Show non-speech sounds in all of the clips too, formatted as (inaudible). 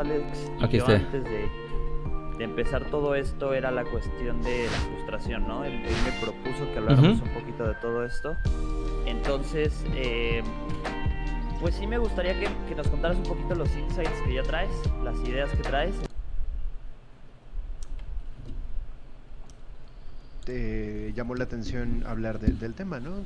Alex. Aquí yo antes de, de empezar todo esto era la cuestión de la frustración, ¿no? Él, él me propuso que habláramos un poquito de todo esto. Entonces, eh, pues sí me gustaría que, que nos contaras un poquito los insights que ya traes, las ideas que traes. Te llamó la atención hablar de- del tema, ¿no?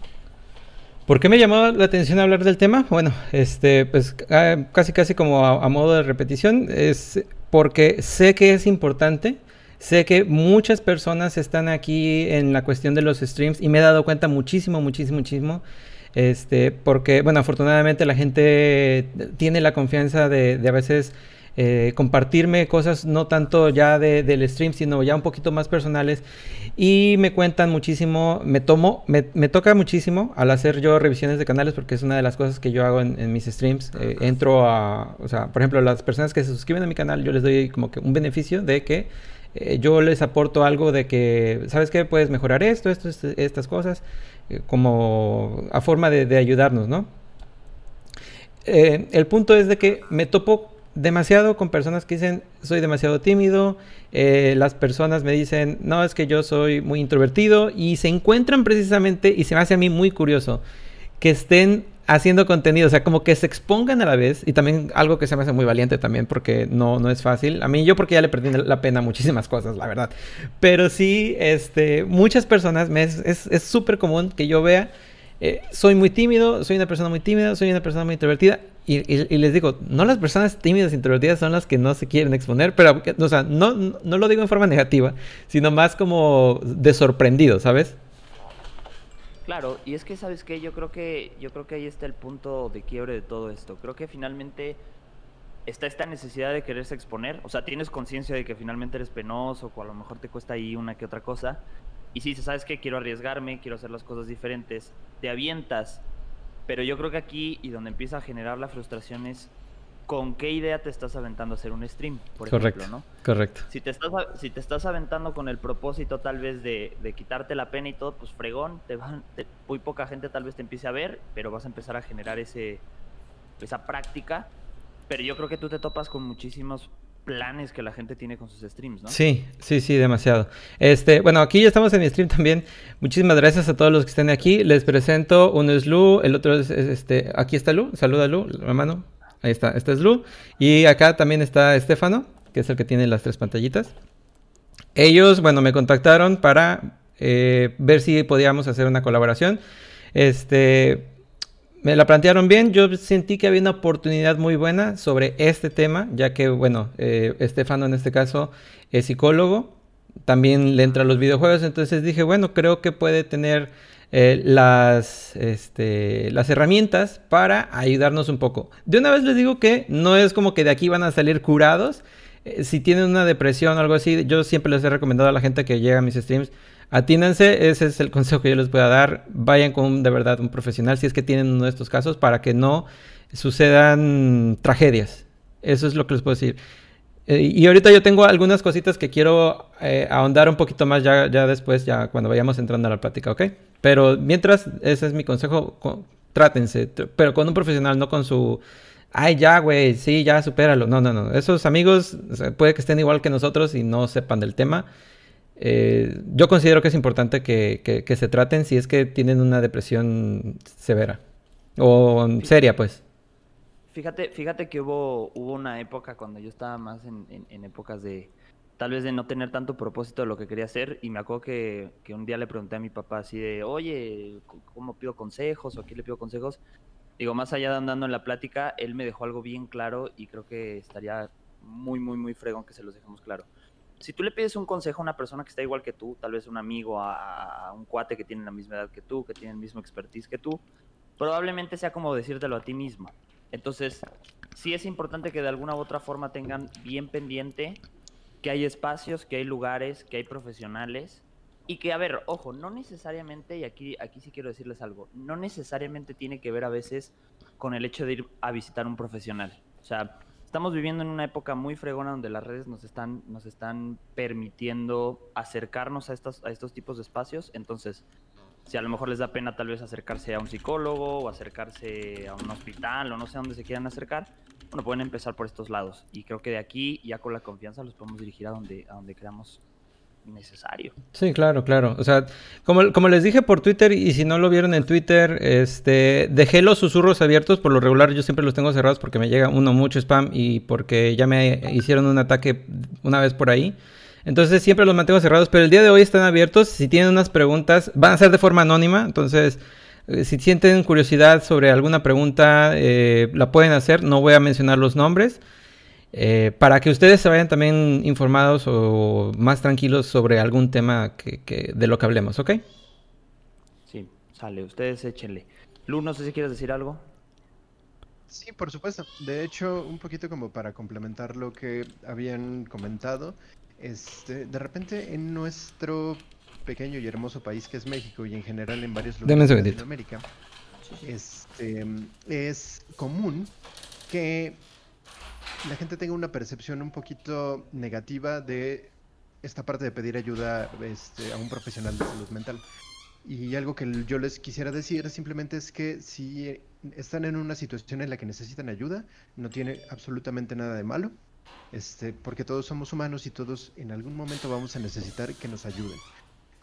¿Por qué me llamó la atención hablar del tema? Bueno, este, pues ah, casi casi como a, modo de repetición, es porque sé que es importante, sé que muchas personas están aquí en la cuestión de los streams y me he dado cuenta muchísimo, muchísimo, muchísimo, este, porque, bueno, afortunadamente la gente tiene la confianza de, de a veces eh, compartirme cosas no tanto ya de- del stream, sino ya un poquito más personales. Y me cuentan muchísimo, me tomo, me, me toca muchísimo al hacer yo revisiones de canales, porque es una de las cosas que yo hago en, en mis streams. Eh, entro a, o sea, por ejemplo, las personas que se suscriben a mi canal, yo les doy como que un beneficio de que eh, yo les aporto algo de que, ¿sabes qué? Puedes mejorar esto, esto, estas cosas, eh, como a forma de, de ayudarnos, ¿no? Eh, el punto es de que me topo demasiado con personas que dicen soy demasiado tímido, eh, las personas me dicen no es que yo soy muy introvertido y se encuentran precisamente y se me hace a mí muy curioso que estén haciendo contenido, o sea, como que se expongan a la vez y también algo que se me hace muy valiente también porque no, no es fácil. A mí yo porque ya le perdí la pena muchísimas cosas, la verdad. Pero sí, este, muchas personas, me es es- es súper común que yo vea, eh, soy muy tímido, soy una persona muy tímida, soy una persona muy introvertida. Y, les digo, no las personas tímidas e introvertidas son las que no se quieren exponer, pero, no, no, lo digo en forma negativa, sino más como de sorprendido, ¿sabes? Claro, y es que sabes qué, yo creo que yo creo que ahí está el punto de quiebre de todo esto. Creo que finalmente está esta necesidad de quererse exponer, o sea, tienes conciencia de que finalmente eres penoso o a lo mejor te cuesta ahí una que otra cosa. Y dices, ¿sabes qué? Quiero arriesgarme, quiero hacer las cosas diferentes, te avientas. Pero yo creo que aquí y donde empieza a generar la frustración es con qué idea te estás aventando a hacer un stream, por Correcto, ejemplo, ¿no? correcto. Si te estás, si te estás aventando con el propósito tal vez de, de quitarte la pena y todo, pues fregón, te van, te- muy poca gente tal vez te empiece a ver, pero vas a empezar a generar ese, esa práctica. Pero yo creo que tú te topas con muchísimos planes que la gente tiene con sus streams, ¿no? Sí, sí, sí, demasiado. Este, bueno, aquí ya estamos en mi stream también. Muchísimas gracias a todos los que estén aquí. Les presento, uno es Lu, el otro es, es, este, aquí está Lu, saluda Lu, hermano. Ahí está, este es Lu. Y acá también está Estefano, que es el que tiene las tres pantallitas. Ellos, bueno, me contactaron para eh, ver si podíamos hacer una colaboración. Este, me la plantearon bien, yo sentí que había una oportunidad muy buena sobre este tema, ya que, bueno, eh, Estefano en este caso es psicólogo, también le entra a los videojuegos, entonces dije, bueno, creo que puede tener eh, las, este, las herramientas para ayudarnos un poco. De una vez les digo que no es como que de aquí van a salir curados. Eh, si tienen una depresión o algo así, yo siempre les he recomendado a la gente que llega a mis streams, atínense, ese es el consejo que yo les puedo dar. Vayan con de verdad un profesional si es que tienen uno de estos casos para que no sucedan tragedias. Eso es lo que les puedo decir. Eh, y ahorita yo tengo algunas cositas que quiero eh, ahondar un poquito más ya, ya después, ya cuando vayamos entrando a la plática, ¿ok? Pero mientras, ese es mi consejo, co- trátense, tr- pero con un profesional, no con su... Ay, ya, güey, sí, ya, supéralo. No, no, no. Esos amigos puede que estén igual que nosotros y no sepan del tema. Eh, yo considero que es importante que, que- que se traten si es que tienen una depresión severa o seria, pues. Fíjate, fíjate que hubo, hubo una época cuando yo estaba más en, en- en épocas de tal vez de no tener tanto propósito de lo que quería hacer y me acuerdo que, que un día le pregunté a mi papá así de, oye, ¿cómo pido consejos o a quién le pido consejos? Digo, más allá de andando en la plática, él me dejó algo bien claro y creo que estaría muy, muy, muy fregón que se los dejemos claro. Si tú le pides un consejo a una persona que está igual que tú, tal vez un amigo, a, un cuate que tiene la misma edad que tú, que tiene el mismo expertise que tú, probablemente sea como decírtelo a ti mismo. Entonces, sí es importante que de alguna u otra forma tengan bien pendiente que hay espacios, que hay lugares, que hay profesionales y que, a ver, ojo, no necesariamente, y aquí, aquí sí quiero decirles algo, no necesariamente tiene que ver a veces con el hecho de ir a visitar un profesional. O sea, estamos viviendo en una época muy fregona donde las redes nos están, nos están permitiendo acercarnos a estos, a estos tipos de espacios. Entonces, si a lo mejor les da pena tal vez acercarse a un psicólogo o acercarse a un hospital o no sé a dónde se quieran acercar, bueno, pueden empezar por estos lados. Y creo que de aquí, ya con la confianza, los podemos dirigir a donde, a donde creamos necesario. Sí, claro, claro. O sea, como, como les dije por Twitter, y si no lo vieron en Twitter, este, dejé los susurros abiertos. Por lo regular, yo siempre los tengo cerrados porque me llega uno mucho spam y porque ya me hicieron un ataque una vez por ahí. Entonces siempre los mantengo cerrados, pero el día de hoy están abiertos. Si tienen unas preguntas, van a ser de forma anónima. Entonces, eh, si sienten curiosidad sobre alguna pregunta, eh, la pueden hacer. No voy a mencionar los nombres. Eh, para que ustedes se vayan también informados o más tranquilos sobre algún tema que, de lo que hablemos, ¿ok? Sí, sale, ustedes échenle. Lu, no sé si quieres decir algo. Sí, por supuesto. De hecho, un poquito como para complementar lo que habían comentado, este, de repente en nuestro pequeño y hermoso país que es México y en general en varios lugares de Latinoamérica, este, es común que la gente tenga una percepción un poquito negativa de esta parte de pedir ayuda este, a un profesional de salud mental. Y algo que yo les quisiera decir simplemente es que si están en una situación en la que necesitan ayuda, no tiene absolutamente nada de malo, este, porque todos somos humanos y todos en algún momento vamos a necesitar que nos ayuden.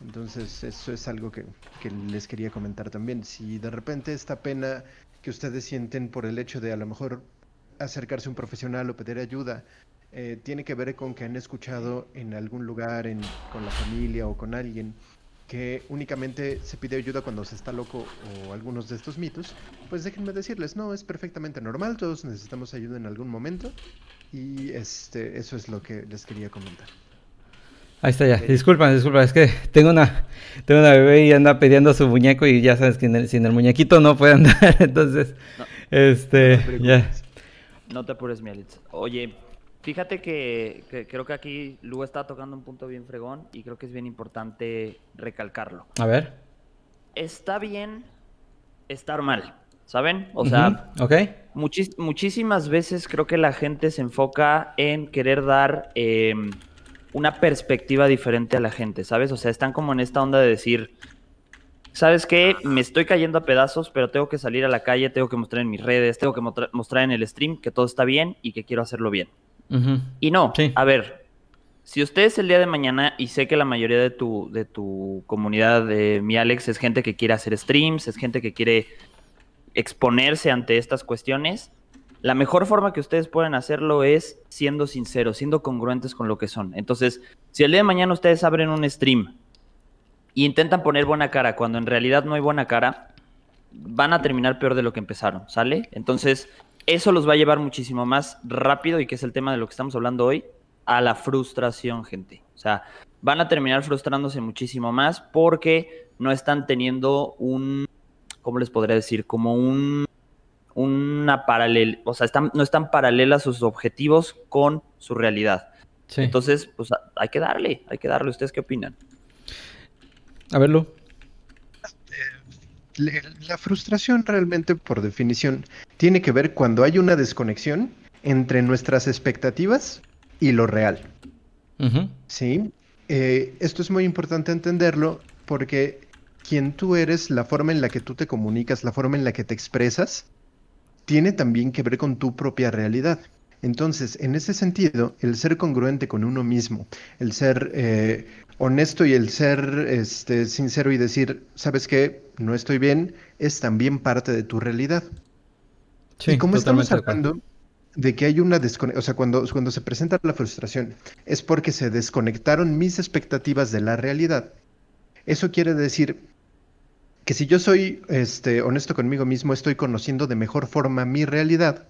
Entonces eso es algo que, que les quería comentar también. Si de repente esta pena que ustedes sienten por el hecho de a lo mejor acercarse a un profesional o pedir ayuda eh, tiene que ver con que han escuchado en algún lugar, en, con la familia o con alguien, que únicamente se pide ayuda cuando se está loco o algunos de estos mitos, pues déjenme decirles, no, es perfectamente normal, todos necesitamos ayuda en algún momento y este, eso es lo que les quería comentar. Ahí está ya. Disculpa, disculpa, es que tengo una, tengo una bebé y anda pidiendo su muñeco y ya sabes que sin el, muñequito no puede andar, (laughs) entonces, este, ya. No te apures, Mielitz. Oye, fíjate que, creo que aquí Lu está tocando un punto bien fregón y creo que es bien importante recalcarlo. A ver. Está bien estar mal, ¿saben? O sea, muchísimas veces creo que la gente se enfoca en querer dar em, una perspectiva diferente a la gente, ¿sabes? O sea, están como en esta onda de decir, ¿sabes qué? Me estoy cayendo a pedazos, pero tengo que salir a la calle, tengo que mostrar en mis redes, tengo que mostrar en el stream que todo está bien y que quiero hacerlo bien. Y no, a ver, si ustedes el día de mañana, y sé que la mayoría de tu, de tu comunidad de mi Alex es gente que quiere hacer streams, es gente que quiere exponerse ante estas cuestiones, la mejor forma que ustedes pueden hacerlo es siendo sinceros, siendo congruentes con lo que son. Entonces, si el día de mañana ustedes abren un stream y intentan poner buena cara cuando en realidad no hay buena cara, van a terminar peor de lo que empezaron, ¿sale? Entonces, eso los va a llevar muchísimo más rápido, y que es el tema de lo que estamos hablando hoy, a la frustración, gente. O sea, van a terminar frustrándose muchísimo más porque no están teniendo un, ¿cómo les podría decir? Como un, una paralela, o sea, están, no están paralelas sus objetivos con su realidad. Entonces, pues hay que darle, hay que darle. ¿Ustedes qué opinan? A verlo. La frustración realmente, por definición, tiene que ver cuando hay una desconexión entre nuestras expectativas y lo real. Sí. Eh, esto es muy importante entenderlo porque quien tú eres, la forma en la que tú te comunicas, la forma en la que te expresas, tiene también que ver con tu propia realidad. Entonces, en ese sentido, el ser congruente con uno mismo, el ser eh, honesto y el ser este, sincero y decir, ¿sabes qué? No estoy bien, es también parte de tu realidad. Sí, y como estamos hablando de que hay una desconexión, o sea, cuando, cuando se presenta la frustración, es porque se desconectaron mis expectativas de la realidad. Eso quiere decir que si yo soy este, honesto conmigo mismo, estoy conociendo de mejor forma mi realidad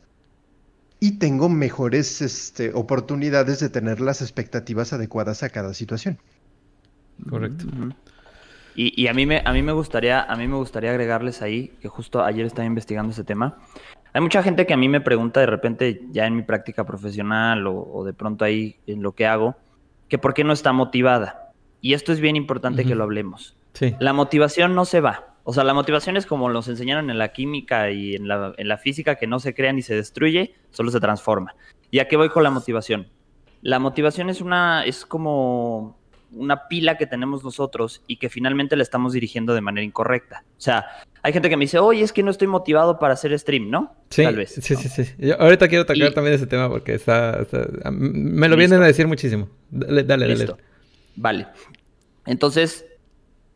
y tengo mejores este, oportunidades de tener las expectativas adecuadas a cada situación. Correcto. y, a, mí me, a, mí me gustaría, a mí me gustaría agregarles ahí, que justo ayer estaba investigando ese tema. Hay mucha gente que a mí me pregunta de repente, ya en mi práctica profesional o, de pronto ahí en lo que hago, que por qué no está motivada. Y esto es bien importante que lo hablemos. Sí. La motivación no se va. O sea, la motivación es como nos enseñaron en la química y en la, en la física, que no se crea ni se destruye, solo se transforma. ¿Y a qué voy con la motivación? La motivación es una, es como una pila que tenemos nosotros y que finalmente la estamos dirigiendo de manera incorrecta. O sea, Hay gente que me dice, oye, es que no estoy motivado para hacer stream, ¿no? Sí, Tal vez. sí, ¿no? sí, sí. Yo ahorita quiero tocar Y- también ese tema porque está, me lo Listo. vienen a decir muchísimo. Dale, dale, dale. Vale. Entonces,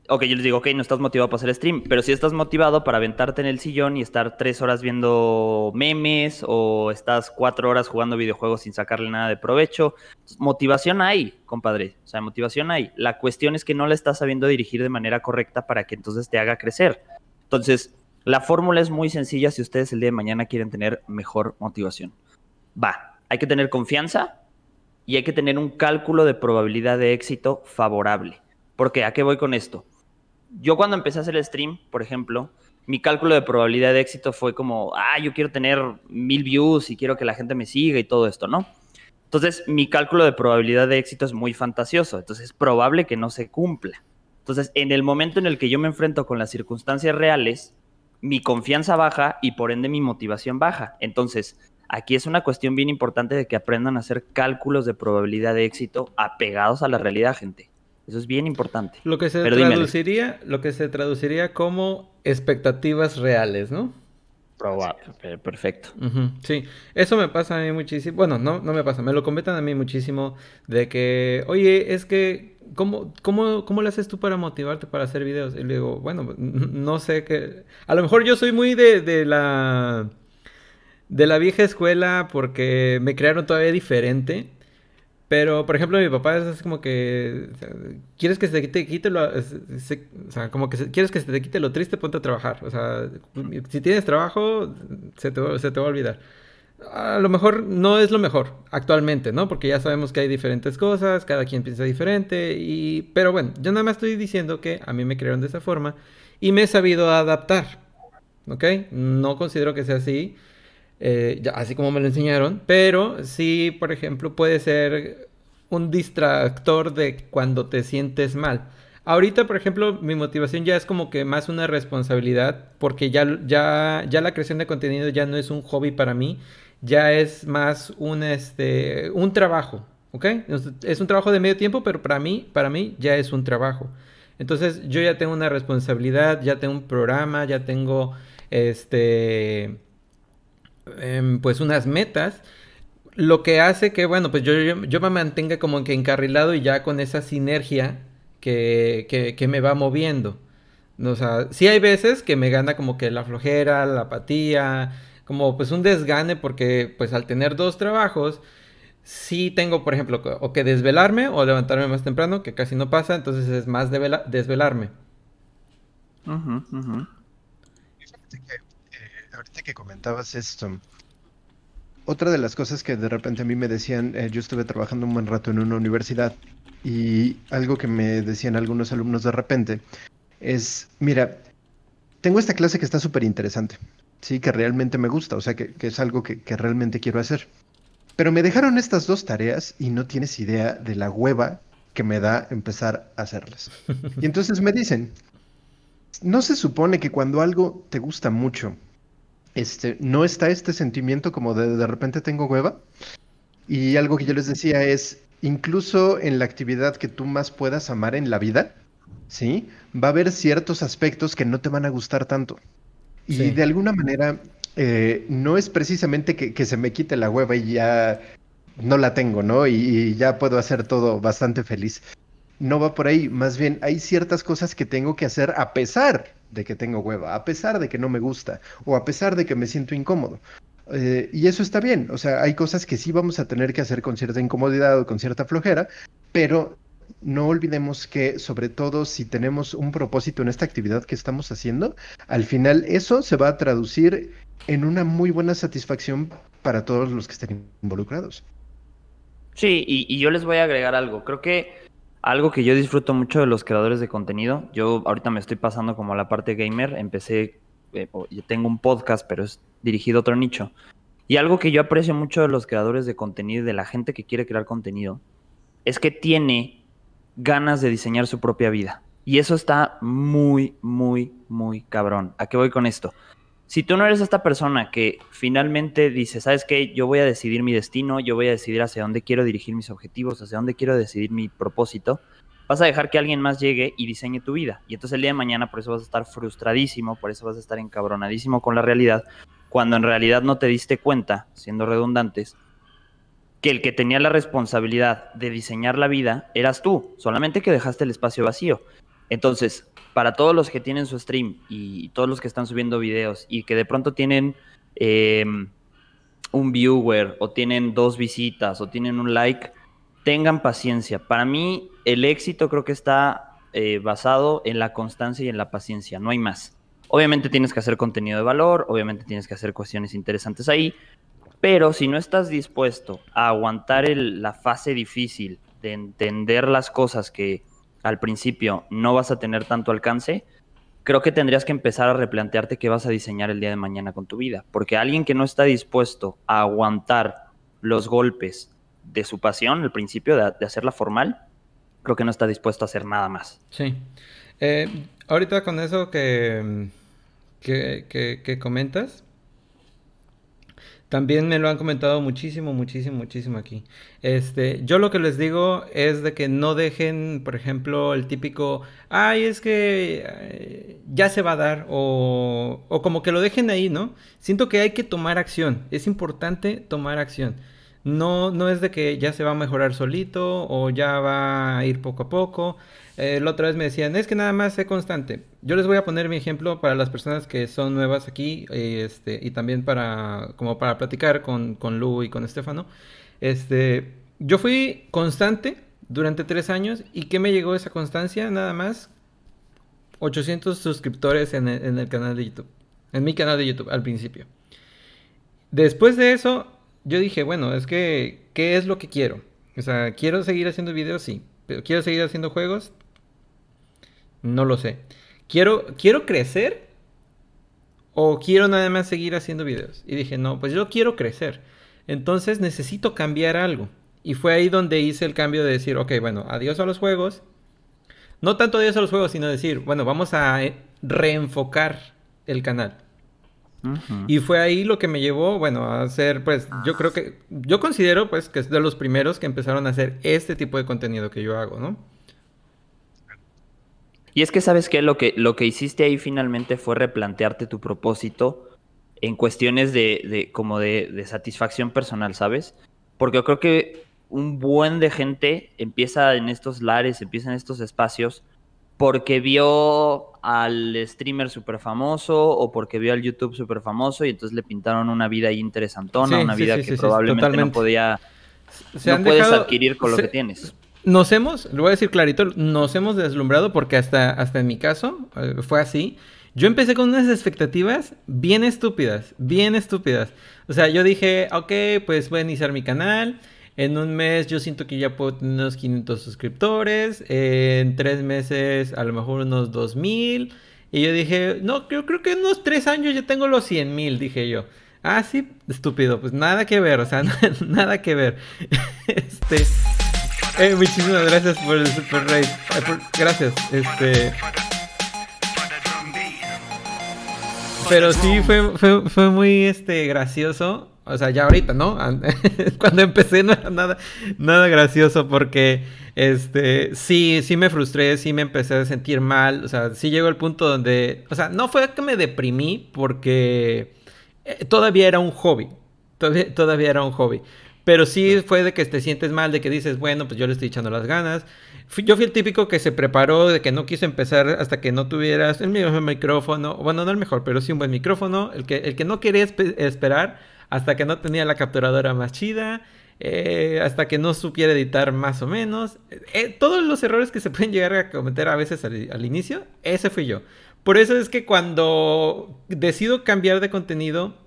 ok, yo les digo, ok, no estás motivado para hacer stream, pero si estás motivado para aventarte en el sillón y estar tres horas viendo memes o estás cuatro horas jugando videojuegos sin sacarle nada de provecho, motivación hay, compadre. O sea, motivación hay. La cuestión es que no la estás sabiendo dirigir de manera correcta para que entonces te haga crecer. Entonces, la fórmula es muy sencilla si ustedes el día de mañana quieren tener mejor motivación. Va, hay que tener confianza, y hay que tener un cálculo de probabilidad de éxito favorable. ¿Por qué? ¿A qué voy con esto? Yo cuando empecé a hacer el stream, por ejemplo, mi cálculo de probabilidad de éxito fue como, ah, yo quiero tener mil views y quiero que la gente me siga y todo esto, ¿no? Entonces, mi cálculo de probabilidad de éxito es muy fantasioso, entonces es probable que no se cumpla. Entonces, en el momento en el que yo me enfrento con las circunstancias reales, mi confianza baja y por ende mi motivación baja. Entonces, aquí es una cuestión bien importante de que aprendan a hacer cálculos de probabilidad de éxito apegados a la realidad, gente. Eso es bien importante. Lo que se Pero traduciría, lo que se traduciría como expectativas reales, ¿no? Probable. Perfecto. Ujú, Sí, eso me pasa a mí muchísimo. Bueno, no, no me pasa, me lo comentan a mí muchísimo de que, oye, es que, ¿cómo, cómo, cómo le haces tú para motivarte para hacer videos? Y le digo, bueno, no sé qué. A lo mejor yo soy muy de, de la de la vieja escuela porque me crearon todavía diferente. Pero, por ejemplo, mi papá es como que, ¿quieres que se te quite lo, es- se- o sea, como que se- quieres que se te quite lo triste, ponte a trabajar. O sea, si tienes trabajo, se te, se te va a olvidar. A lo mejor no es lo mejor actualmente, ¿no? Porque ya sabemos que hay diferentes cosas, cada quien piensa diferente, y... pero bueno, yo nada más estoy diciendo que a mí me crearon de esa forma y me he sabido adaptar, ¿ok? No considero que sea así, eh, ya- así como me lo enseñaron, pero sí, por ejemplo, puede ser un distractor de cuando te sientes mal. Ahorita, por ejemplo, mi motivación ya es como que más una responsabilidad, porque ya, ya, ya la creación de contenido ya no es un hobby para mí, ya es más un, este, un trabajo, ¿ok? Es- un trabajo de medio tiempo, pero para mí, para mí ya es un trabajo. Entonces, yo ya tengo una responsabilidad, ya tengo un programa, ya tengo, este, em, pues unas metas, lo que hace que, bueno, pues yo, yo, yo me mantenga como que encarrilado y ya con esa sinergia que, que, que me va moviendo. O sea, sí hay veces que me gana como que la flojera, la apatía, como pues un desgane porque pues al tener dos trabajos, sí tengo, por ejemplo, o que desvelarme o levantarme más temprano, que casi no pasa, entonces es más desvelarme. Ujú. Fíjate que, eh, ahorita que comentabas esto, otra de las cosas que de repente a mí me decían, eh, yo estuve trabajando un buen rato en una universidad y algo que me decían algunos alumnos de repente es, mira, tengo esta clase que está súper interesante, sí, que realmente me gusta, o sea, que, que es algo que, que realmente quiero hacer. Pero me dejaron estas dos tareas y no tienes idea de la hueva que me da empezar a hacerlas. (laughs) Y entonces me dicen, ¿no se supone que cuando algo te gusta mucho, este, no está este sentimiento como de de repente tengo hueva? Y algo que yo les decía es, incluso en la actividad que tú más puedas amar en la vida, ¿sí? Va a haber ciertos aspectos que no te van a gustar tanto. Y Sí. de alguna manera, eh, no es precisamente que, que se me quite la hueva y ya no la tengo, ¿no? Y, y ya puedo hacer todo bastante feliz. No va por ahí, más bien hay ciertas cosas que tengo que hacer a pesar de que tengo hueva, a pesar de que no me gusta o a pesar de que me siento incómodo. Eh, y eso está bien, o sea, hay cosas que sí vamos a tener que hacer con cierta incomodidad o con cierta flojera, pero no olvidemos que sobre todo si tenemos un propósito en esta actividad que estamos haciendo, al final eso se va a traducir en una muy buena satisfacción para todos los que estén involucrados. Sí, y, y yo les voy a agregar algo. Creo que algo que yo disfruto mucho de los creadores de contenido, yo ahorita me estoy pasando como a la parte gamer, empecé, eh, yo tengo un podcast, pero es dirigido a otro nicho. Y algo que yo aprecio mucho de los creadores de contenido y de la gente que quiere crear contenido, es que tiene ganas de diseñar su propia vida. Y eso está muy, muy, muy cabrón. ¿A qué voy con esto? Si tú no eres esta persona que finalmente dice, ¿sabes qué? Yo voy a decidir mi destino, yo voy a decidir hacia dónde quiero dirigir mis objetivos, hacia dónde quiero decidir mi propósito, vas a dejar que alguien más llegue y diseñe tu vida. Y entonces el día de mañana por eso vas a estar frustradísimo, por eso vas a estar encabronadísimo con la realidad, cuando en realidad no te diste cuenta, siendo redundantes, que el que tenía la responsabilidad de diseñar la vida eras tú, solamente que dejaste el espacio vacío. Entonces, para todos los que tienen su stream y todos los que están subiendo videos y que de pronto tienen em, un viewer o tienen dos visitas o tienen un like, tengan paciencia. Para mí, el éxito creo que está eh, basado en la constancia y en la paciencia, no hay más. Obviamente tienes que hacer contenido de valor, obviamente tienes que hacer cuestiones interesantes ahí, pero si no estás dispuesto a aguantar la fase difícil de entender las cosas que al principio no vas a tener tanto alcance, creo que tendrías que empezar a replantearte qué vas a diseñar el día de mañana con tu vida. Porque alguien que no está dispuesto a aguantar los golpes de su pasión, el principio de, hacerla formal, creo que no está dispuesto a hacer nada más. Sí. Eh, ahorita con eso que, comentas, también me lo han comentado muchísimo, muchísimo, muchísimo aquí. Este, yo lo que les digo es de que no dejen, por ejemplo, el típico, ay, es que eh, ya se va a dar, o, o como que lo dejen ahí, ¿no? Siento que hay que tomar acción, es importante tomar acción. No, no es de que ya se va a mejorar solito o ya va a ir poco a poco. Eh, la otra vez me decían, es que nada más sé constante. Yo les voy a poner mi ejemplo para las personas que son nuevas aquí este, y también para, como para platicar con, con Lu y con Estefano. Este, yo fui constante durante tres años y ¿qué me llegó esa constancia? Nada más 800 suscriptores en en el canal de YouTube. En mi canal de YouTube al principio. Después de eso, yo dije, bueno, es que, ¿qué es lo que quiero? O sea, ¿quiero seguir haciendo videos? Sí. ¿Pero quiero seguir haciendo juegos? No lo sé. ¿Quiero, ¿Quiero crecer? ¿O quiero nada más seguir haciendo videos? Y dije, no, pues yo quiero crecer. Entonces necesito cambiar algo. Y fue ahí donde hice el cambio de decir, ok, bueno, adiós a los juegos. No tanto adiós a los juegos, sino decir, bueno, vamos a eh, reenfocar el canal. Y fue ahí lo que me llevó, bueno, a hacer, pues, yo creo que, yo considero, pues, que es de los primeros que empezaron a hacer este tipo de contenido que yo hago, ¿no? Y es que, ¿sabes qué? Lo que, lo que hiciste ahí finalmente fue replantearte tu propósito en cuestiones de, de como de, de satisfacción personal, ¿sabes? Porque yo creo que un buen de gente empieza en estos lares, empieza en estos espacios porque vio al streamer súper famoso o porque vio al YouTube súper famoso y entonces le pintaron una vida ahí interesantona, una vida que probablemente no podía, no puedes adquirir con lo que tienes. Nos hemos, lo voy a decir clarito, nos hemos deslumbrado porque hasta, hasta en mi caso eh, fue así. Yo empecé con unas expectativas bien estúpidas, bien estúpidas. O sea, yo dije, ok, pues voy a iniciar mi canal. En un mes yo siento que ya puedo tener unos 500 suscriptores. en tres meses a lo mejor unos 2000. Y yo dije, no, yo creo que en unos tres años ya tengo los 100 mil, dije yo. Ah, sí, estúpido. Pues nada que ver, o sea, (laughs) nada que ver. (laughs) este. Eh, muchísimas gracias por el super rate. gracias. Este. Pero sí fue, fue, fue muy este gracioso o sea, ya ahorita, ¿no? (laughs) Cuando empecé no era nada, nada gracioso porque, este, sí, sí me frustré, sí me empecé a sentir mal. O sea, sí llegó el punto donde, o sea, no fue que me deprimí porque eh, todavía era un hobby. Todavía, todavía era un hobby. Pero sí fue de que te sientes mal, de que dices, bueno, pues yo le estoy echando las ganas. yo fui el típico que se preparó, de que no quiso empezar hasta que no tuvieras el mejor micrófono. Bueno, no el mejor, pero sí un buen micrófono. El que, el que no quería esperar hasta que no tenía la capturadora más chida, eh, hasta que no supiera editar más o menos. Eh, todos los errores que se pueden llegar a cometer a veces al, inicio, ese fui yo. Por eso es que cuando decido cambiar de contenido,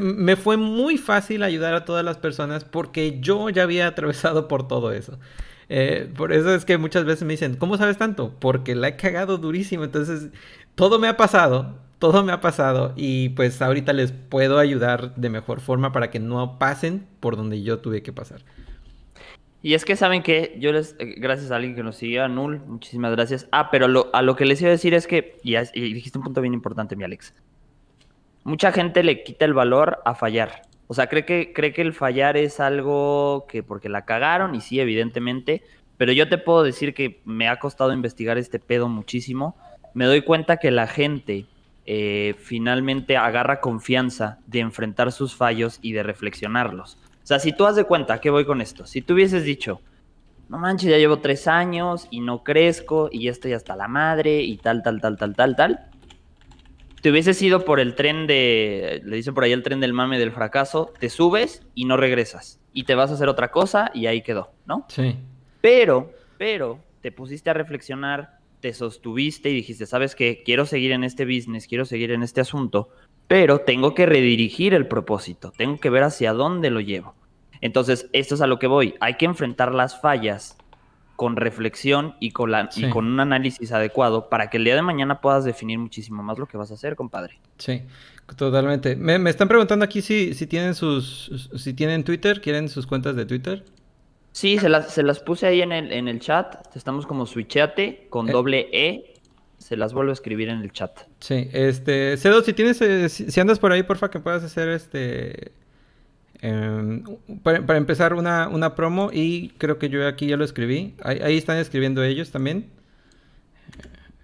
me fue muy fácil ayudar a todas las personas porque yo ya había atravesado por todo eso. Eh, por eso es que muchas veces me dicen, ¿cómo sabes tanto? Porque la he cagado durísimo. Entonces, todo me ha pasado todo me ha pasado y pues ahorita les puedo ayudar de mejor forma para que no pasen por donde yo tuve que pasar. Y es que saben que yo les, eh, gracias a alguien que nos sigue, a Null, muchísimas gracias. Ah, pero a lo que les iba a decir es que, y, dijiste un punto bien importante, mi Alex. Mucha gente le quita el valor a fallar. O sea, cree que, cree que el fallar es algo que porque la cagaron, y sí, evidentemente, pero yo te puedo decir que me ha costado investigar este pedo muchísimo. Me doy cuenta que la gente eh, finalmente agarra confianza de enfrentar sus fallos y de reflexionarlos. O sea, si tú has de cuenta, ¿qué voy con esto? Si tú hubieses dicho, no manches, ya llevo tres años y no crezco y ya estoy hasta la madre y tal, tal, tal, tal, tal, tal. Te hubieses ido por el tren de, le dicen por ahí el tren del mame del fracaso, te subes y no regresas. Y te vas a hacer otra cosa y ahí quedó, ¿no? Sí. Pero, pero, te pusiste a reflexionar, te sostuviste y dijiste, sabes qué, quiero seguir en este business, quiero seguir en este asunto, pero tengo que redirigir el propósito, tengo que ver hacia dónde lo llevo. Entonces, esto es a lo que voy. Hay que enfrentar las fallas con reflexión y con, la, y con un análisis adecuado para que el día de mañana puedas definir muchísimo más lo que vas a hacer, compadre. Sí, totalmente. Me, me están preguntando aquí si, si tienen sus si tienen Twitter, quieren sus cuentas de Twitter. Sí, se las, se las puse ahí en el, en el chat. Estamos como switchate con eh. doble E. Se las vuelvo a escribir en el chat. Sí, este, Cedo, si tienes, eh, si, andas por ahí, porfa, que puedas hacer este, em, para, empezar una, una, promo y creo que yo aquí ya lo escribí. Ahí, ahí, están escribiendo ellos también.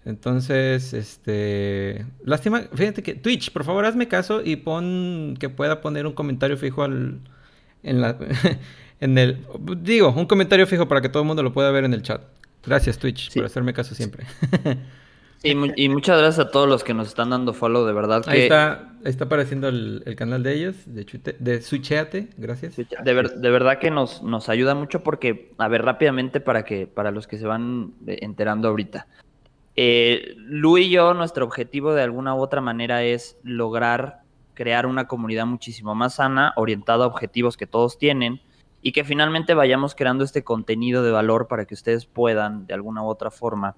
Entonces, este, lástima, fíjate que Twitch, por favor, hazme caso y pon que pueda poner un comentario fijo al, en la, (laughs) en el, digo, un comentario fijo para que todo el mundo lo pueda ver en el chat. Gracias Twitch por hacerme caso siempre. (laughs) Sí, y muchas gracias a todos los que nos están dando follow, de verdad. Ahí está, está apareciendo el, canal de ellos, de, de Switcheate, gracias. De, de, verdad que nos, nos ayuda mucho porque, a ver, rápidamente para que para los que se van eh, enterando ahorita. Eh, Lu y yo, nuestro objetivo de alguna u otra manera es lograr crear una comunidad muchísimo más sana, orientada a objetivos que todos tienen, y que finalmente vayamos creando este contenido de valor para que ustedes puedan, de alguna u otra forma,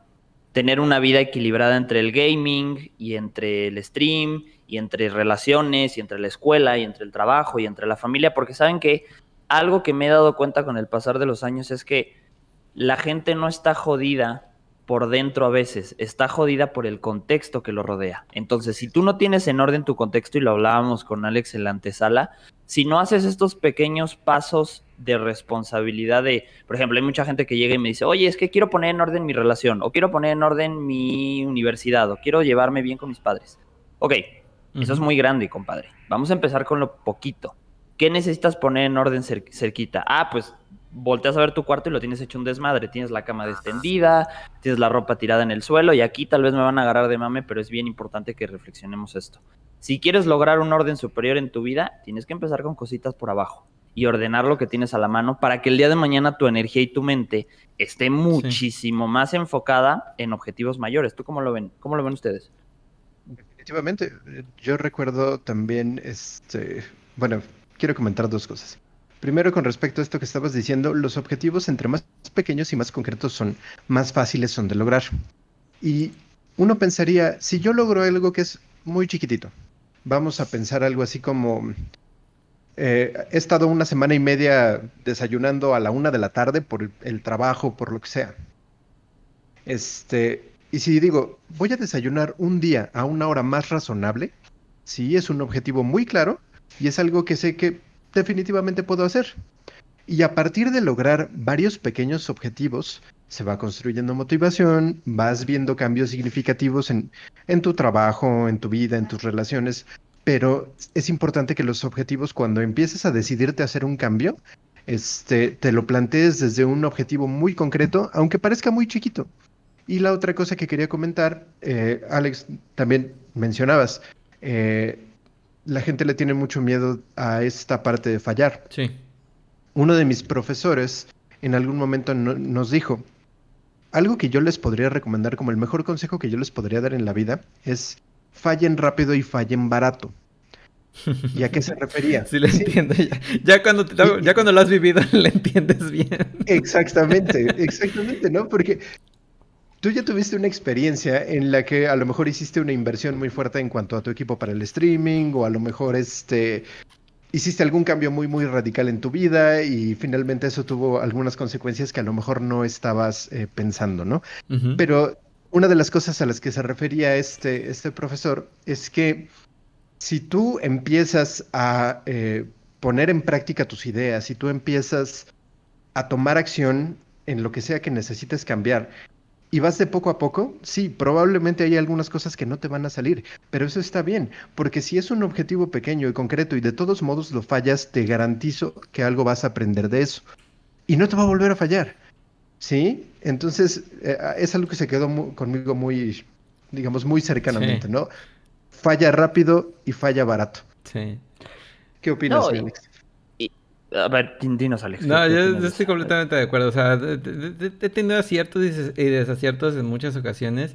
tener una vida equilibrada entre el gaming y entre el stream y entre relaciones y entre la escuela y entre el trabajo y entre la familia, porque saben que algo que me he dado cuenta con el pasar de los años es que la gente no está jodida por dentro a veces, está jodida por el contexto que lo rodea. Entonces, si tú no tienes en orden tu contexto, y lo hablábamos con Alex en la antesala, si no haces estos pequeños pasos de responsabilidad de, por ejemplo, hay mucha gente que llega y me dice, oye, es que quiero poner en orden mi relación, o quiero poner en orden mi universidad, o quiero llevarme bien con mis padres. Ok, eso es muy grande, compadre. Vamos a empezar con lo poquito. ¿Qué necesitas poner en orden cerquita? Ah, pues volteas a ver tu cuarto y lo tienes hecho un desmadre. Tienes la cama extendida, tienes la ropa tirada en el suelo y aquí tal vez me van a agarrar de mame, pero es bien importante que reflexionemos esto. Si quieres lograr un orden superior en tu vida, tienes que empezar con cositas por abajo y ordenar lo que tienes a la mano para que el día de mañana tu energía y tu mente esté muchísimo más enfocada en objetivos mayores. ¿Tú cómo lo ven? ¿Cómo lo ven ustedes? Definitivamente. Yo recuerdo también, este, bueno, quiero comentar dos cosas. Primero, con respecto a esto que estabas diciendo, los objetivos entre más pequeños y más concretos son más fáciles son de lograr. Y uno pensaría, si yo logro algo que es muy chiquitito, vamos a pensar algo así como, eh, he estado una semana y media desayunando a la una de la tarde por el trabajo, por lo que sea. Este, y si digo, voy a desayunar un día a una hora más razonable, sí es un objetivo muy claro y es algo que sé que definitivamente puedo hacer. Y a partir de lograr varios pequeños objetivos, se va construyendo motivación, vas viendo cambios significativos en, en, tu trabajo, en tu vida, en tus relaciones, pero es importante que los objetivos, cuando empieces a decidirte a hacer un cambio, este, te lo plantees desde un objetivo muy concreto, aunque parezca muy chiquito. Y la otra cosa que quería comentar, eh, Alex, también mencionabas, eh, la gente le tiene mucho miedo a esta parte de fallar. Sí. Uno de mis profesores en algún momento nos dijo, algo que yo les podría recomendar como el mejor consejo que yo les podría dar en la vida es fallen rápido y fallen barato. ¿Y a qué se refería? (laughs) Sí, le entiendo. Ya, cuando, ya cuando lo has vivido, (laughs) le entiendes bien. Exactamente, exactamente, ¿no? Porque Tú ya tuviste una experiencia en la que a lo mejor hiciste una inversión muy fuerte en cuanto a tu equipo para el streaming o a lo mejor este hiciste algún cambio muy muy radical en tu vida y finalmente eso tuvo algunas consecuencias que a lo mejor no estabas eh, pensando, ¿no? Pero una de las cosas a las que se refería este, este profesor es que si tú empiezas a eh, poner en práctica tus ideas, si tú empiezas a tomar acción, en lo que sea que necesites cambiar y vas de poco a poco, sí, probablemente hay algunas cosas que no te van a salir, pero eso está bien, porque si es un objetivo pequeño y concreto y de todos modos lo fallas, te garantizo que algo vas a aprender de eso. Y no te va a volver a fallar. ¿Sí? Entonces, eh, es algo que se quedó conmigo muy, digamos, muy cercanamente, ¿no? Falla rápido y falla barato. Sí. ¿Qué opinas, Alex? A ver, dinos, Alex. No, yo, estoy completamente de acuerdo. O sea, he tenido aciertos y desaciertos en muchas ocasiones.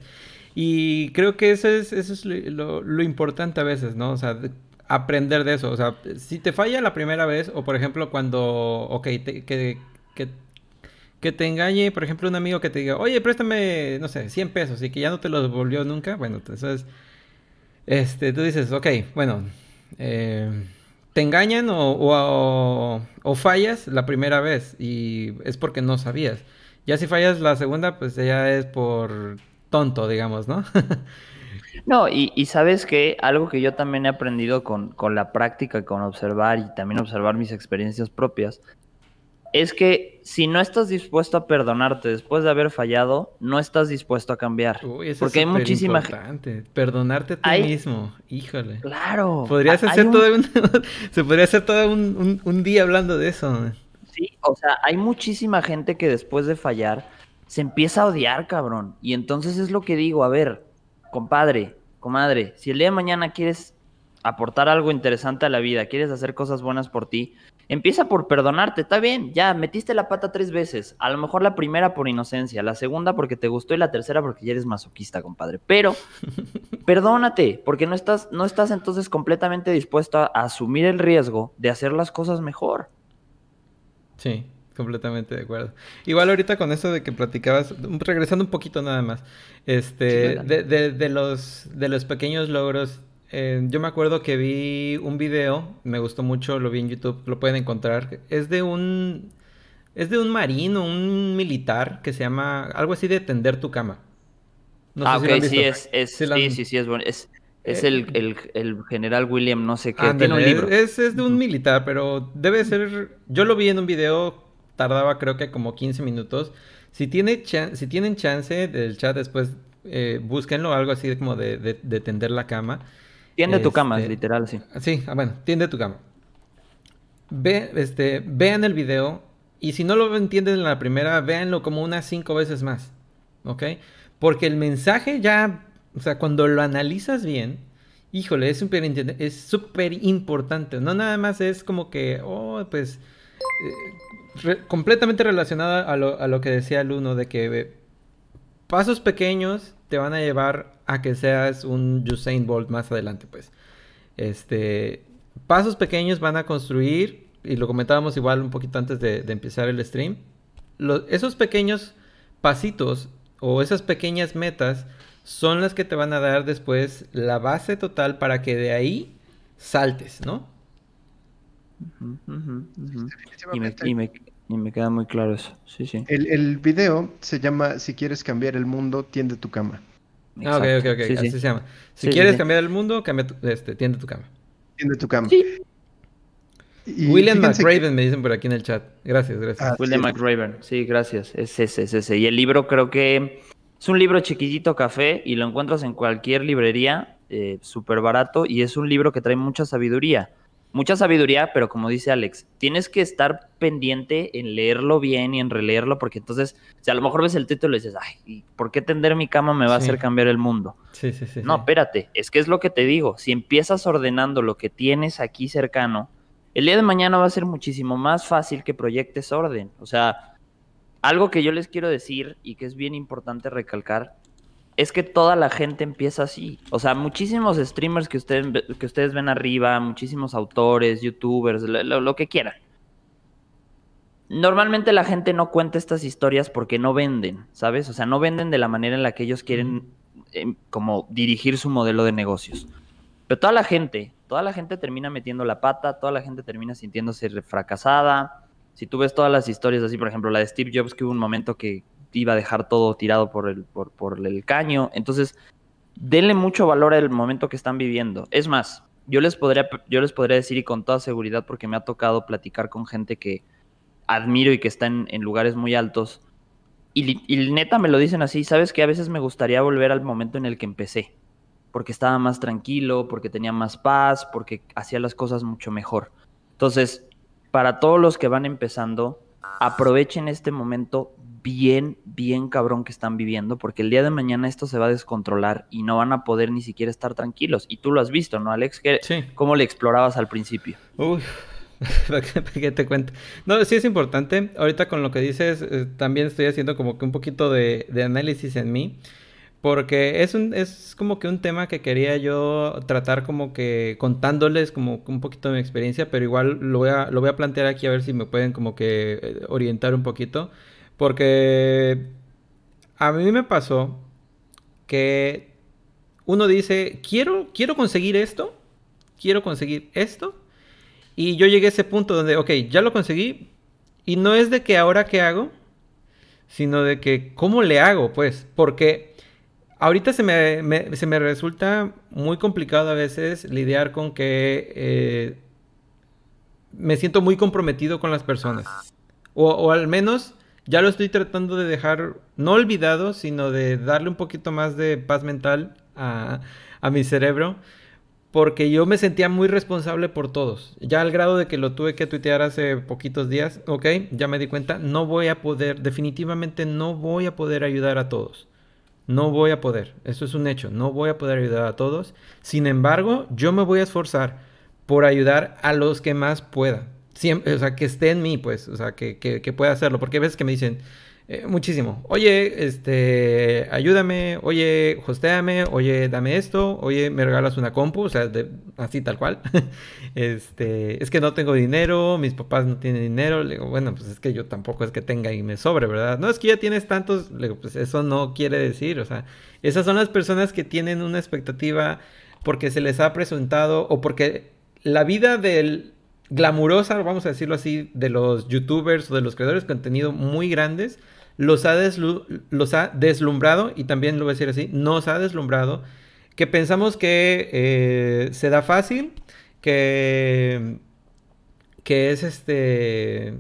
Y creo que eso es, eso es lo, importante a veces, ¿no? O sea, aprender de eso. O sea, si te falla la primera vez, o por ejemplo, cuando, ok, que, que, que te engañe, por ejemplo, un amigo que te diga, oye, préstame, no sé, 100 pesos y que ya no te los devolvió nunca, bueno, entonces, este, tú dices, ok, bueno, eh te engañan o, fallas la primera vez y es porque no sabías. Ya si fallas la segunda, pues ya es por tonto, digamos, ¿no? (laughs) no, y, sabes que algo que yo también he aprendido con, con la práctica, con observar y también observar mis experiencias propias, es que si no estás dispuesto a perdonarte después de haber fallado, no estás dispuesto a cambiar. Uy, eso Porque hay muchísima gente. Perdonarte a ti mismo. Híjole. Claro. Podrías hacer todo un... (laughs) Se podría hacer todo un, un, día hablando de eso. Sí, o sea, hay muchísima gente que después de fallar se empieza a odiar, cabrón. Y entonces es lo que digo, a ver, compadre, comadre, si el día de mañana quieres aportar algo interesante a la vida, quieres hacer cosas buenas por ti, Empieza por perdonarte, está bien, ya metiste la pata tres veces. A lo mejor la primera por inocencia, la segunda porque te gustó y la tercera porque ya eres masoquista, compadre. Pero (laughs) perdónate, porque no estás, no estás entonces completamente dispuesto a, asumir el riesgo de hacer las cosas mejor. Sí, completamente de acuerdo. Igual ahorita con eso de que platicabas, regresando un poquito nada más, este, de, de, los, de los pequeños logros eh, yo me acuerdo que vi un video, me gustó mucho, lo vi en YouTube, lo pueden encontrar. Es de un. Es de un marino, un militar que se llama. Algo así de tender tu cama. ah, ok, sí, es, es sí, sí, sí, es bueno. Es, eh, el, el, general William, no sé qué. tiene un libro. Es, es de un militar, pero debe ser. Yo lo vi en un video, tardaba creo que como 15 minutos. Si, tiene si tienen chance del chat después, eh, búsquenlo, algo así como de, de, de tender la cama. Tiende tu cama, este, literal, sí. Sí, ah, bueno, tiende tu cama. Ve, este, vean el video y si no lo entienden en la primera, véanlo como unas cinco veces más. ¿Ok? Porque el mensaje ya, o sea, cuando lo analizas bien, híjole, es súper es súper importante. No nada más es como que, oh, pues, eh, completamente relacionada a lo, a lo, que decía el uno, de que eh, pasos pequeños te van a llevar a que seas un Usain Bolt más adelante, pues. Este, pasos pequeños van a construir, y lo comentábamos igual un poquito antes de, empezar el stream, esos pequeños pasitos o esas pequeñas metas son las que te van a dar después la base total para que de ahí saltes, ¿no? Y me queda muy claro eso. Sí, sí. El, el video se llama Si quieres cambiar el mundo, tiende tu cama. Ah, ok, ok, ok. Así se llama. Si quieres cambiar el mundo, cambia este, tiende tu cama. Tiende tu cama. William McRaven me dicen por aquí en el chat. Gracias, gracias. Ah, William McRaven, sí, gracias. Es ese, es ese. Y el libro creo que es un libro chiquitito café y lo encuentras en cualquier librería, eh, súper barato y es un libro que trae mucha sabiduría mucha sabiduría, pero como dice Alex, tienes que estar pendiente en leerlo bien y en releerlo, porque entonces, si a lo mejor ves el título y dices, ay, ¿por qué tender mi cama me va a hacer cambiar el mundo? Sí, sí, sí. No, espérate, es que es lo que te digo, si empiezas ordenando lo que tienes aquí cercano, el día de mañana va a ser muchísimo más fácil que proyectes orden. O sea, algo que yo les quiero decir y que es bien importante recalcar es que toda la gente empieza así. O sea, muchísimos streamers que ustedes, que ustedes ven arriba, muchísimos autores, youtubers, lo, que quieran. Normalmente la gente no cuenta estas historias porque no venden, ¿sabes? O sea, no venden de la manera en la que ellos quieren em, como dirigir su modelo de negocios. Pero toda la gente, toda la gente termina metiendo la pata, toda la gente termina sintiéndose fracasada. Si tú ves todas las historias así, por ejemplo, la de Steve Jobs, que hubo un momento que iba a dejar todo tirado por el, por, por el caño. Entonces, denle mucho valor al momento que están viviendo. Es más, yo les podría, yo les podría decir y con toda seguridad, porque me ha tocado platicar con gente que admiro y que está en, lugares muy altos, y, y, neta me lo dicen así, sabes que a veces me gustaría volver al momento en el que empecé, porque estaba más tranquilo, porque tenía más paz, porque hacía las cosas mucho mejor. Entonces, para todos los que van empezando, aprovechen este momento bien, bien cabrón que están viviendo, porque el día de mañana esto se va a descontrolar y no van a poder ni siquiera estar tranquilos. Y tú lo has visto, ¿no, Alex? ¿Cómo le explorabas al principio? Uy, (laughs) ¿qué te cuento? No, sí es importante. Ahorita con lo que dices, eh, también estoy haciendo como que un poquito de, de análisis en mí. Porque es, un, es como que un tema que quería yo tratar como que contándoles como un poquito de mi experiencia, pero igual lo voy a, lo voy a plantear aquí a ver si me pueden como que eh, orientar un poquito. Porque a mí me pasó que uno dice, quiero, quiero conseguir esto, quiero conseguir esto. Y yo llegué a ese punto donde, ok, ya lo conseguí. Y no es de que ahora qué hago, sino de que cómo le hago, pues. Porque ahorita se me, se me resulta muy complicado a veces lidiar con que eh, me siento muy comprometido con las personas. O, o al menos ya lo estoy tratando de dejar, no olvidado, sino de darle un poquito más de paz mental a, mi cerebro. Porque yo me sentía muy responsable por todos. Ya al grado de que lo tuve que tuitear hace poquitos días, ok, ya me di cuenta, no voy a poder, definitivamente no voy a poder ayudar a todos. No voy a poder, eso es un hecho, no voy a poder ayudar a todos. Sin embargo, yo me voy a esforzar por ayudar a los que más pueda siempre, o sea, que esté en mí, pues, o sea, que, que, pueda hacerlo. Porque hay veces que me dicen eh, muchísimo, oye, este, ayúdame, oye, hosteame, oye, dame esto, oye, me regalas una compu, o sea, así tal cual. (laughs) este, es que no tengo dinero, mis papás no tienen dinero. Le digo, bueno, pues es que yo tampoco es que tenga y me sobre, ¿verdad? No, es que ya tienes tantos, le digo, pues eso no quiere decir, o sea, esas son las personas que tienen una expectativa porque se les ha presentado o porque la vida del glamurosa, vamos a decirlo así, de los youtubers o de los creadores de contenido muy grandes, los ha, los ha deslumbrado, y también lo voy a decir así, nos ha deslumbrado, que pensamos que eh, se da fácil, que, que es este,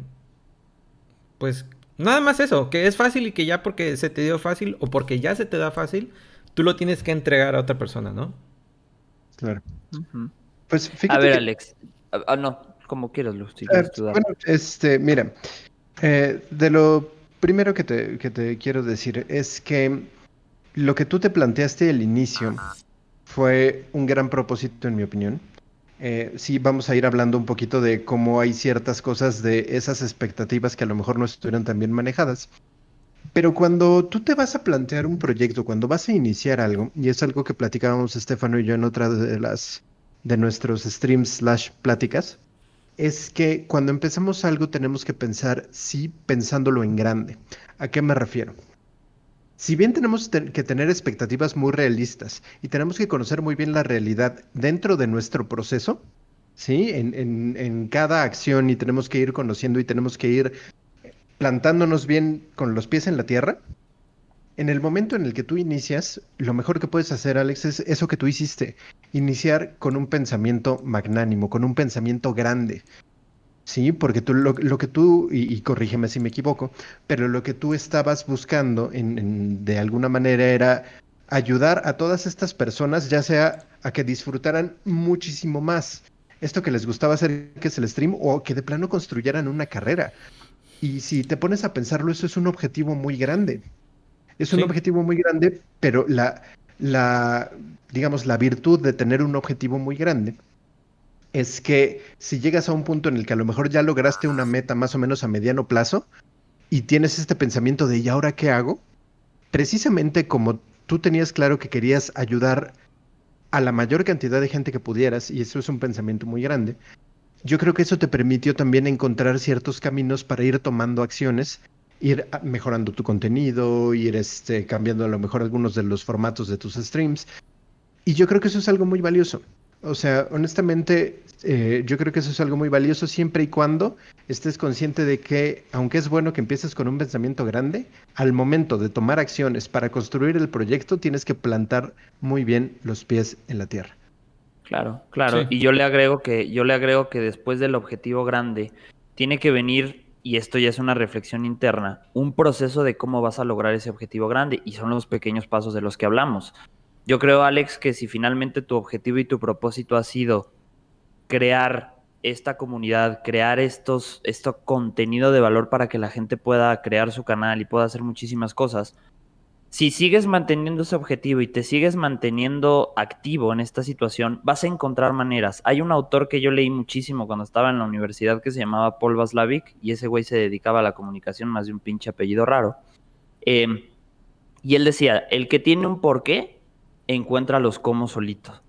pues nada más eso, que es fácil y que ya porque se te dio fácil o porque ya se te da fácil, tú lo tienes que entregar a otra persona, ¿no? Claro. Pues fíjate. A ver, Alex. Ah, ah no, como quieras, Luz. Eh, bueno, este, mira, eh, de lo primero que te, que te quiero decir es que lo que tú te planteaste al inicio fue un gran propósito, en mi opinión. Eh, sí, vamos a ir hablando un poquito de cómo hay ciertas cosas de esas expectativas que a lo mejor no estuvieron tan bien manejadas. Pero cuando tú te vas a plantear un proyecto, cuando vas a iniciar algo, y es algo que platicábamos Estefano y yo en otra de las de nuestros streams slash pláticas, es que cuando empezamos algo tenemos que pensar, sí, pensándolo en grande. ¿A qué me refiero? Si bien tenemos que tener expectativas muy realistas y tenemos que conocer muy bien la realidad dentro de nuestro proceso, ¿sí? En, en, cada acción y tenemos que ir conociendo y tenemos que ir plantándonos bien con los pies en la tierra, en el momento en el que tú inicias, lo mejor que puedes hacer, Alex, es eso que tú hiciste, iniciar con un pensamiento magnánimo, con un pensamiento grande. Sí, porque tú lo, que tú, y, corrígeme si me equivoco, pero lo que tú estabas buscando en, de alguna manera era ayudar a todas estas personas, ya sea a que disfrutaran muchísimo más esto que les gustaba hacer, que es el stream, o que de plano construyeran una carrera. Y si te pones a pensarlo, eso es un objetivo muy grande. Es un objetivo muy grande, pero la, la, digamos, la virtud de tener un objetivo muy grande es que si llegas a un punto en el que a lo mejor ya lograste una meta más o menos a mediano plazo y tienes este pensamiento de ¿y ahora qué hago? Precisamente como tú tenías claro que querías ayudar a la mayor cantidad de gente que pudieras, y eso es un pensamiento muy grande, yo creo que eso te permitió también encontrar ciertos caminos para ir tomando acciones ir mejorando tu contenido, ir este, cambiando a lo mejor algunos de los formatos de tus streams. Y yo creo que eso es algo muy valioso. O sea, honestamente, eh, yo creo que eso es algo muy valioso siempre y cuando estés consciente de que, aunque es bueno que empieces con un pensamiento grande, al momento de tomar acciones para construir el proyecto, tienes que plantar muy bien los pies en la tierra. Claro, claro. Y yo le agrego que, yo le agrego que después del objetivo grande, tiene que venir y esto ya es una reflexión interna, un proceso de cómo vas a lograr ese objetivo grande y son los pequeños pasos de los que hablamos. Yo creo, Alex, que si finalmente tu objetivo y tu propósito ha sido crear esta comunidad, crear estos, esto contenido de valor para que la gente pueda crear su canal y pueda hacer muchísimas cosas, si sigues manteniendo ese objetivo y te sigues manteniendo activo en esta situación, vas a encontrar maneras. Hay un autor que yo leí muchísimo cuando estaba en la universidad que se llamaba Paul Vaslavic y ese güey se dedicaba a la comunicación más de un pinche apellido raro. Em, y él decía, el que tiene un porqué, encuentra los cómo solitos.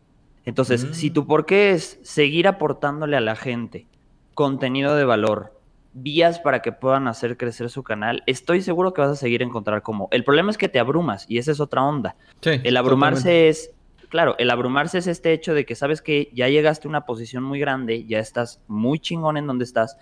Entonces, si mm. tu porqué es seguir aportándole a la gente contenido de valor, vías para que puedan hacer crecer su canal, estoy seguro que vas a seguir a encontrar cómo. El problema es que te abrumas y esa es otra onda. el abrumarse es, claro, el abrumarse es este hecho de que sabes que ya llegaste a una posición muy grande, ya estás muy chingón en donde estás,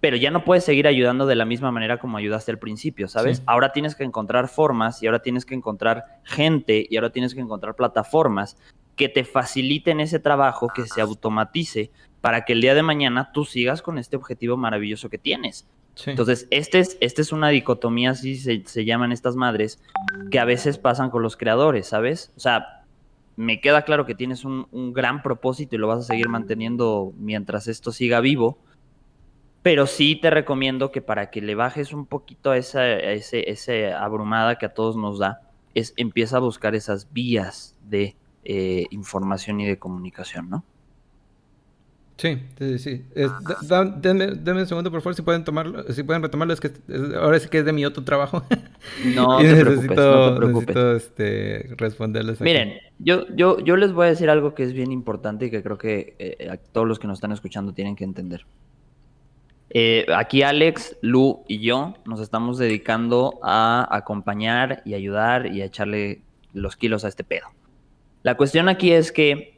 pero ya no puedes seguir ayudando de la misma manera como ayudaste al principio, ¿sabes? Ahora tienes que encontrar formas y ahora tienes que encontrar gente y ahora tienes que encontrar plataformas que te faciliten ese trabajo, que se automatice para que el día de mañana tú sigas con este objetivo maravilloso que tienes. Entonces, este es, este es una dicotomía, así se, llaman estas madres, que a veces pasan con los creadores, ¿sabes? O sea, me queda claro que tienes un, gran propósito y lo vas a seguir manteniendo mientras esto siga vivo, pero sí te recomiendo que para que le bajes un poquito a esa, ese, abrumada que a todos nos da, es empieza a buscar esas vías de eh, información y de comunicación, ¿no? Sí, sí, sí. denme, un segundo, por favor, si pueden tomarlo, si pueden retomarlo, es que ahora sí que es de mi otro trabajo. No, (laughs) te preocupes, no te preocupes. Necesito este, responderles. Miren, yo, yo, yo les voy a decir algo que es bien importante y que creo que eh, a todos los que nos están escuchando tienen que entender. Eh, aquí Alex, Lu y yo nos estamos dedicando a acompañar y ayudar y a echarle los kilos a este pedo. La cuestión aquí es que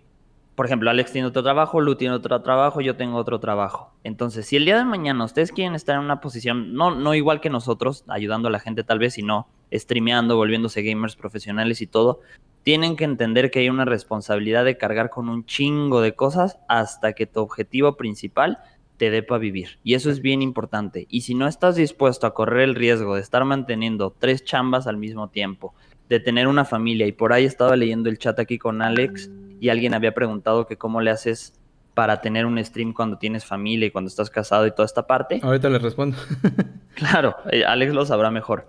por ejemplo, Alex tiene otro trabajo, Lu tiene otro trabajo, yo tengo otro trabajo. Entonces, si el día de mañana ustedes quieren estar en una posición, no, no igual que nosotros, ayudando a la gente tal vez, sino streameando, volviéndose gamers profesionales y todo, tienen que entender que hay una responsabilidad de cargar con un chingo de cosas hasta que tu objetivo principal te dé para vivir. Y eso es bien importante. Y si no estás dispuesto a correr el riesgo de estar manteniendo tres chambas al mismo tiempo, de tener una familia, y por ahí estaba leyendo el chat aquí con Alex, y alguien había preguntado que cómo le haces para tener un stream cuando tienes familia y cuando estás casado y toda esta parte. Ahorita le respondo. (laughs) claro, eh, Alex lo sabrá mejor.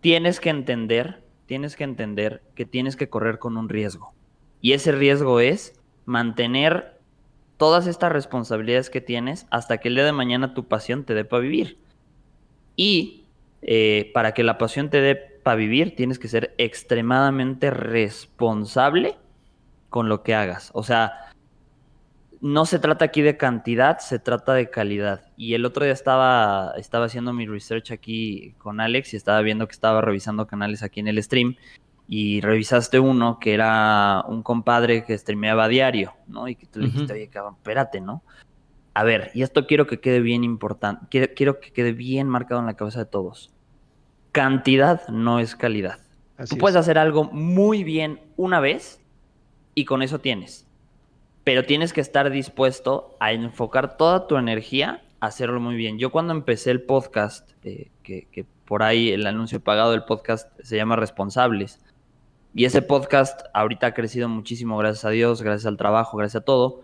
Tienes que entender, tienes que entender que tienes que correr con un riesgo. Y ese riesgo es mantener todas estas responsabilidades que tienes hasta que el día de mañana tu pasión te dé para vivir. Y eh, para que la pasión te dé para vivir, tienes que ser extremadamente responsable con lo que hagas. O sea, no se trata aquí de cantidad, se trata de calidad. Y el otro día estaba, estaba haciendo mi research aquí con Alex y estaba viendo que estaba revisando canales aquí en el stream. Y revisaste uno que era un compadre que streameaba diario, ¿no? Y que tú le dijiste, oye, cabrón, espérate, ¿no? A ver, y esto quiero que quede bien importante, quiero, quiero que quede bien marcado en la cabeza de todos. Cantidad no es calidad. tú puedes hacer algo muy bien una vez y con eso tienes. Pero tienes que estar dispuesto a enfocar toda tu energía a hacerlo muy bien. Yo cuando empecé el podcast, eh, que, por ahí el anuncio pagado del podcast se llama Responsables, y ese podcast ahorita ha crecido muchísimo, gracias a Dios, gracias al trabajo, gracias a todo.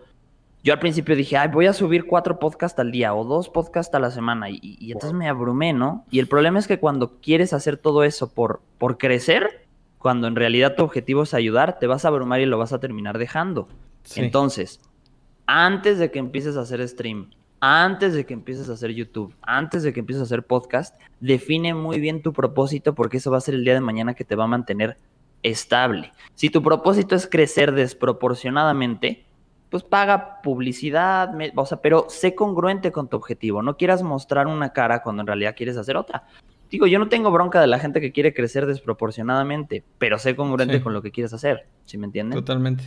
Yo al principio dije, ay, voy a subir cuatro podcasts al día o dos podcasts a la semana. Y, y entonces me abrumé, ¿no? Y el problema es que cuando quieres hacer todo eso por, por crecer, cuando en realidad tu objetivo es ayudar, te vas a abrumar y lo vas a terminar dejando. Entonces, antes de que empieces a hacer stream, antes de que empieces a hacer YouTube, antes de que empieces a hacer podcast, define muy bien tu propósito porque eso va a ser el día de mañana que te va a mantener estable. Si tu propósito es crecer desproporcionadamente, pues paga publicidad, o sea, pero sé congruente con tu objetivo. No quieras mostrar una cara cuando en realidad quieres hacer otra digo, yo no tengo bronca de la gente que quiere crecer desproporcionadamente, pero sé congruente con lo que quieres hacer, ¿sí me entienden? Totalmente.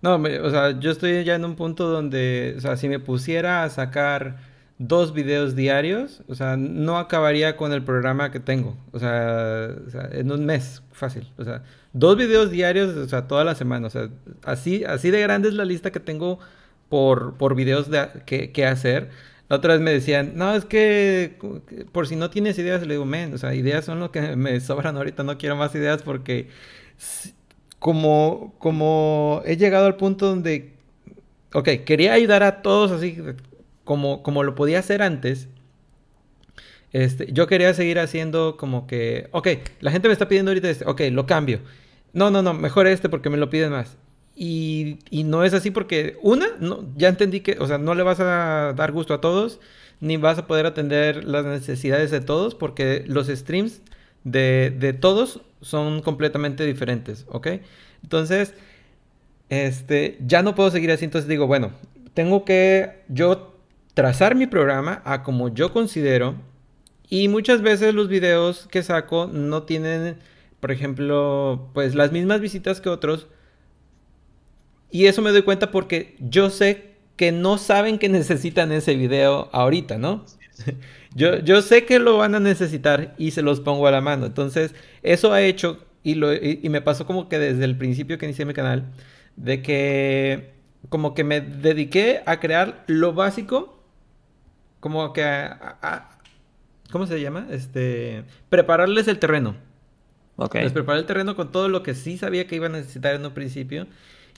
No, o sea, yo estoy ya en un punto donde, o sea, si me pusiera a sacar dos videos diarios, o sea, no acabaría con el programa que tengo, o sea, en un mes, fácil, o sea, dos videos diarios, o sea, toda la semana, o sea, así, así de grande es la lista que tengo por, por videos de, que, que hacer La otra vez me decían, no, es que por si no tienes ideas, le digo, men, o sea, ideas son lo que (laughs) me sobran ahorita, no quiero más ideas porque como, como he llegado al punto donde, ok, quería ayudar a todos así como, como lo podía hacer antes. Este, yo quería seguir haciendo como que, ok, la gente me está pidiendo ahorita este, ok, lo cambio. No, no, no, mejor este porque me lo piden más. Y, no es así porque, una, no, ya entendí que, o sea, no le vas a dar gusto a todos, ni vas a poder atender las necesidades de todos, porque los streams de, de todos son completamente diferentes, ¿ok? Entonces, este, ya no puedo seguir así, entonces digo, bueno, tengo que yo trazar mi programa a como yo considero, y muchas veces los videos que saco no tienen, por ejemplo, pues las mismas visitas que otros, y eso me doy cuenta porque yo sé que no saben que necesitan ese video ahorita, ¿no? (laughs) yo, yo sé que lo van a necesitar y se los pongo a la mano. Entonces, eso ha hecho, y, lo, y, me pasó como que desde el principio que inicié mi canal, de que como que me dediqué a crear lo básico, como que a, ¿cómo se llama? Este, prepararles el terreno. Les preparé el terreno con todo lo que sí sabía que iba a necesitar en un principio.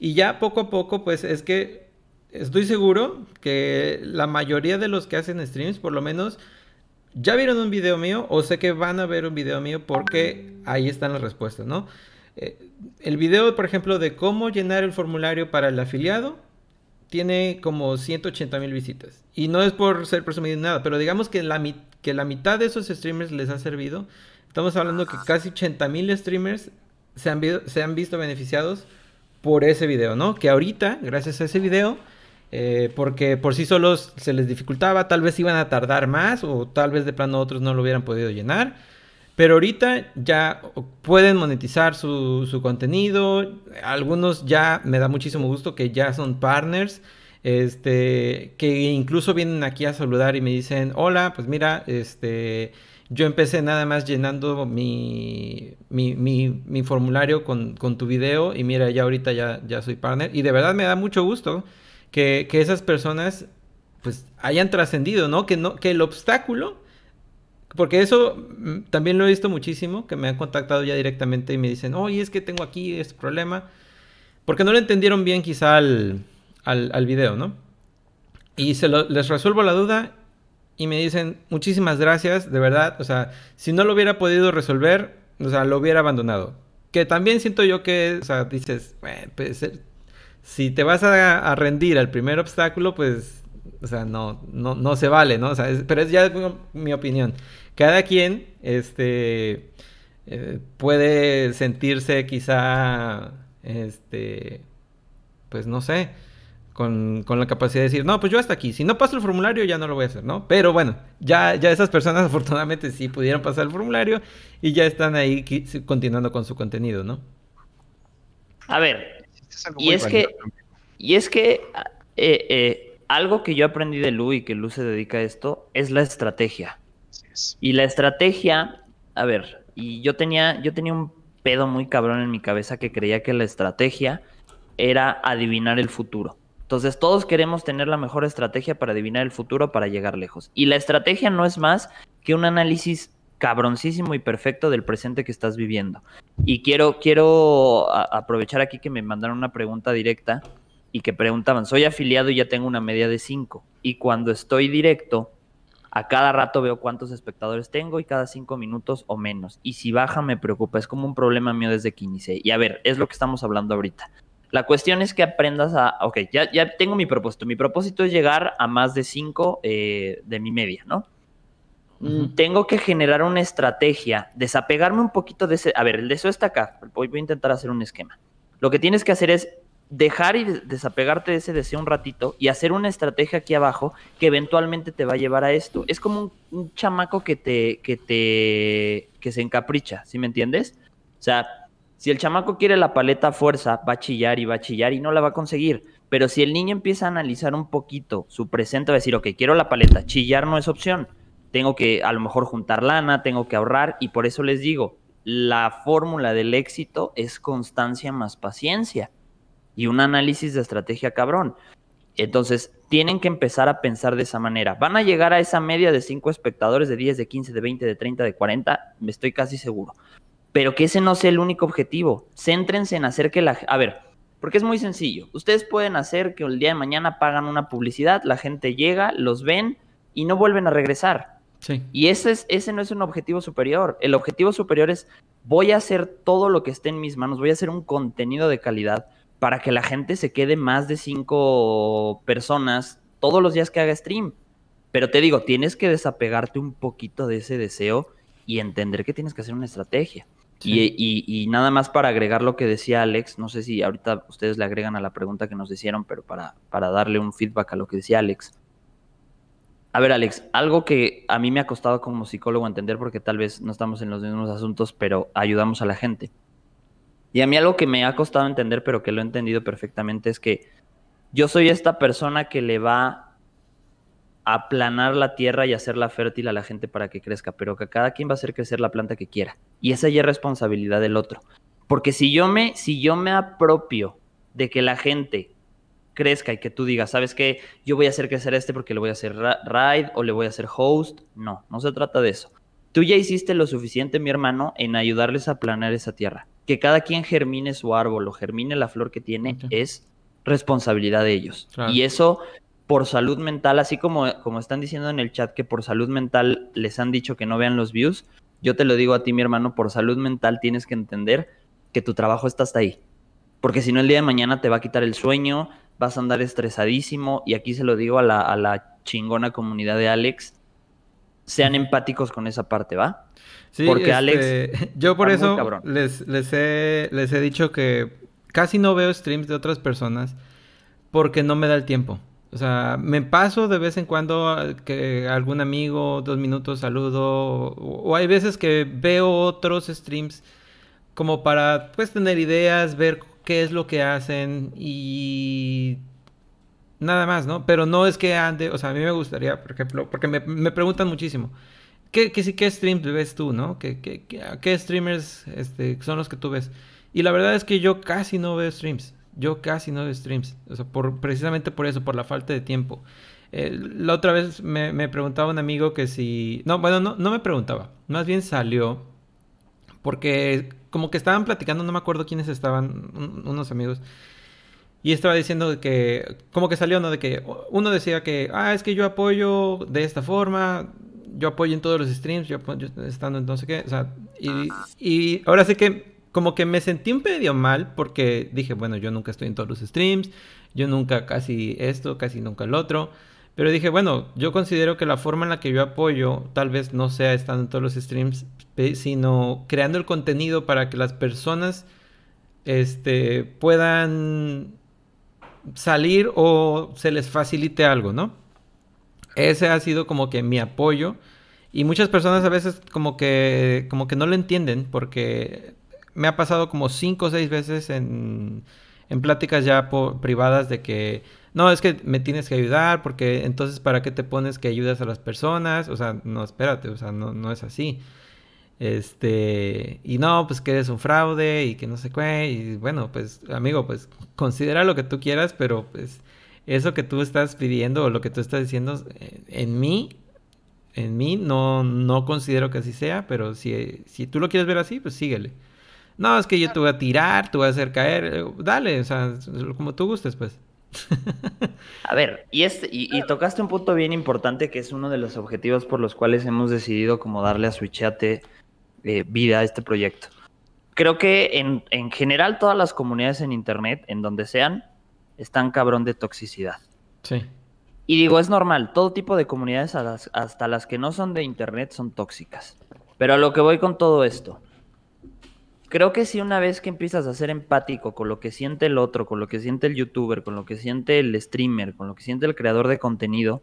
Y ya poco a poco, pues es que estoy seguro que la mayoría de los que hacen streams, por lo menos, ya vieron un video mío o sé que van a ver un video mío porque ahí están las respuestas, ¿no? Eh, el video, por ejemplo, de cómo llenar el formulario para el afiliado tiene como 180 mil visitas. Y no es por ser presumido ni nada, pero digamos que la, que la mitad de esos streamers les ha servido. Estamos hablando que casi 80 mil streamers se han, se han visto beneficiados por ese video, ¿no? Que ahorita, gracias a ese video, eh, porque por sí solos se les dificultaba, tal vez iban a tardar más o tal vez de plano otros no lo hubieran podido llenar. Pero ahorita ya pueden monetizar su, su, contenido. Algunos ya me da muchísimo gusto que ya son partners. Este, que incluso vienen aquí a saludar y me dicen, hola, pues mira, este, yo empecé nada más llenando mi, mi, formulario con, tu video y mira, ya ahorita ya, ya soy partner. Y de verdad me da mucho gusto que, esas personas pues hayan trascendido, ¿no? Que, ¿no? que el obstáculo, porque eso mm, también lo he visto muchísimo, que me han contactado ya directamente y me dicen, oye, es que tengo aquí este problema, porque no lo entendieron bien quizá al, al, video, ¿no? Y se les resuelvo la duda y me dicen, muchísimas gracias, de verdad, o sea, si no lo hubiera podido resolver, o sea, lo hubiera abandonado. Que también siento yo que, o sea, dices, pues, eh, si te vas a, rendir al primer obstáculo, pues, o sea, no, no, no se vale, ¿no? O sea, pero es ya mi opinión. Cada quien, este, eh, puede sentirse quizá, este, pues no sé, con, la capacidad de decir, no, pues yo hasta aquí, si no paso el formulario ya no lo voy a hacer, ¿no? Pero bueno, ya, ya esas personas (laughs) afortunadamente sí pudieron pasar el formulario y ya están ahí continuando con su contenido, ¿no? A ver, y, es que, y es que eh, eh, algo que yo aprendí de Lu y que Lu se dedica a esto es la estrategia. Y la estrategia, a ver, y yo tenía, yo tenía un pedo muy cabrón en mi cabeza que creía que la estrategia era adivinar el futuro. Entonces todos queremos tener la mejor estrategia para adivinar el futuro para llegar lejos. Y la estrategia no es más que un análisis cabroncísimo y perfecto del presente que estás viviendo. Y quiero, quiero aprovechar aquí que me mandaron una pregunta directa y que preguntaban, soy afiliado y ya tengo una media de 5. Y cuando estoy directo, a cada rato veo cuántos espectadores tengo y cada 5 minutos o menos. Y si baja me preocupa, es como un problema mío desde que inicié. Y a ver, es lo que estamos hablando ahorita. La cuestión es que aprendas a, ok, ya, ya tengo mi propósito. Mi propósito es llegar a más de 5 eh, de mi media, ¿no? Mm, tengo que generar una estrategia, desapegarme un poquito de ese... A ver, el deseo está acá. Voy, voy a intentar hacer un esquema. Lo que tienes que hacer es dejar y desapegarte de ese deseo un ratito y hacer una estrategia aquí abajo que eventualmente te va a llevar a esto. Es como un, un chamaco que te, que te, que se encapricha, ¿sí me entiendes? O sea, si el chamaco quiere la paleta a fuerza, va a chillar y va a chillar y no la va a conseguir. Pero si el niño empieza a analizar un poquito su presente, va a decir, ok, quiero la paleta, chillar no es opción. Tengo que a lo mejor juntar lana, tengo que ahorrar y por eso les digo, la fórmula del éxito es constancia más paciencia y un análisis de estrategia cabrón. Entonces, tienen que empezar a pensar de esa manera. Van a llegar a esa media de 5 espectadores, de 10, de 15, de 20, de 30, de 40, me estoy casi seguro. Pero que ese no sea el único objetivo. Céntrense en hacer que la... A ver, porque es muy sencillo. Ustedes pueden hacer que el día de mañana pagan una publicidad, la gente llega, los ven y no vuelven a regresar. Sí. Y ese, es, ese no es un objetivo superior. El objetivo superior es voy a hacer todo lo que esté en mis manos, voy a hacer un contenido de calidad para que la gente se quede más de cinco personas todos los días que haga stream. Pero te digo, tienes que desapegarte un poquito de ese deseo y entender que tienes que hacer una estrategia. Y, nada más para agregar lo que decía Alex, no sé si ahorita ustedes le agregan a la pregunta que nos hicieron, pero para, para darle un feedback a lo que decía Alex. A ver, Alex, algo que a mí me ha costado como psicólogo entender, porque tal vez no estamos en los mismos asuntos, pero ayudamos a la gente. Y a mí algo que me ha costado entender, pero que lo he entendido perfectamente, es que yo soy esta persona que le va aplanar la tierra y hacerla fértil a la gente para que crezca, pero que cada quien va a hacer crecer la planta que quiera. Y esa ya es responsabilidad del otro. Porque si yo me, si yo me apropio de que la gente crezca y que tú digas, ¿sabes qué? Yo voy a hacer crecer este porque le voy a hacer ride o le voy a hacer host. No, no se trata de eso. Tú ya hiciste lo suficiente, mi hermano, en ayudarles a planear esa tierra. Que cada quien germine su árbol o germine la flor que tiene es responsabilidad de ellos. Y eso, por salud mental, así como, como están diciendo en el chat que por salud mental les han dicho que no vean los views, yo te lo digo a ti, mi hermano, por salud mental tienes que entender que tu trabajo está hasta ahí. Porque si no, el día de mañana te va a quitar el sueño, vas a andar estresadísimo y aquí se lo digo a la, chingona comunidad de Alex, sean empáticos con esa parte, ¿va? Sí, porque Alex... Este, yo por eso les, les, he, les he dicho que casi no veo streams de otras personas porque no me da el tiempo. O sea, me paso de vez en cuando que algún amigo, dos minutos, saludo. O, hay veces que veo otros streams como para pues tener ideas, ver qué es lo que hacen y nada más, ¿no? Pero no es que ande, o sea, a mí me gustaría, por ejemplo, porque me, preguntan muchísimo, ¿qué, qué, qué streams ves tú, no? ¿Qué, qué, qué, streamers este, son los que tú ves? Y la verdad es que yo casi no veo streams, yo casi no streams, o sea, por, precisamente por eso, por la falta de tiempo. La otra vez me, me, preguntaba un amigo que si... No, bueno, no, no me preguntaba, más bien salió porque como que estaban platicando, no me acuerdo quiénes estaban, unos amigos. Y estaba diciendo que, como que salió, ¿no? De que uno decía que, ah, es que yo apoyo de esta forma, yo apoyo en todos los streams, yo apoyo estando en no sé qué, o sea, y, y ahora sí que como que me sentí un medio mal porque dije, bueno, yo nunca estoy en todos los streams, yo nunca casi esto, casi nunca el otro. Pero dije, bueno, yo considero que la forma en la que yo apoyo tal vez no sea estando en todos los streams, sino creando el contenido para que las personas este, puedan salir o se les facilite algo, ¿no? Ese ha sido como que mi apoyo. Y muchas personas a veces como que, como que no lo entienden porque me ha pasado como cinco o seis veces en, en pláticas ya privadas de que no, es que me tienes que ayudar porque entonces ¿para qué te pones que ayudas a las personas? O sea, no, espérate, o sea, no, no es así. Este, y no, pues que eres un fraude y que no sé qué, y bueno, pues amigo, pues considera lo que tú quieras, pero pues eso que tú estás pidiendo o lo que tú estás diciendo eh, en mí, en mí no, no considero que así sea, pero si, si tú lo quieres ver así, pues síguele. No, es que yo te voy a tirar, te voy a hacer caer, eh, dale, o sea, como tú gustes, pues. A ver, y, este, y, tocaste un punto bien importante que es uno de los objetivos por los cuales hemos decidido como darle a Switchate eh, vida a este proyecto. Creo que en, en, general todas las comunidades en Internet, en donde sean, están cabrón de toxicidad. Sí. Y digo, es normal, todo tipo de comunidades, hasta las que no son de Internet, son tóxicas. Pero a lo que voy con todo esto creo que si una vez que empiezas a ser empático con lo que siente el otro, con lo que siente el youtuber, con lo que siente el streamer, con lo que siente el creador de contenido,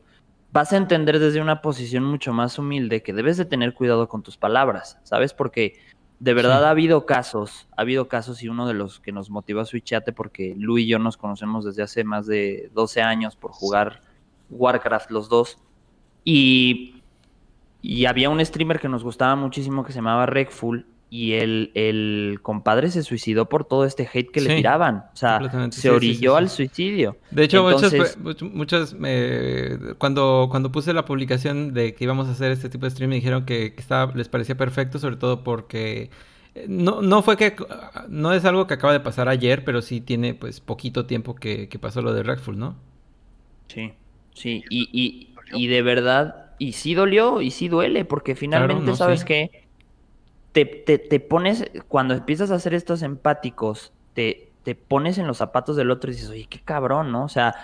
vas a entender desde una posición mucho más humilde que debes de tener cuidado con tus palabras, ¿sabes? Porque de verdad ha habido casos, ha habido casos y uno de los que nos motivó a Switchate porque Lu y yo nos conocemos desde hace más de 12 años por jugar Warcraft los dos y, y había un streamer que nos gustaba muchísimo que se llamaba Regful y el, el compadre se suicidó por todo este hate que le tiraban. O sea, se Sí, orilló sí. al suicidio. De hecho, Entonces- muchas, much- muchas eh, cuando, cuando puse la publicación de que íbamos a hacer este tipo de stream, me dijeron que, que estaba, les parecía perfecto, sobre todo porque eh, no, no fue que, no es algo que acaba de pasar ayer, pero sí tiene pues poquito tiempo que, que pasó lo de Redful, ¿no? Sí, sí, y, y, y de verdad, y sí dolió, y sí duele, porque finalmente, no, ¿sabes qué? Te, te, te pones, cuando empiezas a hacer estos empáticos, te, te pones en los zapatos del otro y dices, oye, qué cabrón, ¿no? O sea,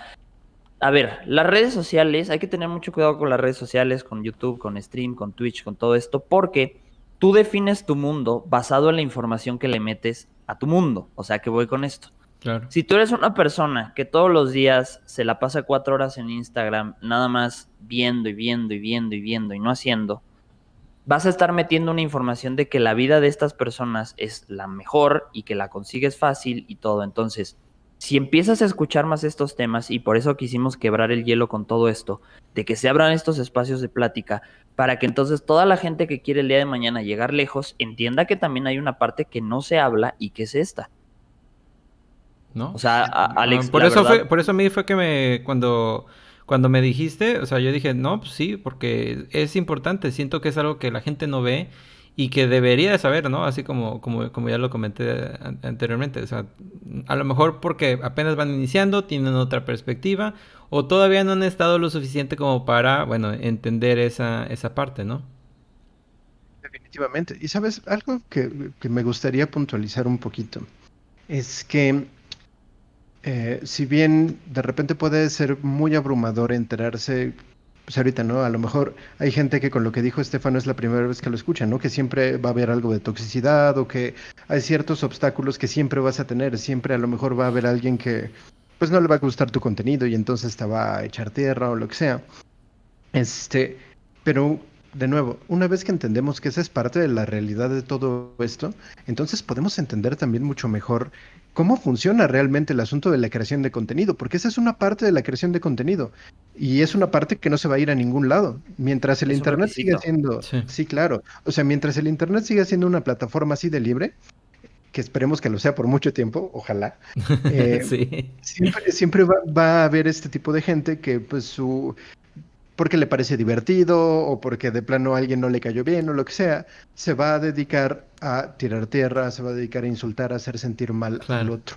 a ver, las redes sociales, hay que tener mucho cuidado con las redes sociales, con YouTube, con Stream, con Twitch, con todo esto, porque tú defines tu mundo basado en la información que le metes a tu mundo. O sea, que voy con esto. Claro. Si tú eres una persona que todos los días se la pasa cuatro horas en Instagram, nada más viendo y viendo y viendo y viendo y no haciendo, vas a estar metiendo una información de que la vida de estas personas es la mejor y que la consigues fácil y todo. Entonces, si empiezas a escuchar más estos temas, y por eso quisimos quebrar el hielo con todo esto, de que se abran estos espacios de plática, para que entonces toda la gente que quiere el día de mañana llegar lejos entienda que también hay una parte que no se habla y que es esta. ¿No? O sea, a- Ah, Alex, por la eso verdad- fue, por eso a mí fue que me cuando cuando me dijiste, o sea, yo dije, "No, pues sí, porque es importante, siento que es algo que la gente no ve y que debería de saber, ¿no? Así como como como ya lo comenté an- anteriormente, o sea, a lo mejor porque apenas van iniciando, tienen otra perspectiva o todavía no han estado lo suficiente como para, bueno, entender esa esa parte, ¿no? Definitivamente. Y sabes, algo que, que me gustaría puntualizar un poquito es que eh, si bien de repente puede ser muy abrumador enterarse, pues ahorita, ¿no? A lo mejor hay gente que con lo que dijo Estefano es la primera vez que lo escucha, ¿no? Que siempre va a haber algo de toxicidad o que hay ciertos obstáculos que siempre vas a tener, siempre a lo mejor va a haber alguien que pues no le va a gustar tu contenido y entonces te va a echar tierra o lo que sea. Este, pero de nuevo, una vez que entendemos que esa es parte de la realidad de todo esto, entonces podemos entender también mucho mejor cómo funciona realmente el asunto de la creación de contenido, porque esa es una parte de la creación de contenido y es una parte que no se va a ir a ningún lado. Mientras el Es internet siga siendo, Sí. sí, claro, o sea, mientras el internet siga siendo una plataforma así de libre, que esperemos que lo sea por mucho tiempo, ojalá. (laughs) eh, sí. Siempre, siempre va, va a haber este tipo de gente que pues su porque le parece divertido o porque de plano a alguien no le cayó bien o lo que sea, se va a dedicar a tirar tierra, se va a dedicar a insultar, a hacer sentir mal al otro.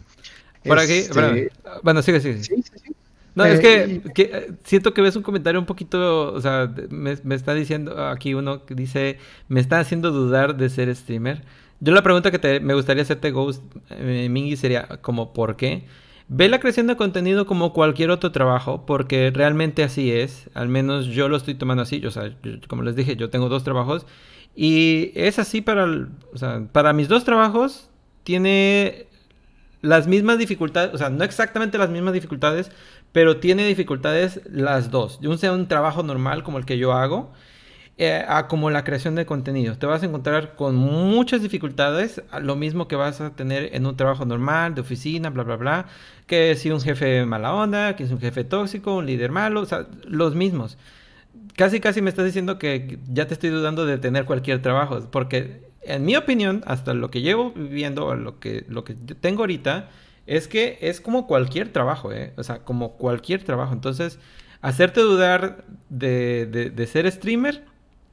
Por aquí, Este, bueno, sigue, sigue. sí, sí, sí. No, es Eh, que, y- que, eh, siento que ves un comentario un poquito, o sea, me está diciendo aquí uno que dice, me está haciendo dudar de ser streamer. Yo la pregunta que te- me gustaría hacerte, Ghost, eh, Mingy, sería como, ¿por qué? Ve la creación contenido como cualquier otro trabajo, porque realmente así es, al menos yo lo estoy tomando así, o sea, como les dije, yo tengo dos trabajos, y es así para, o sea, para mis dos trabajos, tiene las mismas dificultades, o sea, no exactamente las mismas dificultades, pero tiene dificultades las dos. Un sea un trabajo normal como el que yo hago, eh, a como la creación de contenido. Te vas a encontrar con muchas dificultades, lo mismo que vas a tener en un trabajo normal, de oficina, bla, bla, bla, que si un jefe mala onda, que es un jefe tóxico, un líder malo, o sea, los mismos. Casi, casi me estás diciendo que ya te estoy dudando de tener cualquier trabajo, porque en mi opinión, hasta lo que llevo viviendo, lo que, lo que tengo ahorita, es que es como cualquier trabajo, ¿eh? O sea, como cualquier trabajo. Entonces, hacerte dudar de, de- de ser streamer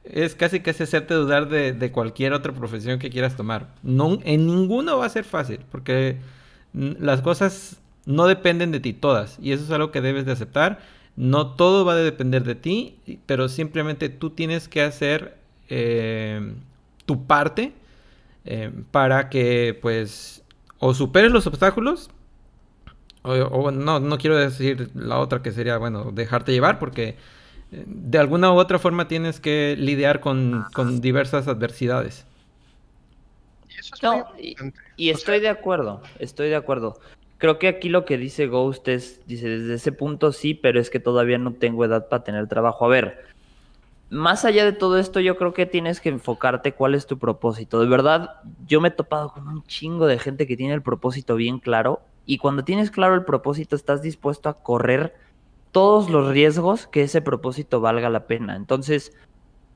es casi casi hacerte dudar de, de cualquier otra profesión que quieras tomar. No, en ninguno va a ser fácil, porque las cosas no dependen de ti, todas. Y eso es algo que debes de aceptar. No todo va a depender de ti, pero simplemente tú tienes que hacer eh, tu parte eh, para que pues o superes los obstáculos o, o no, no quiero decir la otra que sería, bueno, dejarte llevar porque de alguna u otra forma tienes que lidiar con, con diversas adversidades. Y eso es No, y, estoy sea, de acuerdo, estoy de acuerdo. Creo que aquí lo que dice Ghost es, dice, desde ese punto sí, pero es que todavía no tengo edad para tener trabajo. A ver, más allá de todo esto, yo creo que tienes que enfocarte cuál es tu propósito. De verdad, yo me he topado con un chingo de gente que tiene el propósito bien claro y cuando tienes claro el propósito estás dispuesto a correr todos los riesgos que ese propósito valga la pena. Entonces,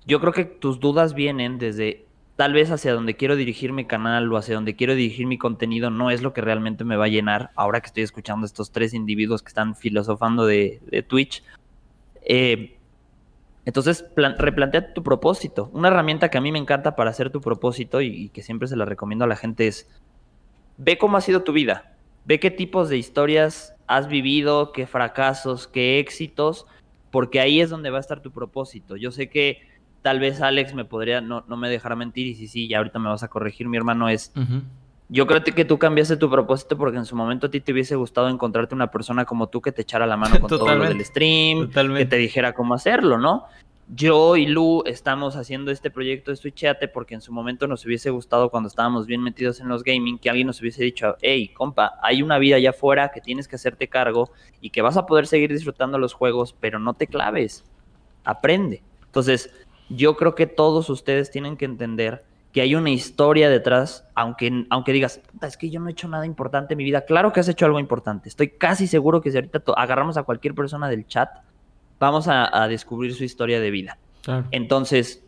yo creo que tus dudas vienen desde tal vez hacia donde quiero dirigir mi canal o hacia donde quiero dirigir mi contenido no es lo que realmente me va a llenar ahora que estoy escuchando a estos tres individuos que están filosofando de, Twitch. Eh, entonces, replantea tu propósito. Una herramienta que a mí me encanta para hacer tu propósito y, y, que siempre se la recomiendo a la gente es, ve cómo ha sido tu vida, ve qué tipos de historias has vivido, qué fracasos, qué éxitos, porque ahí es donde va a estar tu propósito. Yo sé que tal vez Alex me podría, no, no me dejará mentir, y sí, sí, ya ahorita me vas a corregir, mi hermano, es... Yo creo que tú cambiaste tu propósito porque en su momento a ti te hubiese gustado encontrarte una persona como tú que te echara la mano con todo lo del stream, que te dijera cómo hacerlo, ¿no? Yo y Lu estamos haciendo este proyecto de Switchate porque en su momento nos hubiese gustado cuando estábamos bien metidos en los gaming que alguien nos hubiese dicho, hey, compa, hay una vida allá afuera que tienes que hacerte cargo y que vas a poder seguir disfrutando los juegos, pero no te claves, aprende. Entonces, yo creo que todos ustedes tienen que entender que hay una historia detrás, aunque, aunque digas, es que yo no he hecho nada importante en mi vida. Claro que has hecho algo importante. Estoy casi seguro que si ahorita agarramos a cualquier persona del chat, vamos a, descubrir su historia de vida. Entonces,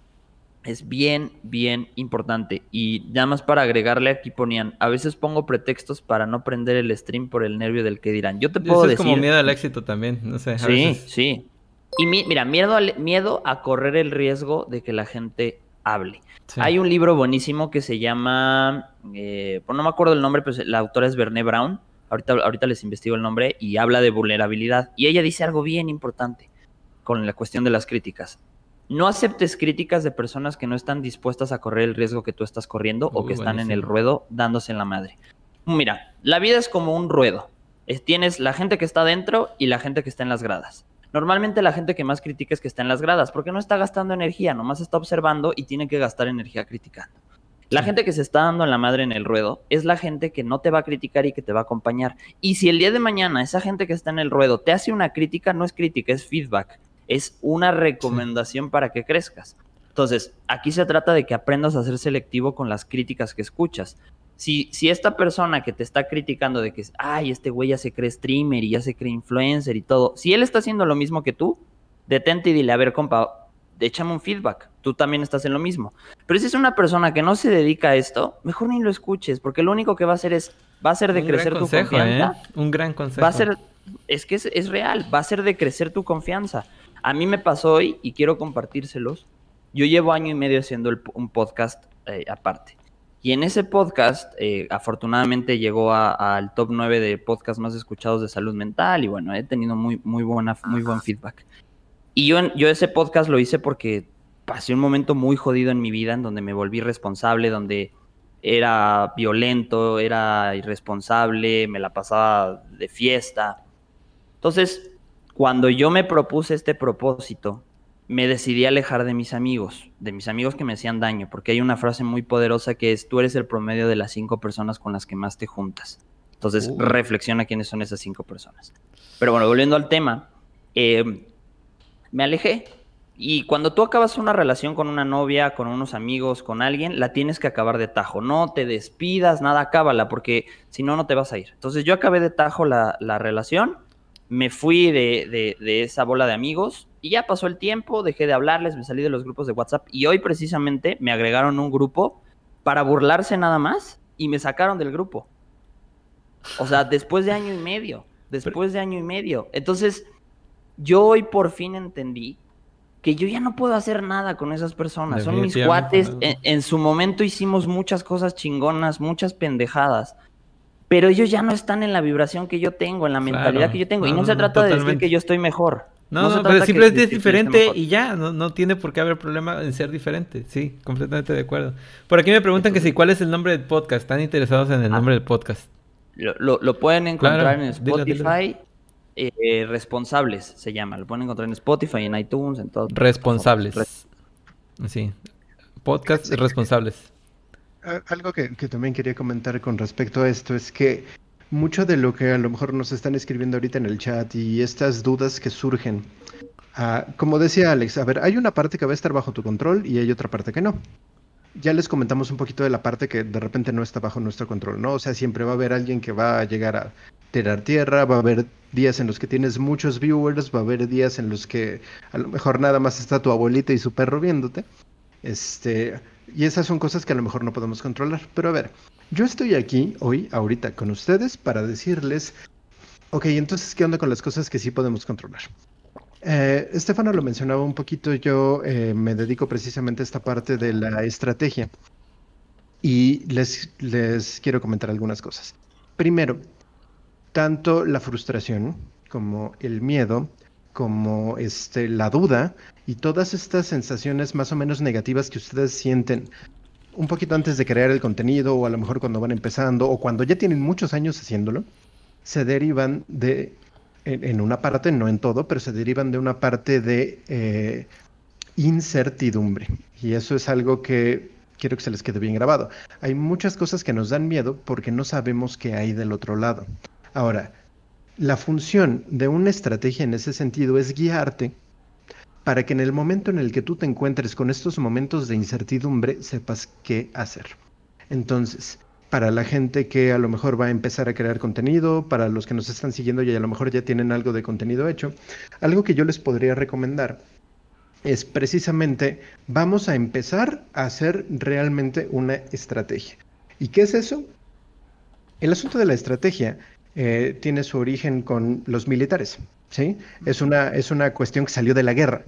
es bien, bien importante. Y nada más para agregarle aquí ponían, a veces pongo pretextos para no prender el stream por el nervio del que dirán. Yo te puedo Eso es como miedo al éxito también, no sé. sí, sí. Y mira, miedo, miedo a correr el riesgo de que la gente hable. Hay un libro buenísimo que se llama, eh, pues no me acuerdo el nombre, pero la autora es Berné Brown. Ahorita, ahorita les investigo el nombre y habla de vulnerabilidad. Y ella dice algo bien importante con la cuestión de las críticas. No aceptes críticas de personas que no están dispuestas a correr el riesgo que tú estás corriendo o que están en el ruedo dándose en la madre. Mira, la vida es como un ruedo. tienes la gente que está dentro y la gente que está en las gradas. Normalmente la gente que más critica es que está en las gradas, porque no está gastando energía, nomás está observando y tiene que gastar energía criticando. La gente que se está dando en la madre en el ruedo es la gente que no te va a criticar y que te va a acompañar. Y si el día de mañana esa gente que está en el ruedo te hace una crítica, no es crítica, es feedback. Es una recomendación para que crezcas. Entonces, aquí se trata de que aprendas a ser selectivo con las críticas que escuchas si, si esta persona que te está criticando de que, ay, este güey ya se cree streamer y ya se cree influencer y todo, si él está haciendo lo mismo que tú, detente y dile, a ver, compa, échame un feedback, tú también estás en lo mismo. Pero si es una persona que no se dedica a esto, mejor ni lo escuches, porque lo único que va a hacer es, va a ser de crecer tu confianza. ¿eh? Un gran consejo. Va a ser, es que es, real, va a ser de crecer tu confianza. A mí me pasó hoy y quiero compartírselos. Yo llevo año y medio haciendo un podcast eh, aparte. Y en ese podcast, eh, afortunadamente llegó al top 9 de podcasts más escuchados de salud mental y bueno, he tenido muy, muy, buena, muy buen feedback. Y yo, yo ese podcast lo hice porque pasé un momento muy jodido en mi vida en donde me volví responsable, donde era violento, era irresponsable, me la pasaba de fiesta. Entonces, cuando yo me propuse este propósito, me decidí a alejar de mis amigos, de mis amigos que me hacían daño, porque hay una frase muy poderosa que es, tú eres el promedio de las cinco personas con las que más te juntas. Entonces, uh. reflexiona quiénes son esas cinco personas. Pero bueno, volviendo al tema, eh, me alejé. Y cuando tú acabas una relación con una novia, con unos amigos, con alguien, la tienes que acabar de tajo. No te despidas, nada, acábala, porque si no, no te vas a ir. Entonces yo acabé de tajo la, la relación, me fui de, de, de esa bola de amigos, y ya pasó el tiempo, dejé de hablarles, me salí de los grupos de WhatsApp y hoy precisamente me agregaron un grupo para burlarse nada más y me sacaron del grupo. O sea, después de año y medio, después de año y medio. Entonces, yo hoy por fin entendí que yo ya no puedo hacer nada con esas personas. Son mis cuates. En, su momento hicimos muchas cosas chingonas, muchas pendejadas. Pero ellos ya no están en la vibración que yo tengo, en la mentalidad que yo tengo. y no, se trata de decir que yo estoy mejor. No, no, pero simplemente es diferente y ya, no, no, tiene por qué haber problema en ser diferente. Sí, completamente de acuerdo. Por aquí me preguntan que si cuál es el nombre del podcast. ¿Están interesados en el ah. nombre del podcast? Lo, lo, pueden encontrar en Spotify. Eh, responsables se llama. Lo pueden encontrar en Spotify, en iTunes, en todo. Responsables. Sí. Podcast responsables. Algo que, que también quería comentar con respecto a esto es que mucho de lo que a lo mejor nos están escribiendo ahorita en el chat y estas dudas que surgen. Ah, como decía Alex, a ver, hay una parte que va a estar bajo tu control y hay otra parte que no. Ya les comentamos un poquito de la parte que de repente no está bajo nuestro control, ¿no? O sea, siempre va a haber alguien que va a llegar a tirar tierra, va a haber días en los que tienes muchos viewers, va a haber días en los que a lo mejor nada más está tu abuelita y su perro viéndote. Este, Y esas son cosas que a lo mejor no podemos controlar. Pero a ver, yo estoy aquí hoy, ahorita, con ustedes para decirles, ok, entonces, ¿qué onda con las cosas que sí podemos controlar? Eh, Estefano lo mencionaba un poquito, yo eh, me dedico precisamente a esta parte de la estrategia y les, les quiero comentar algunas cosas. Primero, tanto la frustración como el miedo, como este, la duda y todas estas sensaciones más o menos negativas que ustedes sienten un poquito antes de crear el contenido o a lo mejor cuando van empezando o cuando ya tienen muchos años haciéndolo, se derivan de, en, una parte, no en todo, pero se derivan de una parte de eh, incertidumbre. Y eso es algo que quiero que se les quede bien grabado. Hay muchas cosas que nos dan miedo porque no sabemos qué hay del otro lado. Ahora, la función de una estrategia en ese sentido es guiarte para que en el momento en el que tú te encuentres con estos momentos de incertidumbre sepas qué hacer. Entonces, para la gente que a lo mejor va a empezar a crear contenido, para los que nos están siguiendo y a lo mejor ya tienen algo de contenido hecho, algo que yo les podría recomendar es precisamente vamos a empezar a hacer realmente una estrategia. ¿Y qué es eso? El asunto de la estrategia eh, tiene su origen con los militares, ¿sí? Es una, es una cuestión que salió de la guerra.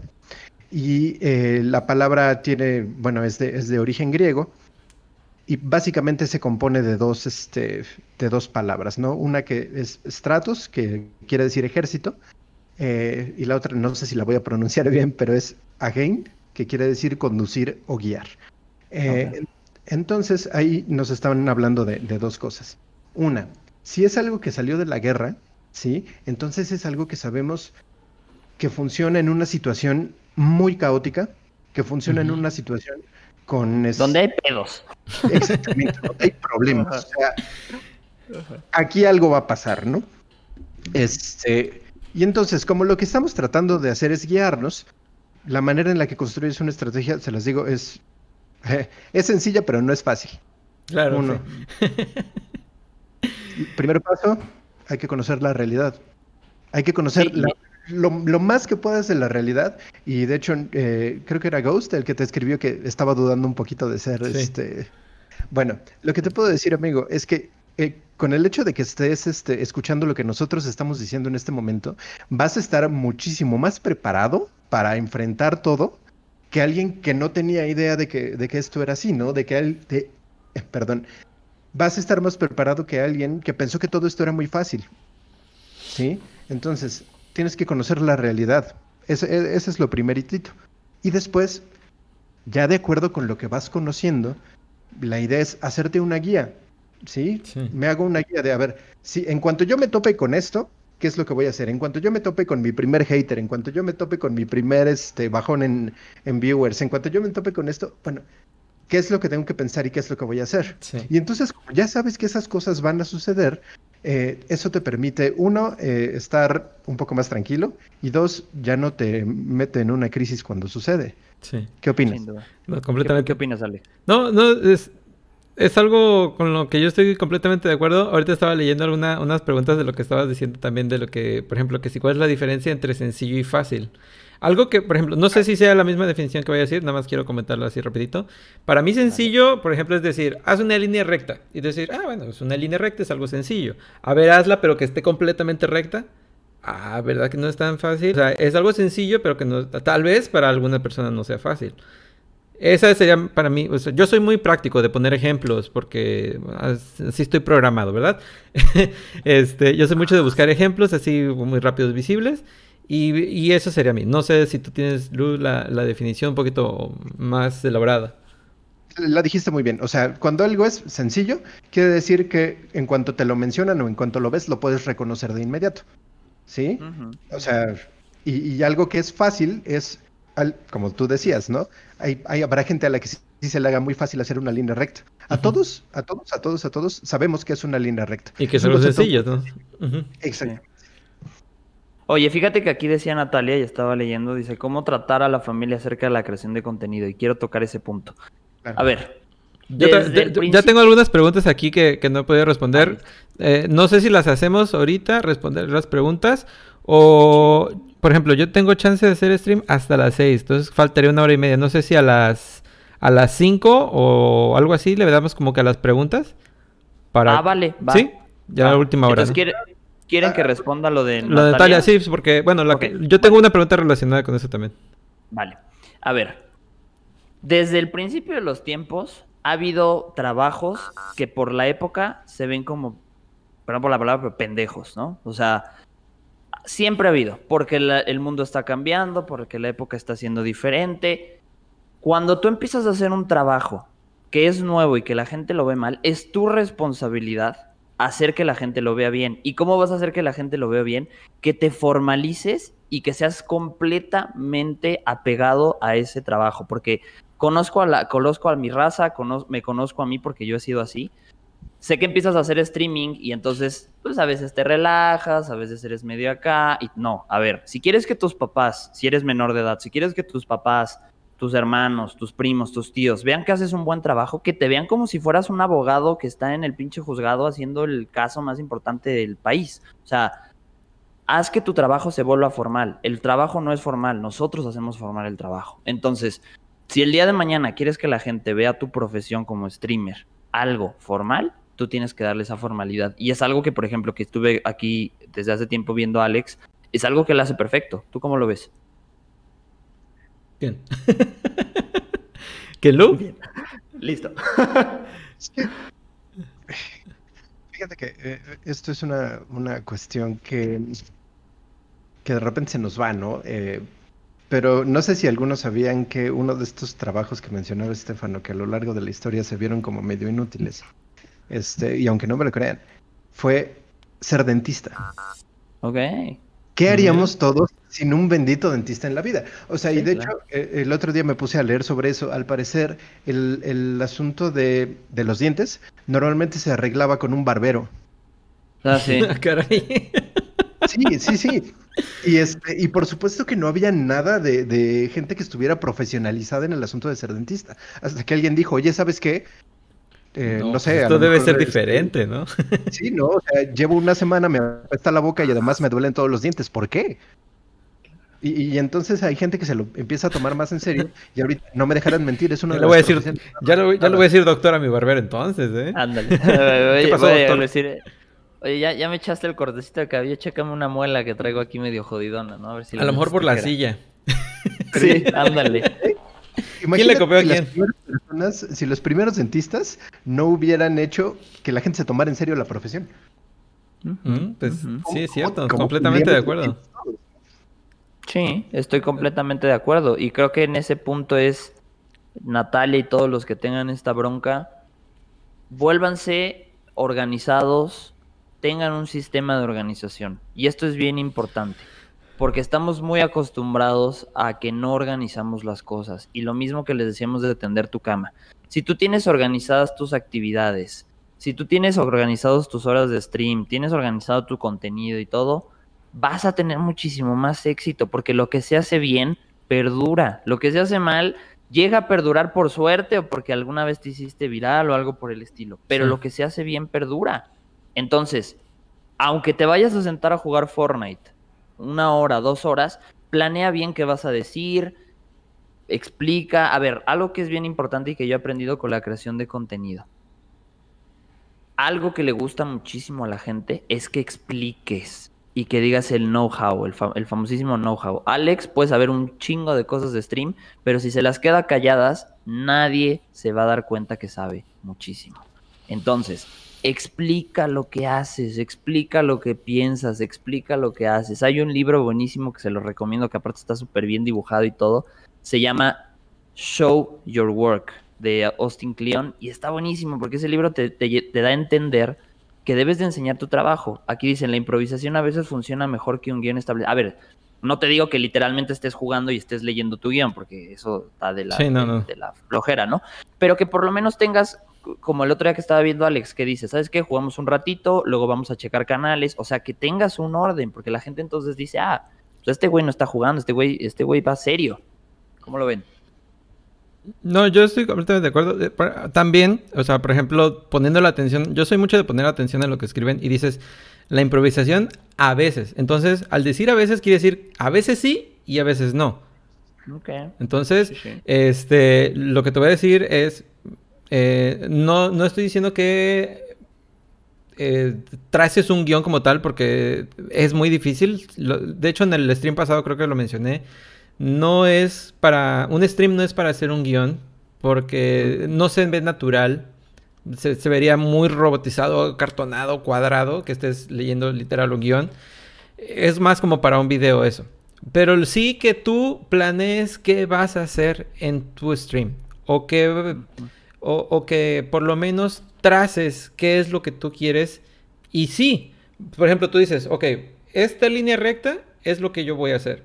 Y eh, la palabra tiene, bueno, es de, es de origen griego y básicamente se compone de dos, este, de dos palabras, ¿no? Una que es stratos, que quiere decir ejército, eh, y la otra, no sé si la voy a pronunciar (laughs) bien, pero es again, que quiere decir conducir o guiar. Entonces ahí nos estaban hablando de, de dos cosas. Una, si es algo que salió de la guerra, ¿sí? Entonces es algo que sabemos que funciona en una situación muy caótica, que funciona en una situación con... Donde hay pedos. Exactamente, donde hay problemas. O sea, aquí algo va a pasar, ¿no? Este, y entonces, como lo que estamos tratando de hacer es guiarnos, la manera en la que construyes una estrategia, se las digo, es, (laughs) es sencilla, pero no es fácil. Claro. Uno. (laughs) primer paso, hay que conocer la realidad. Hay que conocer lo, más que puedas de la realidad. Y de hecho, eh, creo que era Ghost el que te escribió que estaba dudando un poquito de ser este. Bueno, lo que te puedo decir, amigo, es que eh, con el hecho de que estés este, escuchando lo que nosotros estamos diciendo en este momento, vas a estar muchísimo más preparado para enfrentar todo que alguien que no tenía idea de que, de que esto era así, ¿no? De que él, de, eh, perdón, vas a estar más preparado que alguien que pensó que todo esto era muy fácil. ¿Sí? Entonces, tienes que conocer la realidad. Ese, e, ese es lo primeritito. Y después, ya de acuerdo con lo que vas conociendo, la idea es hacerte una guía. ¿sí? Me hago una guía de, a ver, si en cuanto yo me tope con esto, ¿qué es lo que voy a hacer? En cuanto yo me tope con mi primer hater, en cuanto yo me tope con mi primer este, bajón en, en viewers, en cuanto yo me tope con esto, bueno, qué es lo que tengo que pensar y qué es lo que voy a hacer. Y entonces, como ya sabes que esas cosas van a suceder, eh, eso te permite, uno, eh, estar un poco más tranquilo y dos, ya no te mete en una crisis cuando sucede. Sí. ¿Qué opinas? No, completamente. ¿Qué, opinas, Ale? No, no, es, es algo con lo que yo estoy completamente de acuerdo. Ahorita estaba leyendo alguna, unas preguntas de lo que estabas diciendo también, de lo que, por ejemplo, que si cuál es la diferencia entre sencillo y fácil. Algo que, por ejemplo, no sé si sea la misma definición que voy a decir, nada más quiero comentarlo así rapidito. Para mí sencillo, por ejemplo, es decir, haz una línea recta. Y decir, ah, bueno, es una línea recta, es algo sencillo. A ver, hazla, pero que esté completamente recta. Ah, ¿verdad que no es tan fácil? O sea, es algo sencillo, pero que no, tal vez para alguna persona no sea fácil. Esa sería para mí, o sea, yo soy muy práctico de poner ejemplos porque así estoy programado, ¿verdad? (laughs) este, yo soy mucho de buscar ejemplos así muy rápidos, visibles. Y, eso sería a mí. No sé si tú tienes, Luz, la, definición un poquito más elaborada. La dijiste muy bien. O sea, cuando algo es sencillo, quiere decir que en cuanto te lo mencionan o en cuanto lo ves, lo puedes reconocer de inmediato. ¿Sí? O sea, y, algo que es fácil es, como tú decías, ¿no? Hay, habrá gente a la que sí, se le haga muy fácil hacer una línea recta. A todos, a todos, a todos, a todos sabemos que es una línea recta. Y que son los sencillos, ¿no? Exacto. Oye, fíjate que aquí decía Natalia, y estaba leyendo, dice, ¿cómo tratar a la familia acerca de la creación de contenido? Y quiero tocar ese punto. A ver. Ya tengo algunas preguntas aquí que, no he podido responder. Eh, no sé si las hacemos ahorita, responder las preguntas. O, por ejemplo, yo tengo chance de hacer stream hasta las 6, entonces faltaría una hora y media. No sé si a las a las 5 o algo así, le damos como que a las preguntas. Para... Ah, vale, va. Sí, ya la última hora. Entonces, ¿quieren que responda lo de Lo de Natalia, sí, porque, bueno, yo tengo una pregunta relacionada con eso también. Vale. A ver, desde el principio de los tiempos ha habido trabajos que por la época se ven como, perdón por la palabra, pero pendejos, ¿no? O sea, siempre ha habido, porque el mundo está cambiando, porque la época está siendo diferente. Cuando tú empiezas a hacer un trabajo que es nuevo y que la gente lo ve mal, es tu responsabilidad hacer que la gente lo vea bien. ¿Y cómo vas a hacer que la gente lo vea bien? Que te formalices y que seas completamente apegado a ese trabajo, porque conozco a, la, conozco a mi raza, me conozco a mí porque yo he sido así. Sé que empiezas a hacer streaming y entonces, pues a veces te relajas, a veces eres medio acá. Y no, a ver, si quieres que tus papás, si eres menor de edad, si quieres que tus papás, tus hermanos, tus primos, tus tíos vean que haces un buen trabajo, que te vean como si fueras un abogado que está en el pinche juzgado haciendo el caso más importante del país. O sea, haz que tu trabajo se vuelva formal. El trabajo no es formal, nosotros hacemos formal el trabajo. Entonces, si el día de mañana quieres que la gente vea tu profesión como streamer algo formal, tú tienes que darle esa formalidad. Y es algo que, por ejemplo, que estuve aquí desde hace tiempo viendo a Alex, es algo que él hace perfecto. ¿Tú cómo lo ves? ¿Quién? (laughs) ¿Qué lo? Listo. (laughs) fíjate que eh, esto es una, una, cuestión que, que de repente se nos va, ¿no? Eh, pero no sé si algunos sabían que uno de estos trabajos que mencionaba Estefano, que a lo largo de la historia se vieron como medio inútiles, este, y aunque no me lo crean, fue ser dentista. Ok. ¿Qué haríamos todos sin un bendito dentista en la vida? O sea, y de hecho, eh, el otro día me puse a leer sobre eso. Al parecer, el, el asunto de, de, los dientes normalmente se arreglaba con un barbero. Ah, (laughs) sí. Caray. Sí, sí, sí. Y, este, y por supuesto que no había nada de, gente que estuviera profesionalizada en el asunto de ser dentista. Hasta que alguien dijo, oye, ¿sabes qué? Eh, no, sé. Pues esto debe ser diferente, ¿no? Sí, no, o sea, llevo una semana, me apesta la boca y además me duelen todos los dientes. ¿Por qué? Y, entonces hay gente que se lo empieza a tomar más en serio (laughs) y ahorita no me dejarán mentir, es una ya lo voy a decir, ya lo, ya lo voy a decir doctor a mi barbero entonces, ¿eh? Ándale. (laughs) (laughs) ¿Qué pasó, doctor? Decir, Oye, ya, ya me echaste el cortecito de cabello, chécame una muela que traigo aquí medio jodidona, ¿no? A ver si... A lo mejor por la silla. sí, ándale. ¿Quién le copió a quién? si los primeros dentistas no hubieran hecho que la gente se tomara en serio la profesión. pues sí, es cierto, completamente de acuerdo. Sí, estoy completamente de acuerdo. Y creo que en ese punto es Natalia y todos los que tengan esta bronca, vuélvanse organizados, tengan un sistema de organización. Y esto es bien importante, porque estamos muy acostumbrados a que no organizamos las cosas. Y lo mismo que les decíamos de tender tu cama. Si tú tienes organizadas tus actividades, si tú tienes organizados tus horas de stream, tienes organizado tu contenido y todo, vas a tener muchísimo más éxito, porque lo que se hace bien perdura. Lo que se hace mal llega a perdurar por suerte o porque alguna vez te hiciste viral o algo por el estilo. Pero lo que se hace bien perdura. Entonces, aunque te vayas a sentar a jugar Fortnite una hora, dos horas, planea bien qué vas a decir, explica. A ver, algo que es bien importante y que yo he aprendido con la creación de contenido. Algo que le gusta muchísimo a la gente es que expliques y que digas el know-how, el, el, famosísimo know-how. Alex puede saber un chingo de cosas de stream, pero si se las queda calladas, nadie se va a dar cuenta que sabe muchísimo. Entonces, explica lo que haces, explica lo que piensas, explica lo que haces. Hay un libro buenísimo que se lo recomiendo, que aparte está súper bien dibujado y todo. Se llama Show Your Work de Austin Kleon y está buenísimo porque ese libro te, da a entender que debes de enseñar tu trabajo. Aquí dicen, la improvisación a veces funciona mejor que un guion establecido. A ver, no te digo que literalmente estés jugando y estés leyendo tu guion, porque eso está de la, de la flojera, ¿no? Pero que por lo menos tengas como el otro día que estaba viendo Alex, que dice, ¿sabes qué? Jugamos un ratito, luego vamos a checar canales, o sea, que tengas un orden, porque la gente entonces dice, ah, pues este güey no está jugando, este güey, este güey va serio. ¿Cómo lo ven? No, yo estoy completamente de acuerdo. Eh, también, o sea, por ejemplo, poniendo la atención, yo soy mucho de poner atención en lo que escriben y dices, la improvisación a veces. Entonces, al decir a veces quiere decir a veces sí y a veces no. Entonces, este, lo que te voy a decir es, eh, no, no estoy diciendo que eh, traces un guion como tal porque es muy difícil. de hecho, en el stream pasado creo que lo mencioné. No es para. Un stream no es para hacer un guion porque no se ve natural. Se, vería muy robotizado, cartonado, cuadrado, que estés leyendo literal un guion. Es más como para un video eso. Pero sí que tú planees qué vas a hacer en tu stream. O que, o, que por lo menos traces qué es lo que tú quieres. Y sí, por ejemplo, tú dices, ok, esta línea recta es lo que yo voy a hacer.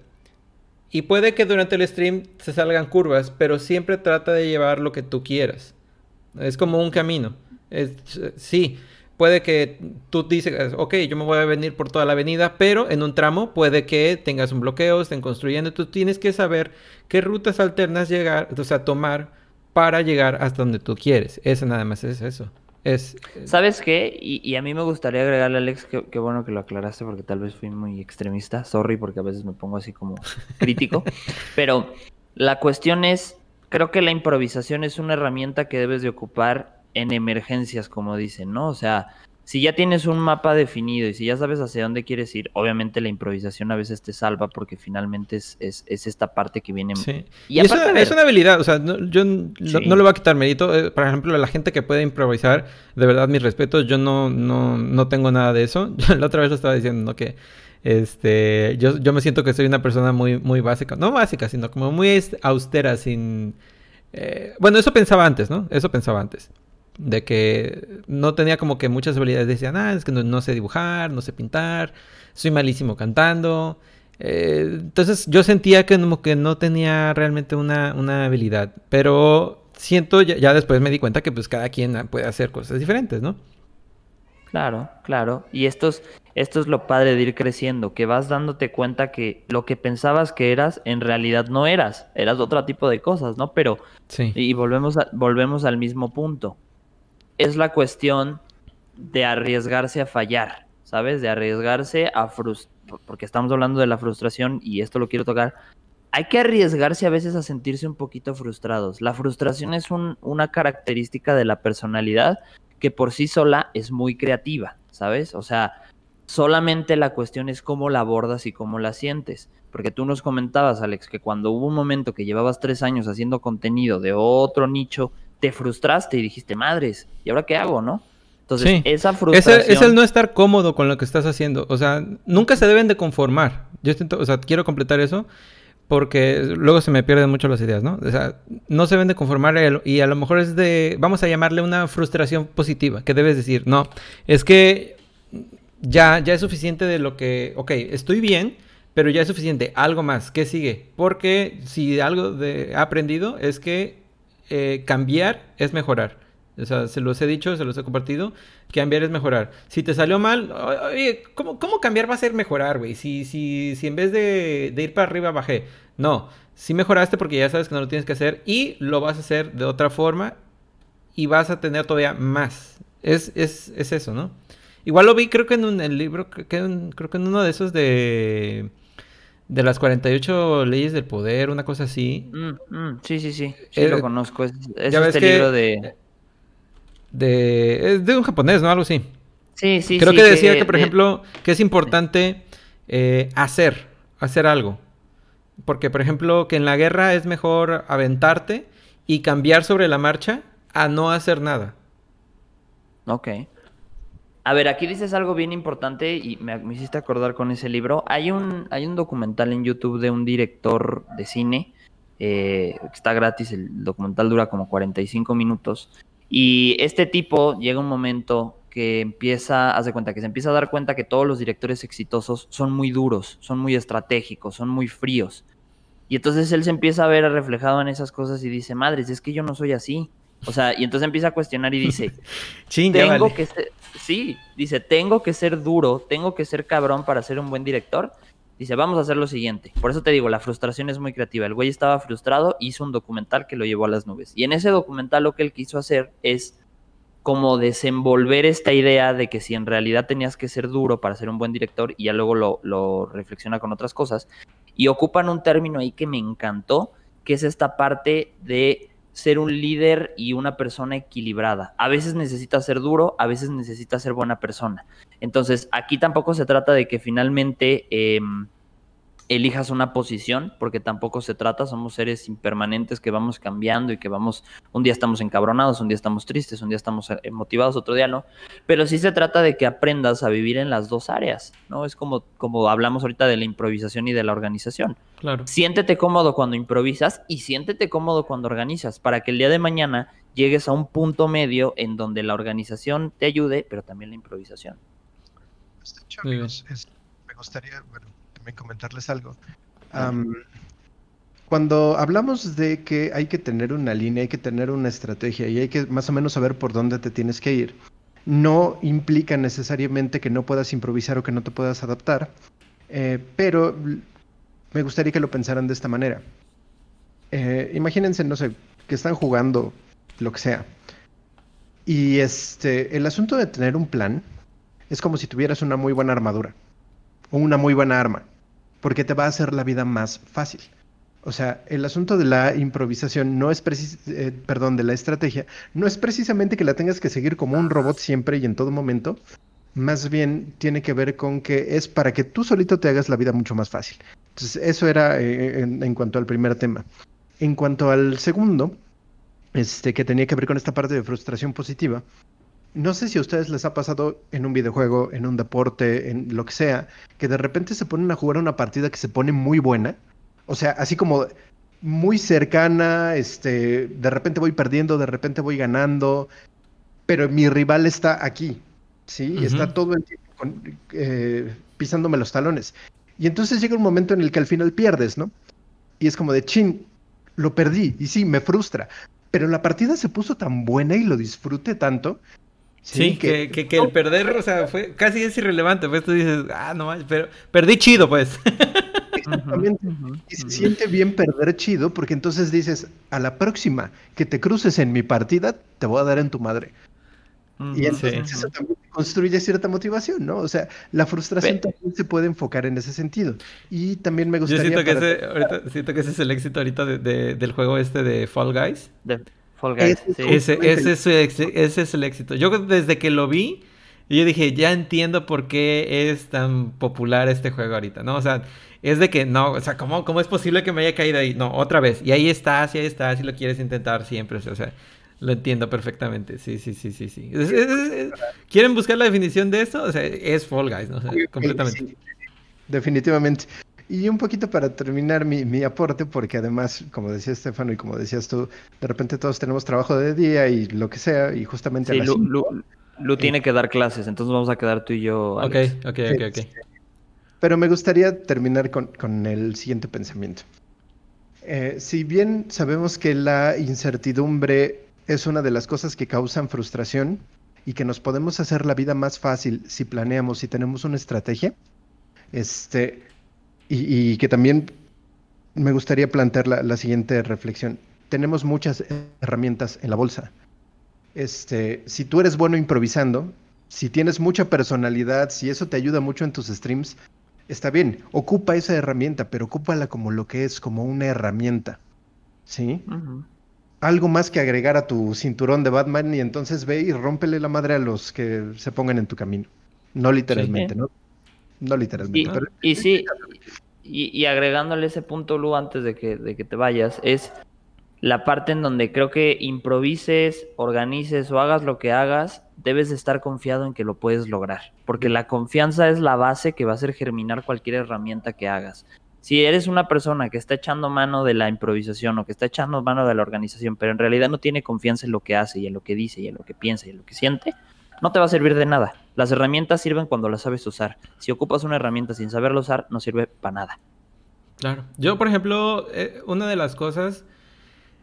Y puede que durante el stream se salgan curvas, pero siempre trata de llevar lo que tú quieras. Es como un camino. sí, puede que tú dices, ok, yo me voy a venir por toda la avenida, pero en un tramo puede que tengas un bloqueo, estén construyendo. Tú tienes que saber qué rutas alternas llegar, o sea, tomar para llegar hasta donde tú quieres. Eso nada más es eso. Es, ¿Sabes qué? Y, a mí me gustaría agregarle, Alex, que, bueno que lo aclaraste porque tal vez fui muy extremista. Sorry porque a veces me pongo así como crítico. (laughs) pero la cuestión es, creo que la improvisación es una herramienta que debes de ocupar en emergencias, como dicen, ¿no? O sea, si ya tienes un mapa definido y si ya sabes hacia dónde quieres ir, obviamente la improvisación a veces te salva porque finalmente es, es, esta parte que viene. Sí. Y, es, una, habilidad, o sea, yo no, le voy a quitar mérito. Eh, por ejemplo, la gente que puede improvisar, de verdad, mis respetos, yo no, no, no tengo nada de eso. (laughs) la otra vez lo estaba diciendo, ¿no? Que este, yo, yo me siento que soy una persona muy, muy básica, no básica, sino como muy austera, sin... Eh, bueno, eso pensaba antes, ¿no? Eso pensaba antes de que no tenía como que muchas habilidades. Decían, ah, es que no, sé dibujar, no sé pintar, soy malísimo cantando. Eh, entonces yo sentía que, como que no tenía realmente una, una habilidad. Pero siento, ya, después me di cuenta que pues cada quien puede hacer cosas diferentes, ¿no? Claro, claro. Y esto es, esto es lo padre de ir creciendo, que vas dándote cuenta que lo que pensabas que eras, en realidad no eras. Eras otro tipo de cosas, ¿no? Pero... Sí. Y volvemos, volvemos al mismo punto es la cuestión de arriesgarse a fallar, ¿sabes? De arriesgarse a frustrar, porque estamos hablando de la frustración y esto lo quiero tocar. Hay que arriesgarse a veces a sentirse un poquito frustrados. La frustración es una característica de la personalidad que por sí sola es muy creativa, ¿sabes? O sea, solamente la cuestión es cómo la abordas y cómo la sientes. Porque tú nos comentabas, Alex, que cuando hubo un momento que llevabas tres años haciendo contenido de otro nicho te frustraste y dijiste, madres, ¿y ahora qué hago, no? Entonces, esa frustración... Es el, no estar cómodo con lo que estás haciendo. O sea, nunca se deben de conformar. Yo o sea, quiero completar eso porque luego se me pierden mucho las ideas, ¿no? O sea, no se deben de conformar y a lo mejor es de, vamos a llamarle una frustración positiva, que debes decir, no, es que ya, ya es suficiente de lo que, ok, estoy bien, pero ya es suficiente, algo más, ¿qué sigue? Porque si algo de, he aprendido es que eh, cambiar es mejorar. O sea, se los he dicho, se los he compartido. Cambiar es mejorar. Si te salió mal, oye, ¿cómo, cambiar va a ser mejorar, güey? Si, si, si en vez de, ir para arriba bajé. No, si mejoraste porque ya sabes que no lo tienes que hacer y lo vas a hacer de otra forma y vas a tener todavía más. Es, es, es eso, ¿no? Igual lo vi, creo que en un el libro, creo que en uno de esos de de las 48 leyes del poder, una cosa así. Mm, mm, sí, sí, sí. Sí, lo eh, conozco. Es, este libro de... de. Es de un japonés, ¿no? Algo así. Sí, sí, Creo que decía que, por ejemplo, que es importante eh, hacer, hacer algo. Porque, por ejemplo, que en la guerra es mejor aventarte y cambiar sobre la marcha a no hacer nada. Ok. A ver, aquí dices algo bien importante y me, hiciste acordar con ese libro. Hay un, hay un documental en YouTube de un director de cine. Eh, está gratis, el documental dura como 45 minutos. Y este tipo llega un momento que empieza, haz de cuenta, que se empieza a dar cuenta que todos los directores exitosos son muy duros, son muy estratégicos, son muy fríos. Y entonces él se empieza a ver reflejado en esas cosas y dice, madres, es que yo no soy así. O sea, y entonces empieza a cuestionar y dice, (laughs) tengo que ser, sí, dice, tengo que ser duro, tengo que ser cabrón para ser un buen director. Dice, vamos a hacer lo siguiente. Por eso te digo, la frustración es muy creativa. El güey estaba frustrado, hizo un documental que lo llevó a las nubes. Y en ese documental lo que él quiso hacer es como desenvolver esta idea de que si en realidad tenías que ser duro para ser un buen director y ya luego lo, lo reflexiona con otras cosas. Y ocupan un término ahí que me encantó, que es esta parte de ser un líder y una persona equilibrada. A veces necesita ser duro, a veces necesita ser buena persona. Entonces, aquí tampoco se trata de que finalmente... Em, elijas una posición, porque tampoco se trata, somos seres impermanentes que vamos cambiando y que vamos, un día estamos encabronados, un día estamos tristes, un día estamos eh, motivados, otro día no, pero sí se trata de que aprendas a vivir en las dos áreas, ¿no? Es como, como hablamos ahorita de la improvisación y de la organización. Claro. Siéntete cómodo cuando improvisas y siéntete cómodo cuando organizas, para que el día de mañana llegues a un punto medio en donde la organización te ayude, pero también la improvisación. me gustaría, bueno, también comentarles algo. cuando hablamos de que hay que tener una línea, hay que tener una estrategia y hay que más o menos saber por dónde te tienes que ir, no implica necesariamente que no puedas improvisar o que no te puedas adaptar, eh, pero me gustaría que lo pensaran de esta manera. Eh, imagínense, no sé, que están jugando lo que sea. Y este, el asunto de tener un plan es como si tuvieras una muy buena armadura o una muy buena arma porque te va a hacer la vida más fácil. O sea, el asunto de la improvisación no es eh, perdón, de la estrategia, no es precisamente que la tengas que seguir como un robot siempre y en todo momento. Más bien tiene que ver con que es para que tú solito te hagas la vida mucho más fácil. Entonces, eso era eh, en, cuanto al primer tema. En cuanto al segundo, este, que tenía que ver con esta parte de frustración positiva, no sé si a ustedes les ha pasado en un videojuego, en un deporte, en lo que sea, que de repente se ponen a jugar una partida que se pone muy buena. O sea, así como muy cercana, este, de repente voy perdiendo, de repente voy ganando, pero mi rival está aquí, ¿sí? Está todo el tiempo eh, pisándome los talones. Y entonces llega un momento en el que al final pierdes, ¿no? Y es como de, chin, lo perdí, y sí, me frustra. Pero la partida se puso tan buena y lo disfruté tanto Sí, que, que, el perder, o sea, fue casi es irrelevante, pues tú dices, ah, no pero perdí chido, pues. (laughs) Exactamente. Y se siente bien perder chido, porque entonces dices, a la próxima que te cruces en mi partida, te voy a dar en tu madre. Y entonces eso también construye cierta motivación, ¿no? O sea, la frustración también se puede enfocar en ese sentido. Y también me gustaría... Yo siento que, ese, ahorita, siento que ese es el éxito ahorita de, del juego este de Fall Guys. Ese, es el éxito. Yo desde que lo vi, yo dije, ya entiendo por qué es tan popular este juego ahorita, ¿no? O sea, es de que, no, o sea, ¿cómo, cómo es posible que me haya caído ahí? No, otra vez. Y ahí estás, y ahí estás, y lo quieres intentar siempre. O sea, lo entiendo perfectamente. Sí, sí, sí, sí, sí. ¿Quieren buscar la definición de esto? O sea, es Fall Guys, ¿no? completamente. definitivamente. Y un poquito para terminar mi, aporte, porque además, como decía Estefano y como decías tú, de repente todos tenemos trabajo de día y lo que sea, y justamente... Sí, Lu, tiene que dar clases, entonces vamos a quedar tú y yo. Ok, ok, ok, ok. Pero me gustaría terminar con, el siguiente pensamiento. Eh, si bien sabemos que la incertidumbre es una de las cosas que causan frustración y que nos podemos hacer la vida más fácil si planeamos y tenemos una estrategia, este, y, que también me gustaría plantear la, siguiente reflexión. Tenemos muchas herramientas en la bolsa. Este, si tú eres bueno improvisando, si tienes mucha personalidad, si eso te ayuda mucho en tus streams, está bien, ocupa esa herramienta, pero ocúpala como lo que es, como una herramienta. ¿Sí? Algo más que agregar a tu cinturón de Batman y entonces ve y rómpele la madre a los que se pongan en tu camino. No literalmente, ¿no? No literalmente. pero... y sí, y, agregándole ese punto, Lu, antes de que, de que te vayas, es la parte en donde creo que improvises, organices o hagas lo que hagas, debes estar confiado en que lo puedes lograr, porque la confianza es la base que va a hacer germinar cualquier herramienta que hagas. Si eres una persona que está echando mano de la improvisación o que está echando mano de la organización, pero en realidad no tiene confianza en lo que hace y en lo que dice y en lo que piensa y en lo que siente, no te va a servir de nada. Las herramientas sirven cuando las sabes usar. Si ocupas una herramienta sin saberla usar, no sirve para nada. Claro. Yo, por ejemplo, eh, una de las cosas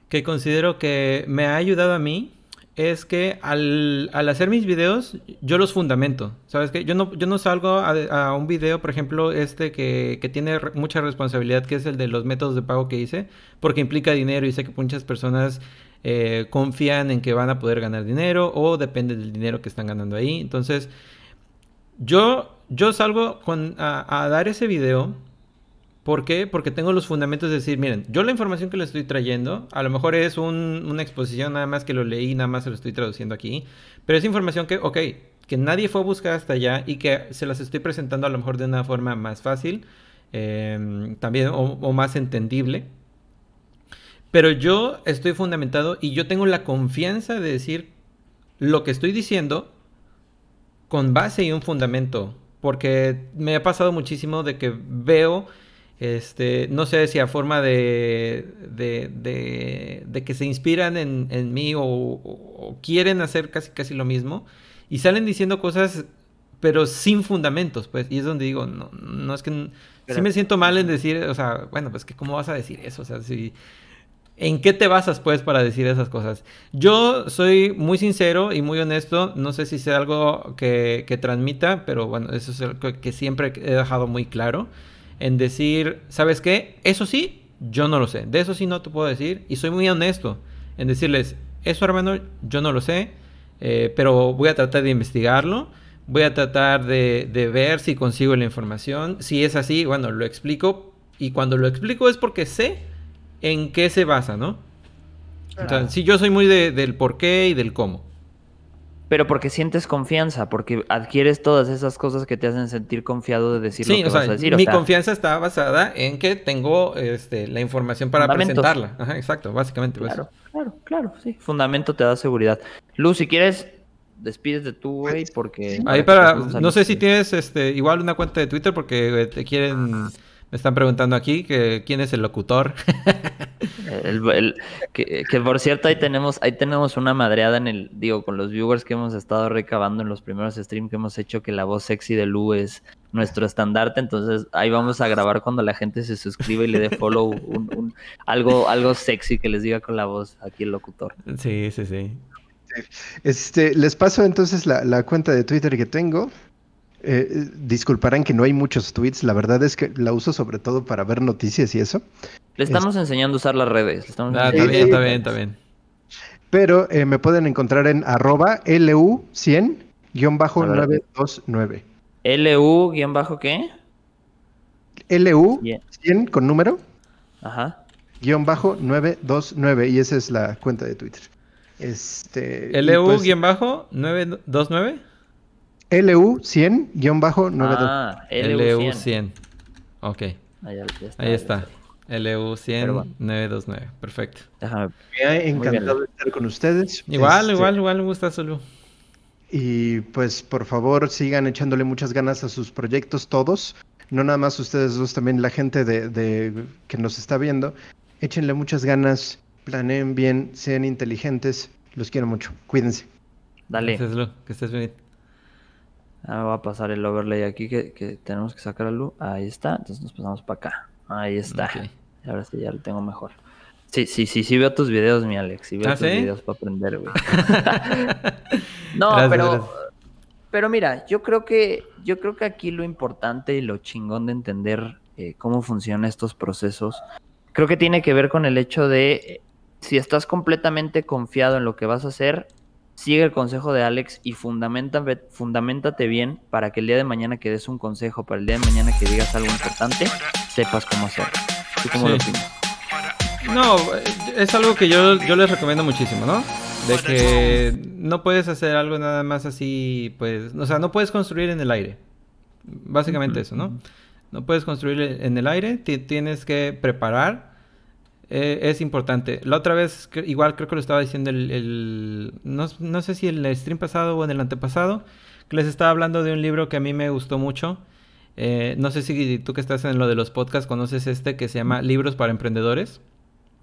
que considero que me ha ayudado a mí es que al, hacer mis videos, yo los fundamento. ¿Sabes qué? Yo no, yo no salgo a, un video, por ejemplo, este que, que, tiene mucha responsabilidad, que es el de los métodos de pago que hice, porque implica dinero y sé que muchas personas eh, confían en que van a poder ganar dinero o depende del dinero que están ganando ahí. Entonces, yo, yo salgo con, a, dar ese video ¿Por qué? Porque tengo los fundamentos de decir, miren, yo la información que le estoy trayendo, a lo mejor es una exposición nada más que lo leí, nada más se lo estoy traduciendo aquí, pero es información que, ok, que nadie fue a buscar hasta allá y que se las estoy presentando a lo mejor de una forma más fácil, em, también o más entendible. Pero yo estoy fundamentado y yo tengo la confianza de decir lo que estoy diciendo con base y un fundamento. Porque me ha pasado muchísimo de que veo este, no sé si a forma de, de, de, que se inspiran en, en mí o, quieren hacer casi, casi lo mismo y salen diciendo cosas pero sin fundamentos, pues, y es donde digo, no, no es que, sí me siento mal en decir, o sea, bueno, pues que cómo vas a decir eso, o sea, si, ¿en qué te basas, pues, para decir esas cosas? Yo soy muy sincero y muy honesto, no sé si sea algo que, que transmita, pero bueno, eso es algo que siempre he dejado muy claro en decir, ¿sabes qué? Eso sí, yo no lo sé. De eso sí no te puedo decir. Y soy muy honesto en decirles, eso hermano, yo no lo sé, eh, pero voy a tratar de investigarlo. Voy a tratar de, ver si consigo la información. Si es así, bueno, lo explico. Y cuando lo explico es porque sé en qué se basa, ¿no? Entonces, sí, yo soy muy del por qué y del cómo pero porque sientes confianza, porque adquieres todas esas cosas que te hacen sentir confiado de decir lo que vas a decir. Mi confianza está basada en que tengo este, la información para presentarla. Ajá, exacto, básicamente. Pues. Claro, claro, claro, sí. Fundamento te da seguridad. Luz, si quieres, despides de tu güey, porque... Ahí para, no sé si tienes este, igual una cuenta de Twitter porque te quieren me están preguntando aquí que quién es el locutor. que, por cierto, ahí tenemos, ahí tenemos una madreada en el, digo, con los viewers que hemos estado recabando en los primeros streams que hemos hecho, que la voz sexy de Lu es nuestro estandarte. Entonces ahí vamos a grabar cuando la gente se suscriba y le dé follow algo, algo sexy que les diga con la voz aquí el locutor. Sí, sí, sí. Este, les paso entonces la, la cuenta de Twitter que tengo. Eh, disculparán que no hay muchos tweets, la verdad es que la uso sobre todo para ver noticias y eso. Le estamos enseñando a usar las redes. Ah, está bien, está bien, está bien. Pero eh, me pueden encontrar en arroba LU100-929. ¿LU qué? LU100 con número. Ajá. Guión bajo 929 y esa es la cuenta de Twitter. Este, LU-929. LU100-929. Ah, LU100. Ok. Ahí, está. LU100-929. Perfecto. Me ha encantado estar con ustedes. Igual, este, igual, igual me gusta solo. Y pues por favor sigan echándole muchas ganas a sus proyectos todos. No nada más ustedes dos, también la gente de, de que nos está viendo. Échenle muchas ganas, planeen bien, sean inteligentes. Los quiero mucho. Cuídense. Dale. Gracias, Que estés bien. Ahora va a pasar el overlay aquí que, tenemos que sacar a luz. Ahí está. Entonces nos pasamos para acá. Ahí está. Ahora sí ya lo tengo mejor. Sí, sí, sí, sí veo tus videos, mi Alex. Sí veo ¿Ah, tus videos para aprender, güey. (laughs) no, pero. Pero mira, yo creo que. Yo creo que aquí lo importante y lo chingón de entender eh, cómo funcionan estos procesos. Creo que tiene que ver con el hecho de. Eh, si estás completamente confiado en lo que vas a hacer, Sigue el consejo de Alex y fundamenta, fundamentate bien para que el día de mañana que des un consejo, para el día de mañana que digas algo importante, sepas cómo hacerlo. ¿Tú cómo lo opinas? No, es algo que yo, yo les recomiendo muchísimo, ¿no? De que no puedes hacer algo nada más así, pues, o sea, no puedes construir en el aire. Básicamente eso, ¿no? No puedes construir en el aire, tienes que preparar eh, es importante. La otra vez, igual creo que lo estaba diciendo el, no, sé si el stream pasado o en el antepasado, que les estaba hablando de un libro que a mí me gustó mucho. Eh, no sé si tú que estás en lo de los podcasts conoces este que se llama Libros para Emprendedores.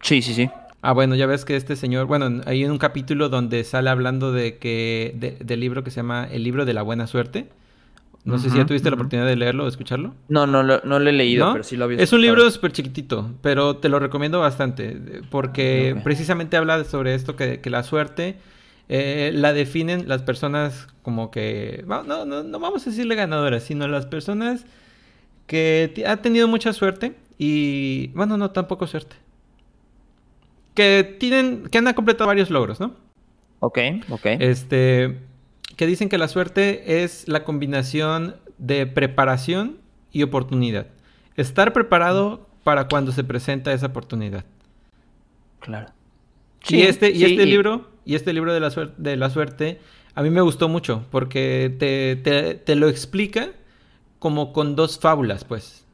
Sí, sí, sí. Ah, bueno, ya ves que este señor, bueno, hay un capítulo donde sale hablando de que, del libro que se llama El libro de la buena suerte. No sé si ya tuviste la oportunidad de leerlo o escucharlo. No, no, no, lo he leído, pero sí lo había Es un libro súper chiquitito, pero te lo recomiendo bastante, porque precisamente habla sobre esto, que, la suerte eh, la definen las personas como que, no, no, no vamos a decirle ganadoras, sino las personas que han tenido mucha suerte y, bueno, no, tampoco suerte. Que tienen, que han completado varios logros, ¿no? Ok, ok. Este, que dicen que la suerte es la combinación de preparación y oportunidad. Estar preparado para cuando se presenta esa oportunidad. Claro. y este, y este libro, y este libro de la, suerte, de la suerte, a mí me gustó mucho, porque te, te lo explica como con dos fábulas, pues.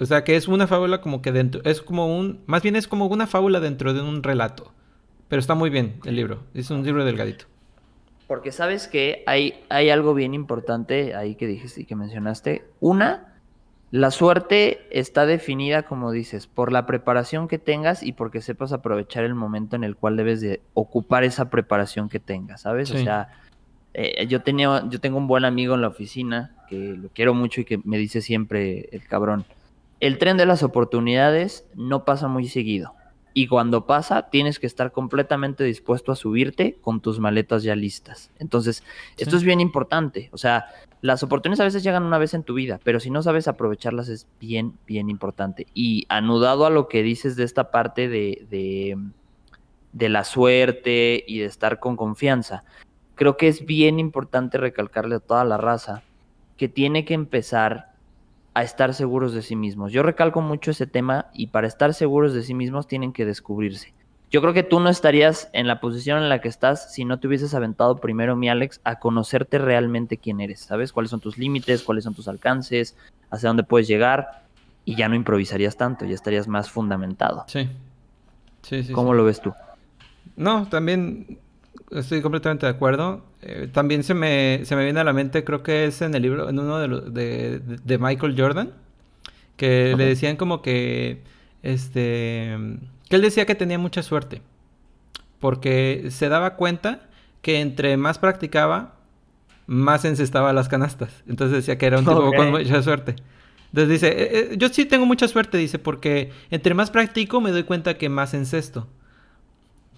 O sea, que es una fábula como que dentro, es como un, más bien es como una fábula dentro de un relato. Pero está muy bien el libro, es un libro delgadito. Porque sabes que hay, hay algo bien importante ahí que dijiste y que mencionaste. Una, la suerte está definida, como dices, por la preparación que tengas y porque sepas aprovechar el momento en el cual debes de ocupar esa preparación que tengas, ¿sabes? O sea, eh, yo, tenía, yo tengo un buen amigo en la oficina que lo quiero mucho y que me dice siempre el cabrón, el tren de las oportunidades no pasa muy seguido. Y cuando pasa, tienes que estar completamente dispuesto a subirte con tus maletas ya listas. Entonces, esto es bien importante. O sea, las oportunidades a veces llegan una vez en tu vida, pero si no sabes aprovecharlas es bien, bien importante. Y anudado a lo que dices de esta parte de, de, de la suerte y de estar con confianza, creo que es bien importante recalcarle a toda la raza que tiene que empezar a estar seguros de sí mismos. Yo recalco mucho ese tema y para estar seguros de sí mismos tienen que descubrirse. Yo creo que tú no estarías en la posición en la que estás si no te hubieses aventado primero, mi Alex, a conocerte realmente quién eres, ¿sabes? Cuáles son tus límites, cuáles son tus alcances, hacia dónde puedes llegar y ya no improvisarías tanto, ya estarías más fundamentado. Sí. Sí, sí. ¿Cómo lo ves tú? No, también estoy completamente de acuerdo. Eh, también se me, se me viene a la mente, creo que es en el libro, en uno de, los, de, de, Michael Jordan, que le decían como que, este, que él decía que tenía mucha suerte, porque se daba cuenta que entre más practicaba, más encestaba las canastas. Entonces decía que era un tipo con mucha suerte. Entonces dice, eh, eh, yo sí tengo mucha suerte, dice, porque entre más practico me doy cuenta que más encesto.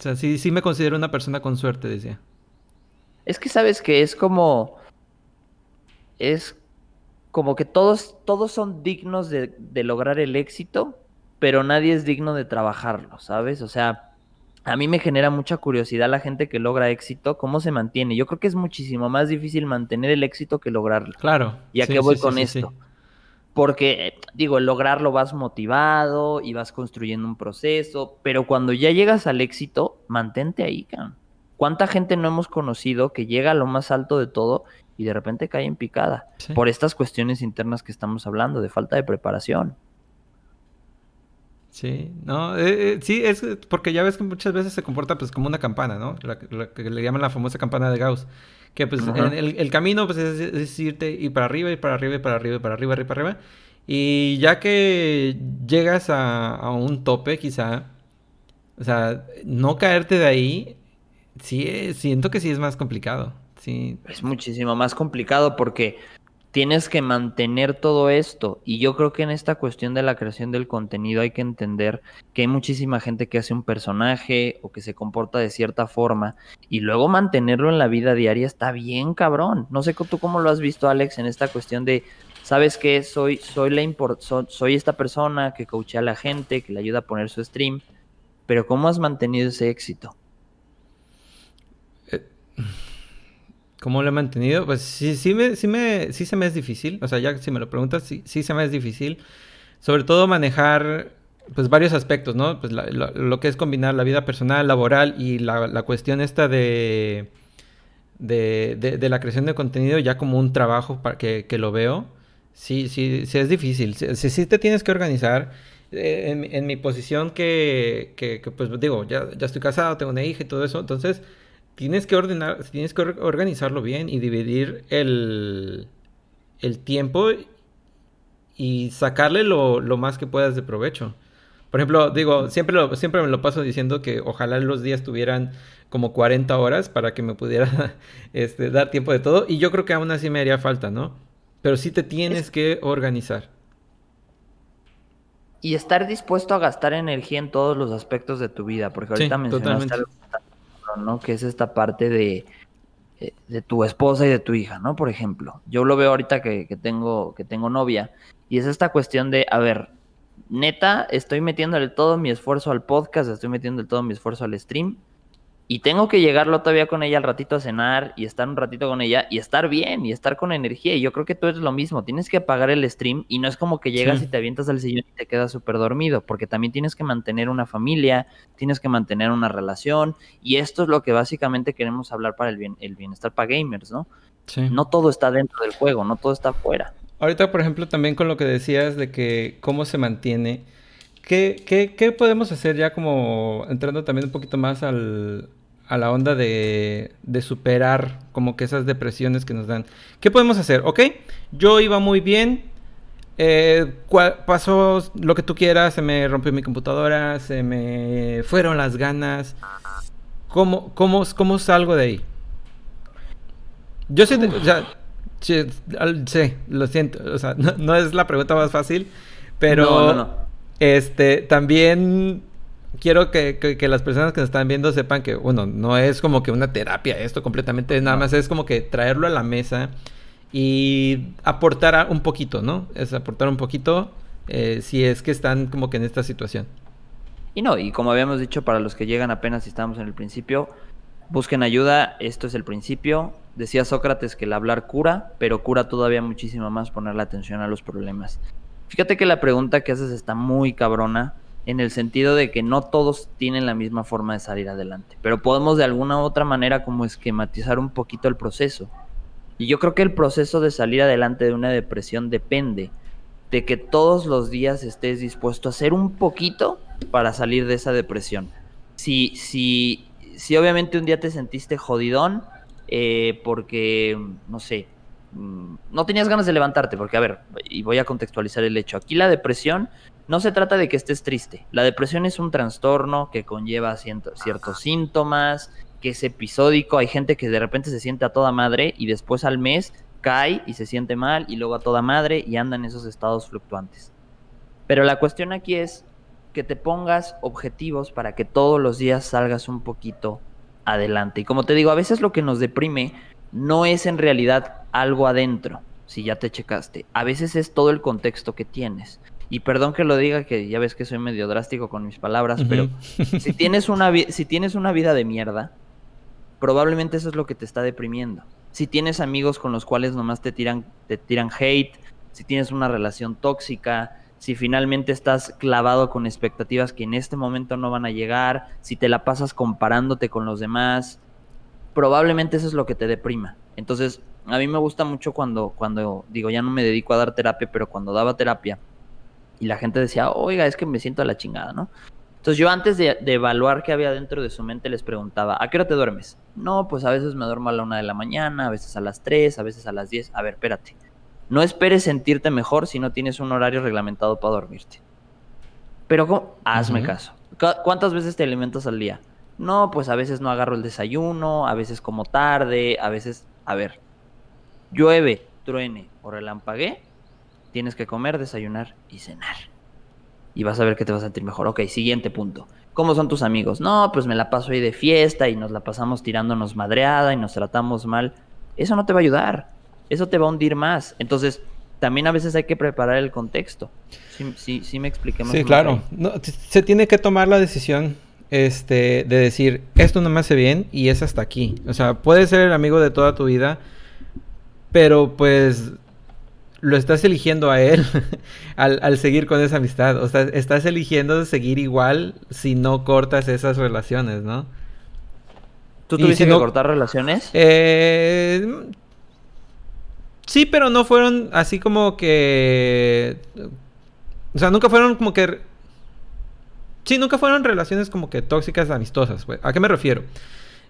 O sea, sí, sí me considero una persona con suerte, decía. Es que sabes que es como. Es como que todos, todos son dignos de, de, lograr el éxito, pero nadie es digno de trabajarlo, ¿sabes? O sea, a mí me genera mucha curiosidad la gente que logra éxito, cómo se mantiene. Yo creo que es muchísimo más difícil mantener el éxito que lograrlo. Claro. ¿Y a qué voy con esto? Porque, digo, el lograrlo vas motivado y vas construyendo un proceso, pero cuando ya llegas al éxito, mantente ahí, cabrón. ¿Cuánta gente no hemos conocido que llega a lo más alto de todo y de repente cae en picada? Por estas cuestiones internas que estamos hablando, de falta de preparación. Sí, no, eh, eh, sí, es porque ya ves que muchas veces se comporta pues como una campana, ¿no? La, que le llaman la famosa campana de Gauss. Que pues el, camino pues es, irte y para arriba y para arriba y para arriba y para arriba y para arriba. Y ya que llegas a, un tope quizá, o sea, no caerte de ahí, sí, eh, siento que sí es más complicado. Sí. Es muchísimo más complicado porque tienes que mantener todo esto. Y yo creo que en esta cuestión de la creación del contenido hay que entender que hay muchísima gente que hace un personaje o que se comporta de cierta forma y luego mantenerlo en la vida diaria está bien cabrón. No sé tú cómo lo has visto, Alex, en esta cuestión de, ¿sabes qué? Soy, soy, la soy esta persona que coachea a la gente, que le ayuda a poner su stream, pero ¿cómo has mantenido ese éxito? ¿Cómo lo he mantenido? Pues sí, sí, me, sí, me, sí se me es difícil. O sea, ya si me lo preguntas, sí, sí se me es difícil. Sobre todo manejar pues varios aspectos, ¿no? Pues lo, que es combinar la vida personal, laboral y la, cuestión esta de de, de, la creación de contenido ya como un trabajo para que, que lo veo. Sí, sí, sí es difícil. Sí, sí te tienes que organizar. Eh, en, en, mi posición que, que, que, pues digo, ya, ya estoy casado, tengo una hija y todo eso. Entonces tienes que ordenar, tienes que organizarlo bien y dividir el, el tiempo y sacarle lo, más que puedas de provecho. Por ejemplo, digo, siempre, lo, siempre me lo paso diciendo que ojalá los días tuvieran como 40 horas para que me pudiera (laughs) este, dar tiempo de todo. Y yo creo que aún así me haría falta, ¿no? Pero sí te tienes que organizar. Y estar dispuesto a gastar energía en todos los aspectos de tu vida. Porque ahorita mencionaste algo ¿no? Que es esta parte de, eh, de tu esposa y de tu hija, ¿no? Por ejemplo, yo lo veo ahorita que, tengo, que tengo novia y es esta cuestión de, a ver, neta, estoy metiéndole todo mi esfuerzo al podcast, estoy metiéndole todo mi esfuerzo al stream, y tengo que llegarlo todavía con ella al ratito a cenar y estar un ratito con ella y estar bien y estar con energía. Y yo creo que tú eres lo mismo, tienes que apagar el stream y no es como que llegas y te avientas al sillón y te quedas súper dormido, porque también tienes que mantener una familia, tienes que mantener una relación y esto es lo que básicamente queremos hablar para el, bien, el bienestar para gamers, ¿no? No todo está dentro del juego, no todo está afuera. Ahorita, por ejemplo, también con lo que decías de que cómo se mantiene, ¿qué, qué, qué podemos hacer ya como entrando también un poquito más al, a la onda de, de, superar como que esas depresiones que nos dan. ¿Qué podemos hacer? Ok, yo iba muy bien, eh, pasó lo que tú quieras, se me rompió mi computadora, se me fueron las ganas. ¿Cómo, cómo, cómo salgo de ahí? Yo sé, o sea, sí, lo siento, o sea, (laughs) no, es la pregunta más fácil, pero este también quiero que, las personas que nos están viendo sepan que, bueno, no es como que una terapia esto completamente, nada más es como que traerlo a la mesa y aportar un poquito, ¿no? Es aportar un poquito eh, si es que están como que en esta situación. Y no, y como habíamos dicho, para los que llegan apenas y estamos en el principio, busquen ayuda, esto es el principio. Decía Sócrates que el hablar cura, pero cura todavía muchísimo más poner la atención a los problemas. Fíjate que la pregunta que haces está muy cabrona en el sentido de que no todos tienen la misma forma de salir adelante, pero podemos de alguna u otra manera como esquematizar un poquito el proceso. Y yo creo que el proceso de salir adelante de una depresión depende de que todos los días estés dispuesto a hacer un poquito para salir de esa depresión. Si, si, si obviamente un día te sentiste jodidón, eh, porque, no sé, mm, no tenías ganas de levantarte, porque a ver, y voy a contextualizar el hecho, aquí la depresión no se trata de que estés triste. La depresión es un trastorno que conlleva ciertos síntomas, que es episódico. Hay gente que de repente se siente a toda madre y después al mes cae y se siente mal y luego a toda madre y anda en esos estados fluctuantes. Pero la cuestión aquí es que te pongas objetivos para que todos los días salgas un poquito adelante. Y como te digo, a veces lo que nos deprime no es en realidad algo adentro, si ya te checaste. A veces es todo el contexto que tienes. Y perdón que lo diga, que ya ves que soy medio drástico con mis palabras, pero (laughs) si tienes, una si tienes una vida de mierda, probablemente eso es lo que te está deprimiendo. Si tienes amigos con los cuales nomás te tiran, te tiran hate, si tienes una relación tóxica, si finalmente estás clavado con expectativas que en este momento no van a llegar, si te la pasas comparándote con los demás, probablemente eso es lo que te deprima. Entonces, a mí me gusta mucho cuando, cuando digo, ya no me dedico a dar terapia, pero cuando daba terapia, y la gente decía, oiga, es que me siento a la chingada, ¿no? Entonces yo antes de, evaluar qué había dentro de su mente les preguntaba, ¿a qué hora te duermes? No, pues a veces me duermo a la una de la mañana, a veces a las tres, a veces a las diez. A ver, espérate. No esperes sentirte mejor si no tienes un horario reglamentado para dormirte. Pero hazme caso. ¿Cuántas veces te alimentas al día? No, pues a veces no agarro el desayuno, a veces como tarde, a veces... A ver, llueve, truene o relampagué, Tienes que comer, desayunar y cenar. Y vas a ver que te vas a sentir mejor. Ok, siguiente punto. ¿Cómo son tus amigos? No, pues me la paso ahí de fiesta y nos la pasamos tirándonos madreada y nos tratamos mal. Eso no te va a ayudar. Eso te va a hundir más. Entonces, también a veces hay que preparar el contexto. Sí, sí, sí me expliqué más. Sí, claro. se tiene que tomar la decisión este, de decir, esto no me hace bien y es hasta aquí. O sea, puedes ser el amigo de toda tu vida, pero pues lo estás eligiendo a él (laughs) al, seguir con esa amistad. O sea, estás eligiendo seguir igual si no cortas esas relaciones, ¿no? ¿Tú tuviste que cortar relaciones? Eh, sí, pero no fueron así como que... O sea, nunca fueron como que... Sí, nunca fueron relaciones como que tóxicas, amistosas. ¿A qué me refiero?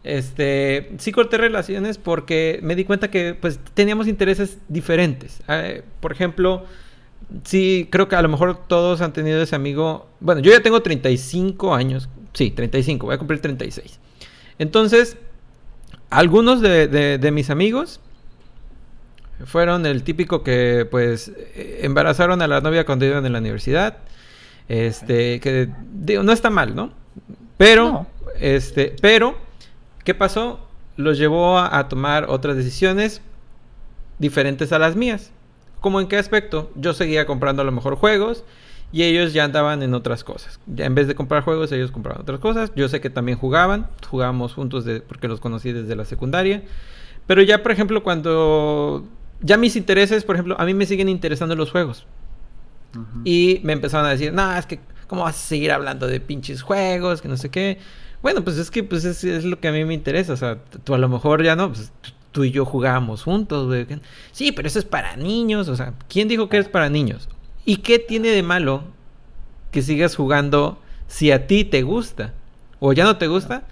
Este, sí corté relaciones porque me di cuenta que pues teníamos intereses diferentes. Eh, por ejemplo, sí, creo que a lo mejor todos han tenido ese amigo. Bueno, yo ya tengo 35 años. Sí, 35, voy a cumplir 36. Entonces, algunos de, mis amigos fueron el típico que pues embarazaron a la novia cuando iban en la universidad. Este, que digo, no está mal, ¿no? Pero, este, pero ¿Qué pasó? Los llevó a, tomar otras decisiones diferentes a las mías. ¿Cómo en qué aspecto? Yo seguía comprando a lo mejor juegos y ellos ya andaban en otras cosas. Ya en vez de comprar juegos, ellos compraban otras cosas. Yo sé que también jugaban, jugábamos juntos de, porque los conocí desde la secundaria. Pero ya, por ejemplo, cuando ya mis intereses, por ejemplo, a mí me siguen interesando los juegos. Y me empezaron a decir, no, es que, ¿cómo vas a seguir hablando de pinches juegos? Que no sé qué. Bueno, pues es que pues es, lo que a mí me interesa. O sea, tú a lo mejor ya no, pues tú y yo jugábamos juntos, güey. Sí, pero eso es para niños. O sea, ¿quién dijo que es para niños? ¿Y qué tiene de malo que sigas jugando si a ti te gusta? ¿O ya no te gusta?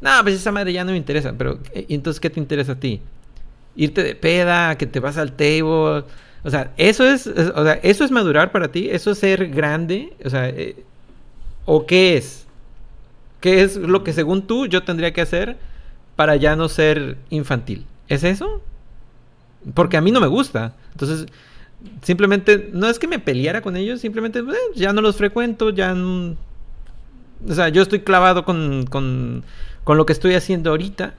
No, pues esa madre ya no me interesa. Pero, eh, entonces qué te interesa a ti? Irte de peda, que te vas al table. O sea, eso es, o sea, eso es madurar para ti, eso es ser grande, o sea, eh, ¿o qué es? ¿Qué es lo que según tú yo tendría que hacer para ya no ser infantil? ¿Es eso? Porque a mí no me gusta. Entonces, simplemente, no es que me peleara con ellos, simplemente eh, ya no los frecuento, ya... o sea, yo estoy clavado con, con, con lo que estoy haciendo ahorita.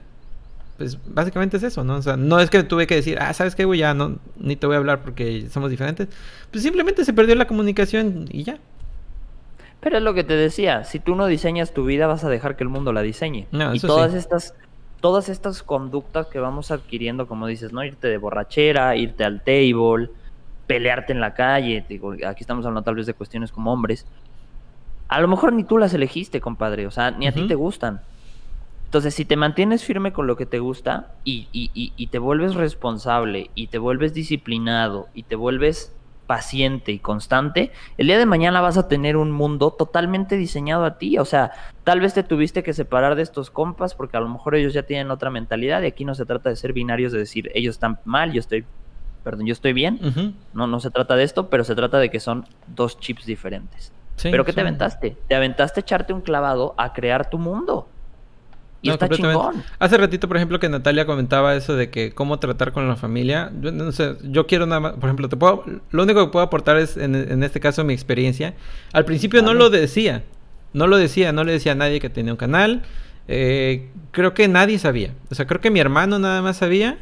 Pues básicamente es eso, ¿no? O sea, no es que tuve que decir, ah, ¿sabes qué, güey? Ya no, ni te voy a hablar porque somos diferentes. Pues simplemente se perdió la comunicación y ya. Pero es lo que te decía, si tú no diseñas tu vida, vas a dejar que el mundo la diseñe. y todas estas todas estas conductas que vamos adquiriendo, como dices, ¿no? Irte de borrachera, irte al table, pelearte en la calle, digo, aquí estamos hablando tal vez de cuestiones como hombres. A lo mejor ni tú las elegiste, compadre, o sea, ni a ti te gustan. Entonces, si te mantienes firme con lo que te gusta y, y, y, te vuelves responsable y te vuelves disciplinado y te vuelves paciente y constante, el día de mañana vas a tener un mundo totalmente diseñado a ti. O sea, tal vez te tuviste que separar de estos compas porque a lo mejor ellos ya tienen otra mentalidad y aquí no se trata de ser binarios, de decir ellos están mal, yo estoy, perdón, yo estoy bien. No, no se trata de esto, pero se trata de que son dos chips diferentes. pero ¿qué te aventaste? Te aventaste echarte un clavado a crear tu mundo. Y está chingón. Hace ratito, por ejemplo, que Natalia comentaba eso de que cómo tratar con la familia. Yo, no sé, yo quiero nada más, por ejemplo, te puedo, lo único que puedo aportar es, en, este caso, mi experiencia. Al principio no lo decía, no lo decía, no le decía a nadie que tenía un canal. Eh, creo que nadie sabía. O sea, creo que mi hermano nada más sabía.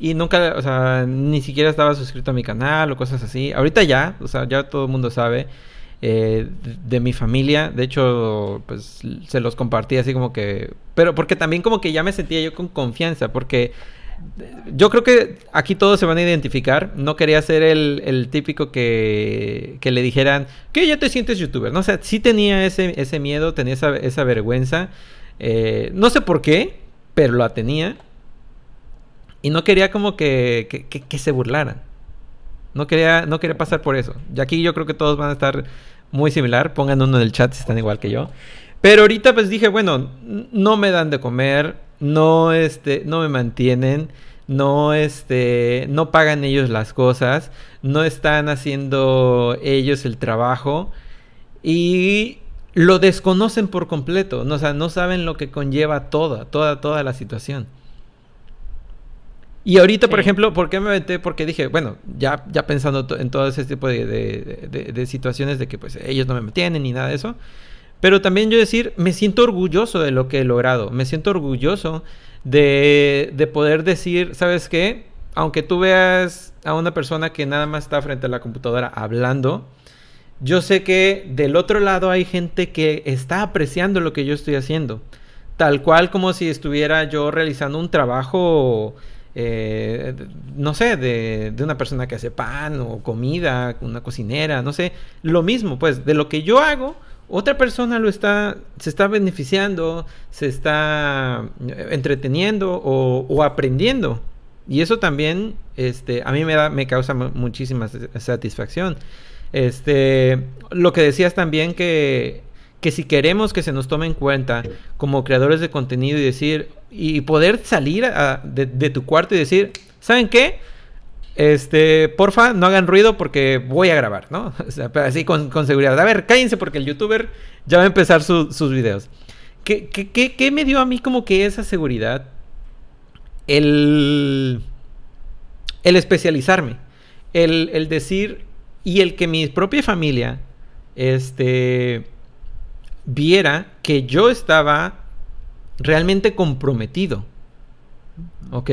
Y nunca, o sea, ni siquiera estaba suscrito a mi canal o cosas así. Ahorita ya, o sea, ya todo el mundo sabe. Eh, de mi familia. De hecho, pues se los compartí así como que... Pero porque también como que ya me sentía yo con confianza, porque yo creo que aquí todos se van a identificar. No quería ser el, típico que, que, le dijeran que ya te sientes youtuber. No o sea, sí tenía ese, ese miedo, tenía esa, esa vergüenza. Eh, no sé por qué, pero la tenía. Y no quería como que, que se burlaran. No quería, no quería pasar por eso. Y aquí yo creo que todos van a estar muy similar. Pongan uno en el chat si están igual que yo. Pero ahorita pues dije, bueno, no me dan de comer, no, este, no me mantienen, no, este, no pagan ellos las cosas, no están haciendo ellos el trabajo y lo desconocen por completo, o sea, no saben lo que conlleva toda, toda, toda la situación. Y ahorita, por ejemplo, ¿por qué me metí? Porque dije, bueno, ya, ya pensando en todo ese tipo de, situaciones de que pues ellos no me mantienen ni nada de eso. Pero también yo decir, me siento orgulloso de lo que he logrado. Me siento orgulloso de, de poder decir, ¿sabes qué? Aunque tú veas a una persona que nada más está frente a la computadora hablando, yo sé que del otro lado hay gente que está apreciando lo que yo estoy haciendo. Tal cual como si estuviera yo realizando un trabajo eh, no sé, de, una persona que hace pan o comida, una cocinera, no sé, lo mismo, pues, de lo que yo hago, otra persona lo está, se está beneficiando, se está eh, entreteniendo o, aprendiendo. Y eso también, este, a mí me da, me causa muchísima satisfacción. Este, lo que decías también que, que si queremos que se nos tome en cuenta como creadores de contenido y decir, y poder salir de, tu cuarto y decir, ¿saben qué? Este, porfa, no hagan ruido porque voy a grabar, ¿no? (laughs) O así con, seguridad. A ver, cállense porque el youtuber ya va a empezar sus videos. ¿Qué, qué, me dio a mí como que esa seguridad? El, el especializarme. El, el decir y el que mi propia familia este, viera que yo estaba realmente comprometido. ¿Ok?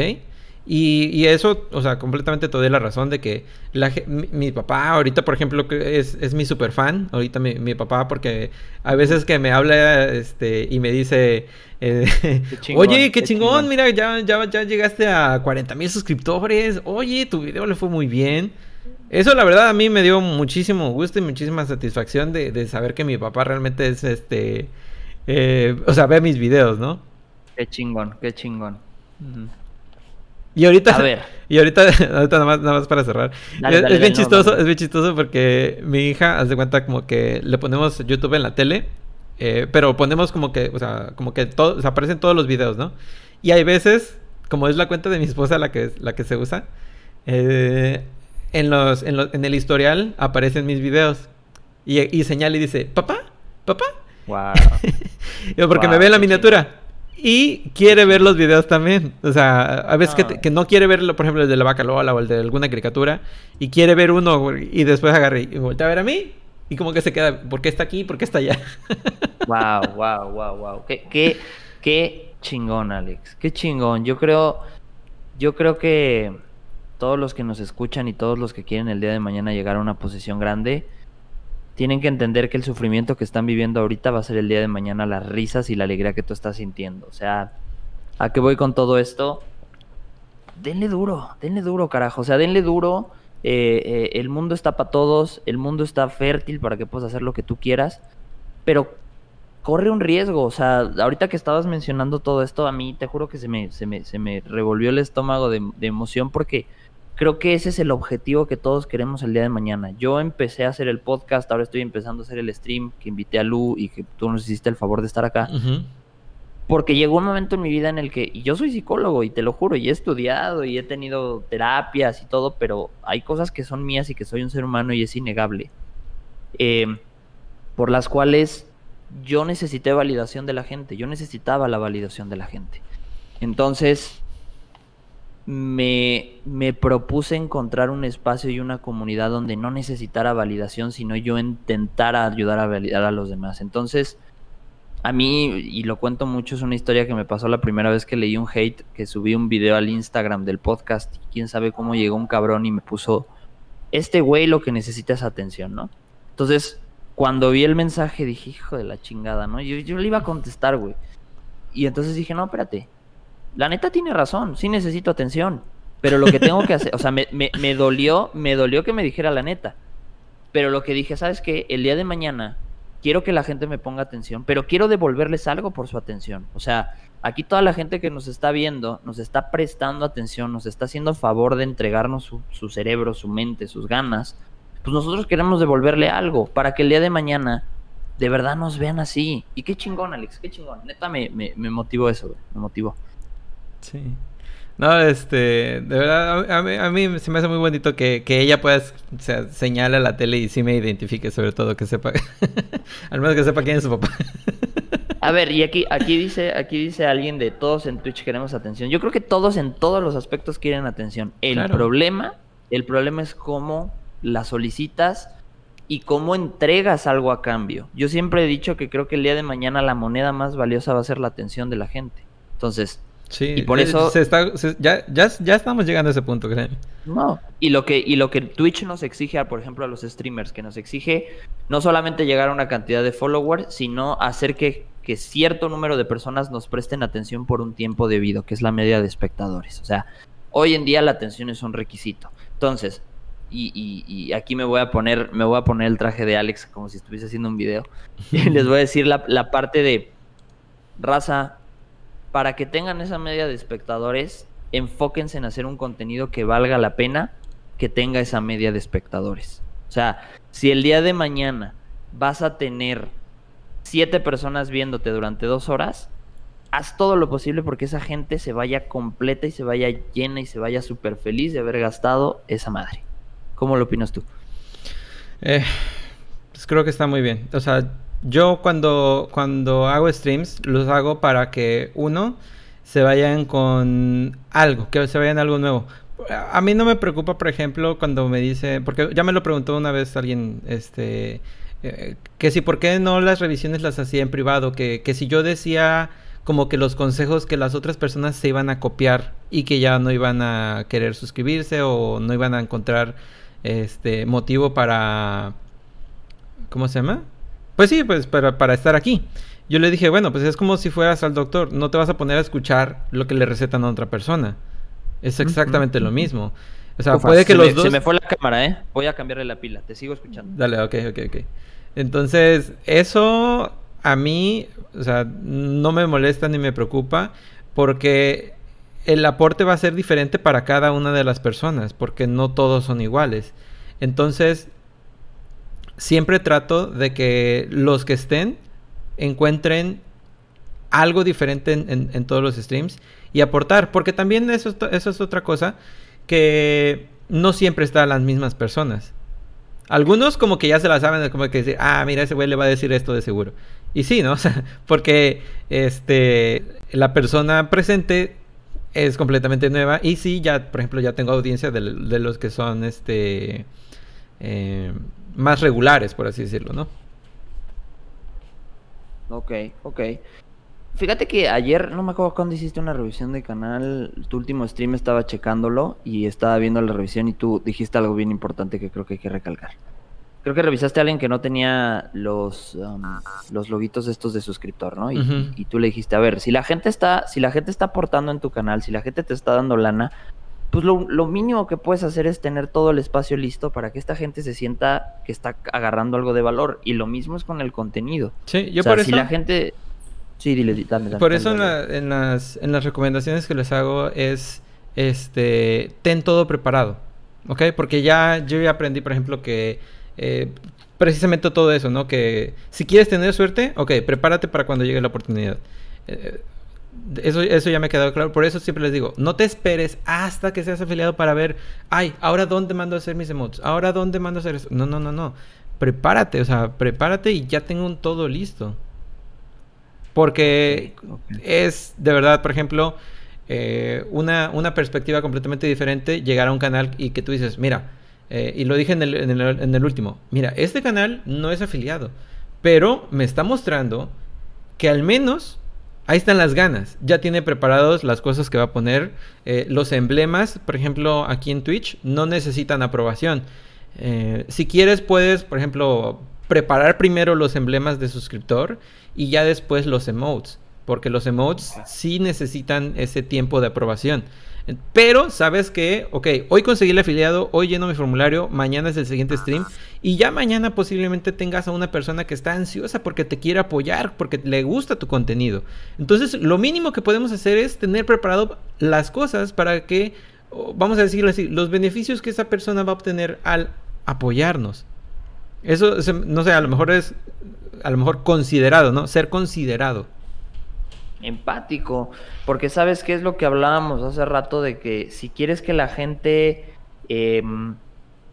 Y, eso, o sea, completamente te doy la razón de que la, mi, papá ahorita, por ejemplo, es, es mi super fan, ahorita mi, mi, papá, porque a veces que me habla este, y me dice, eh, (laughs) oye, qué, chingón, mira, ya, ya, ya llegaste a 40 mil suscriptores, oye, tu video le fue muy bien. Eso la verdad a mí me dio muchísimo gusto y muchísima satisfacción de, de saber que mi papá realmente es este, eh, o sea, ve mis videos, ¿no? Qué chingón, qué chingón. Y ahorita, a ver. (laughs) Y ahorita, ahorita nada más, nada más para cerrar. es, bien chistoso, es bien chistoso porque mi hija, hace cuenta como que le ponemos YouTube en la tele, eh, pero ponemos como que, o sea, como que todo, o sea, aparecen todos los videos, ¿no? Y hay veces, como es la cuenta de mi esposa la que, la que se usa, eh, en, los, en, los, en el historial aparecen mis videos. Y, y señala y dice, papá, papá. Wow. (laughs) porque me ve la miniatura. Y quiere ver los videos también. O sea, a veces que, que, no quiere ver, por ejemplo, el de la vaca Lola o el de alguna caricatura. Y quiere ver uno y después agarra y voltea a ver a mí. Y como que se queda, ¿por qué está aquí? ¿Por qué está allá? wow, wow, wow, wow. Qué, qué, qué chingón, Alex. Qué chingón. Yo creo, yo creo que todos los que nos escuchan y todos los que quieren el día de mañana llegar a una posición grande tienen que entender que el sufrimiento que están viviendo ahorita va a ser el día de mañana las risas y la alegría que tú estás sintiendo. O sea, ¿a qué voy con todo esto? Denle duro, denle duro, carajo. O sea, denle duro. Eh, eh, el mundo está para todos, el mundo está fértil para que puedas hacer lo que tú quieras, pero corre un riesgo. O sea, ahorita que estabas mencionando todo esto, a mí te juro que se me, se me, se me revolvió el estómago de, de emoción porque creo que ese es el objetivo que todos queremos el día de mañana. Yo empecé a hacer el podcast, ahora estoy empezando a hacer el stream, que invité a Lu y que tú nos hiciste el favor de estar acá. Porque llegó un momento en mi vida en el que y yo soy psicólogo y te lo juro, y he estudiado y he tenido terapias y todo, pero hay cosas que son mías y que soy un ser humano y es innegable. Em, por las cuales yo necesité validación de la gente, yo necesitaba la validación de la gente. Entonces, me, me, propuse encontrar un espacio y una comunidad donde no necesitara validación, sino yo intentara ayudar a validar a los demás. Entonces, a mí, y lo cuento mucho, es una historia que me pasó la primera vez que leí un hate, que subí un video al Instagram del podcast, y quién sabe cómo llegó un cabrón y me puso, este güey lo que necesita es atención, ¿no? Entonces, cuando vi el mensaje dije, hijo de la chingada, ¿no? Yo, yo le iba a contestar, güey. Y entonces dije, no, espérate, la neta tiene razón, sí necesito atención. Pero lo que tengo que hacer, o sea, me, me, dolió, me dolió que me dijera la neta. Pero lo que dije, ¿sabes qué? El día de mañana quiero que la gente me ponga atención, pero quiero devolverles algo por su atención. O sea, aquí toda la gente que nos está viendo, nos está prestando atención, nos está haciendo favor de entregarnos su, su cerebro, su mente, sus ganas. Pues nosotros queremos devolverle algo para que el día de mañana de verdad nos vean así. Y qué chingón, Alex, qué chingón. Neta me, me, me motivó eso, me motivó. Sí. No, este, de verdad, a mí, se me hace muy bonito que, ella pueda, o sea, señale a la tele y sí me identifique, sobre todo que sepa, (laughs) al menos que sepa quién es su papá. a ver, y aquí, aquí dice, aquí dice alguien de todos en Twitch queremos atención. Yo creo que todos en todos los aspectos quieren atención. El problema, el problema es cómo la solicitas y cómo entregas algo a cambio. Yo siempre he dicho que creo que el día de mañana la moneda más valiosa va a ser la atención de la gente. Entonces, Sí, y por eso se está, ya, ya, ya, estamos llegando a ese punto, creo. No, y lo que y lo que Twitch nos exige, por ejemplo, a los streamers, que nos exige no solamente llegar a una cantidad de followers, sino hacer que, que cierto número de personas nos presten atención por un tiempo debido, que es la media de espectadores. O sea, hoy en día la atención es un requisito. Entonces, y, y, y, aquí me voy a poner, me voy a poner el traje de Alex como si estuviese haciendo un video. y (laughs) les voy a decir la, la parte de raza, para que tengan esa media de espectadores, enfóquense en hacer un contenido que valga la pena que tenga esa media de espectadores. O sea, si el día de mañana vas a tener siete personas viéndote durante dos horas, haz todo lo posible porque esa gente se vaya completa y se vaya llena y se vaya súper feliz de haber gastado esa madre. ¿Cómo lo opinas tú? Eh, pues creo que está muy bien. O sea, yo cuando, cuando hago streams, los hago para que uno se vayan con algo, que se vayan algo nuevo. A mí no me preocupa, por ejemplo, cuando me dice, porque ya me lo preguntó una vez alguien, este, eh, que si por qué no las revisiones las hacía en privado, que, que si yo decía como que los consejos que las otras personas se iban a copiar y que ya no iban a querer suscribirse o no iban a encontrar este motivo para ¿cómo se llama? Pues sí, pues para, para estar aquí. Yo le dije, bueno, pues es como si fueras al doctor, no te vas a poner a escuchar lo que le recetan a otra persona. Es exactamente lo mismo. O sea, puede que los dos... Se me fue la cámara, ¿eh? Voy a cambiarle la pila, te sigo escuchando. Dale, ok, ok, ok. Entonces, eso a mí, o sea, no me molesta ni me preocupa porque el aporte va a ser diferente para cada una de las personas, porque no todos son iguales. Entonces, siempre trato de que los que estén encuentren algo diferente en, todos los streams y aportar, porque también eso, es otra cosa que no siempre están las mismas personas. Algunos como que ya se la saben, como que dicen, ah, mira, ese güey le va a decir esto de seguro. Y sí, ¿no? (laughs) O sea, porque este, la persona presente es completamente nueva y sí, ya, por ejemplo, ya tengo audiencia de, los que son este eh, más regulares, por así decirlo, ¿no? Ok, ok. Fíjate que ayer, no me acuerdo cuándo hiciste una revisión de canal, tu último stream estaba checándolo y estaba viendo la revisión y tú dijiste algo bien importante que creo que hay que recalcar. Creo que revisaste a alguien que no tenía los, um, los loguitos estos de suscriptor, ¿no? Y, y, tú le dijiste, a ver, si la gente está, si la gente está aportando en tu canal, si la gente te está dando lana, pues lo, mínimo que puedes hacer es tener todo el espacio listo para que esta gente se sienta que está agarrando algo de valor. Y lo mismo es con el contenido. Sí, yo por eso... Si la gente... Sí, dile, Por eso en, las, en las recomendaciones que les hago es, este, ten todo preparado, ¿ok? Porque ya yo ya aprendí, por ejemplo, que eh, precisamente todo eso, ¿no? Que si quieres tener suerte, ok, prepárate para cuando llegue la oportunidad. Eh, eso, eso ya me ha quedado claro. Por eso siempre les digo, no te esperes hasta que seas afiliado para ver, ay, ahora dónde mando a hacer mis emotes, ahora dónde mando a hacer eso. No, no, no, no. Prepárate, o sea, prepárate y ya tengo un todo listo. Porque es de verdad, por ejemplo, eh, una, una, perspectiva completamente diferente llegar a un canal y que tú dices, mira, eh, y lo dije en el, en, el, en el último, mira, este canal no es afiliado, pero me está mostrando que al menos ahí están las ganas. Ya tiene preparados las cosas que va a poner. Eh, los emblemas, por ejemplo, aquí en Twitch, no necesitan aprobación. Eh, si quieres, puedes, por ejemplo, preparar primero los emblemas de suscriptor y ya después los emotes. Porque los emotes sí necesitan ese tiempo de aprobación. Pero sabes que, ok, hoy conseguí el afiliado, hoy lleno mi formulario, mañana es el siguiente stream y ya mañana posiblemente tengas a una persona que está ansiosa porque te quiere apoyar, porque le gusta tu contenido. Entonces, lo mínimo que podemos hacer es tener preparado las cosas para que, vamos a decirlo así, los beneficios que esa persona va a obtener al apoyarnos. Eso, no sé, a lo mejor es, a lo mejor considerado, ¿no? Ser considerado empático, porque sabes qué es lo que hablábamos hace rato de que si quieres que la gente em,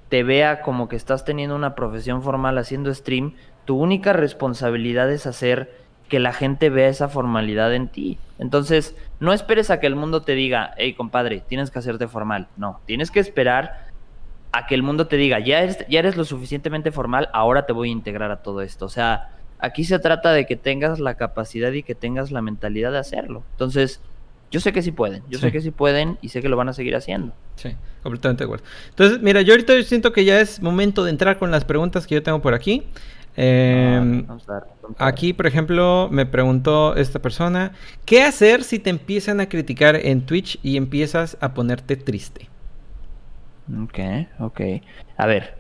te vea como que estás teniendo una profesión formal haciendo stream, tu única responsabilidad es hacer que la gente vea esa formalidad en ti. Entonces, no esperes a que el mundo te diga, hey compadre, tienes que hacerte formal. No, tienes que esperar a que el mundo te diga, ya eres, ya eres lo suficientemente formal, ahora te voy a integrar a todo esto. O sea, Aquí se trata de que tengas la capacidad y que tengas la mentalidad de hacerlo. Entonces, yo sé que sí pueden, yo sé que sí pueden y sé que lo van a seguir haciendo. Sí, completamente de acuerdo. Entonces, mira, yo ahorita siento que ya es momento de entrar con las preguntas que yo tengo por aquí. Em, aquí, por ejemplo, me preguntó esta persona, ¿qué hacer si te empiezan a criticar en Twitch y empiezas a ponerte triste? Ok, ok. A ver.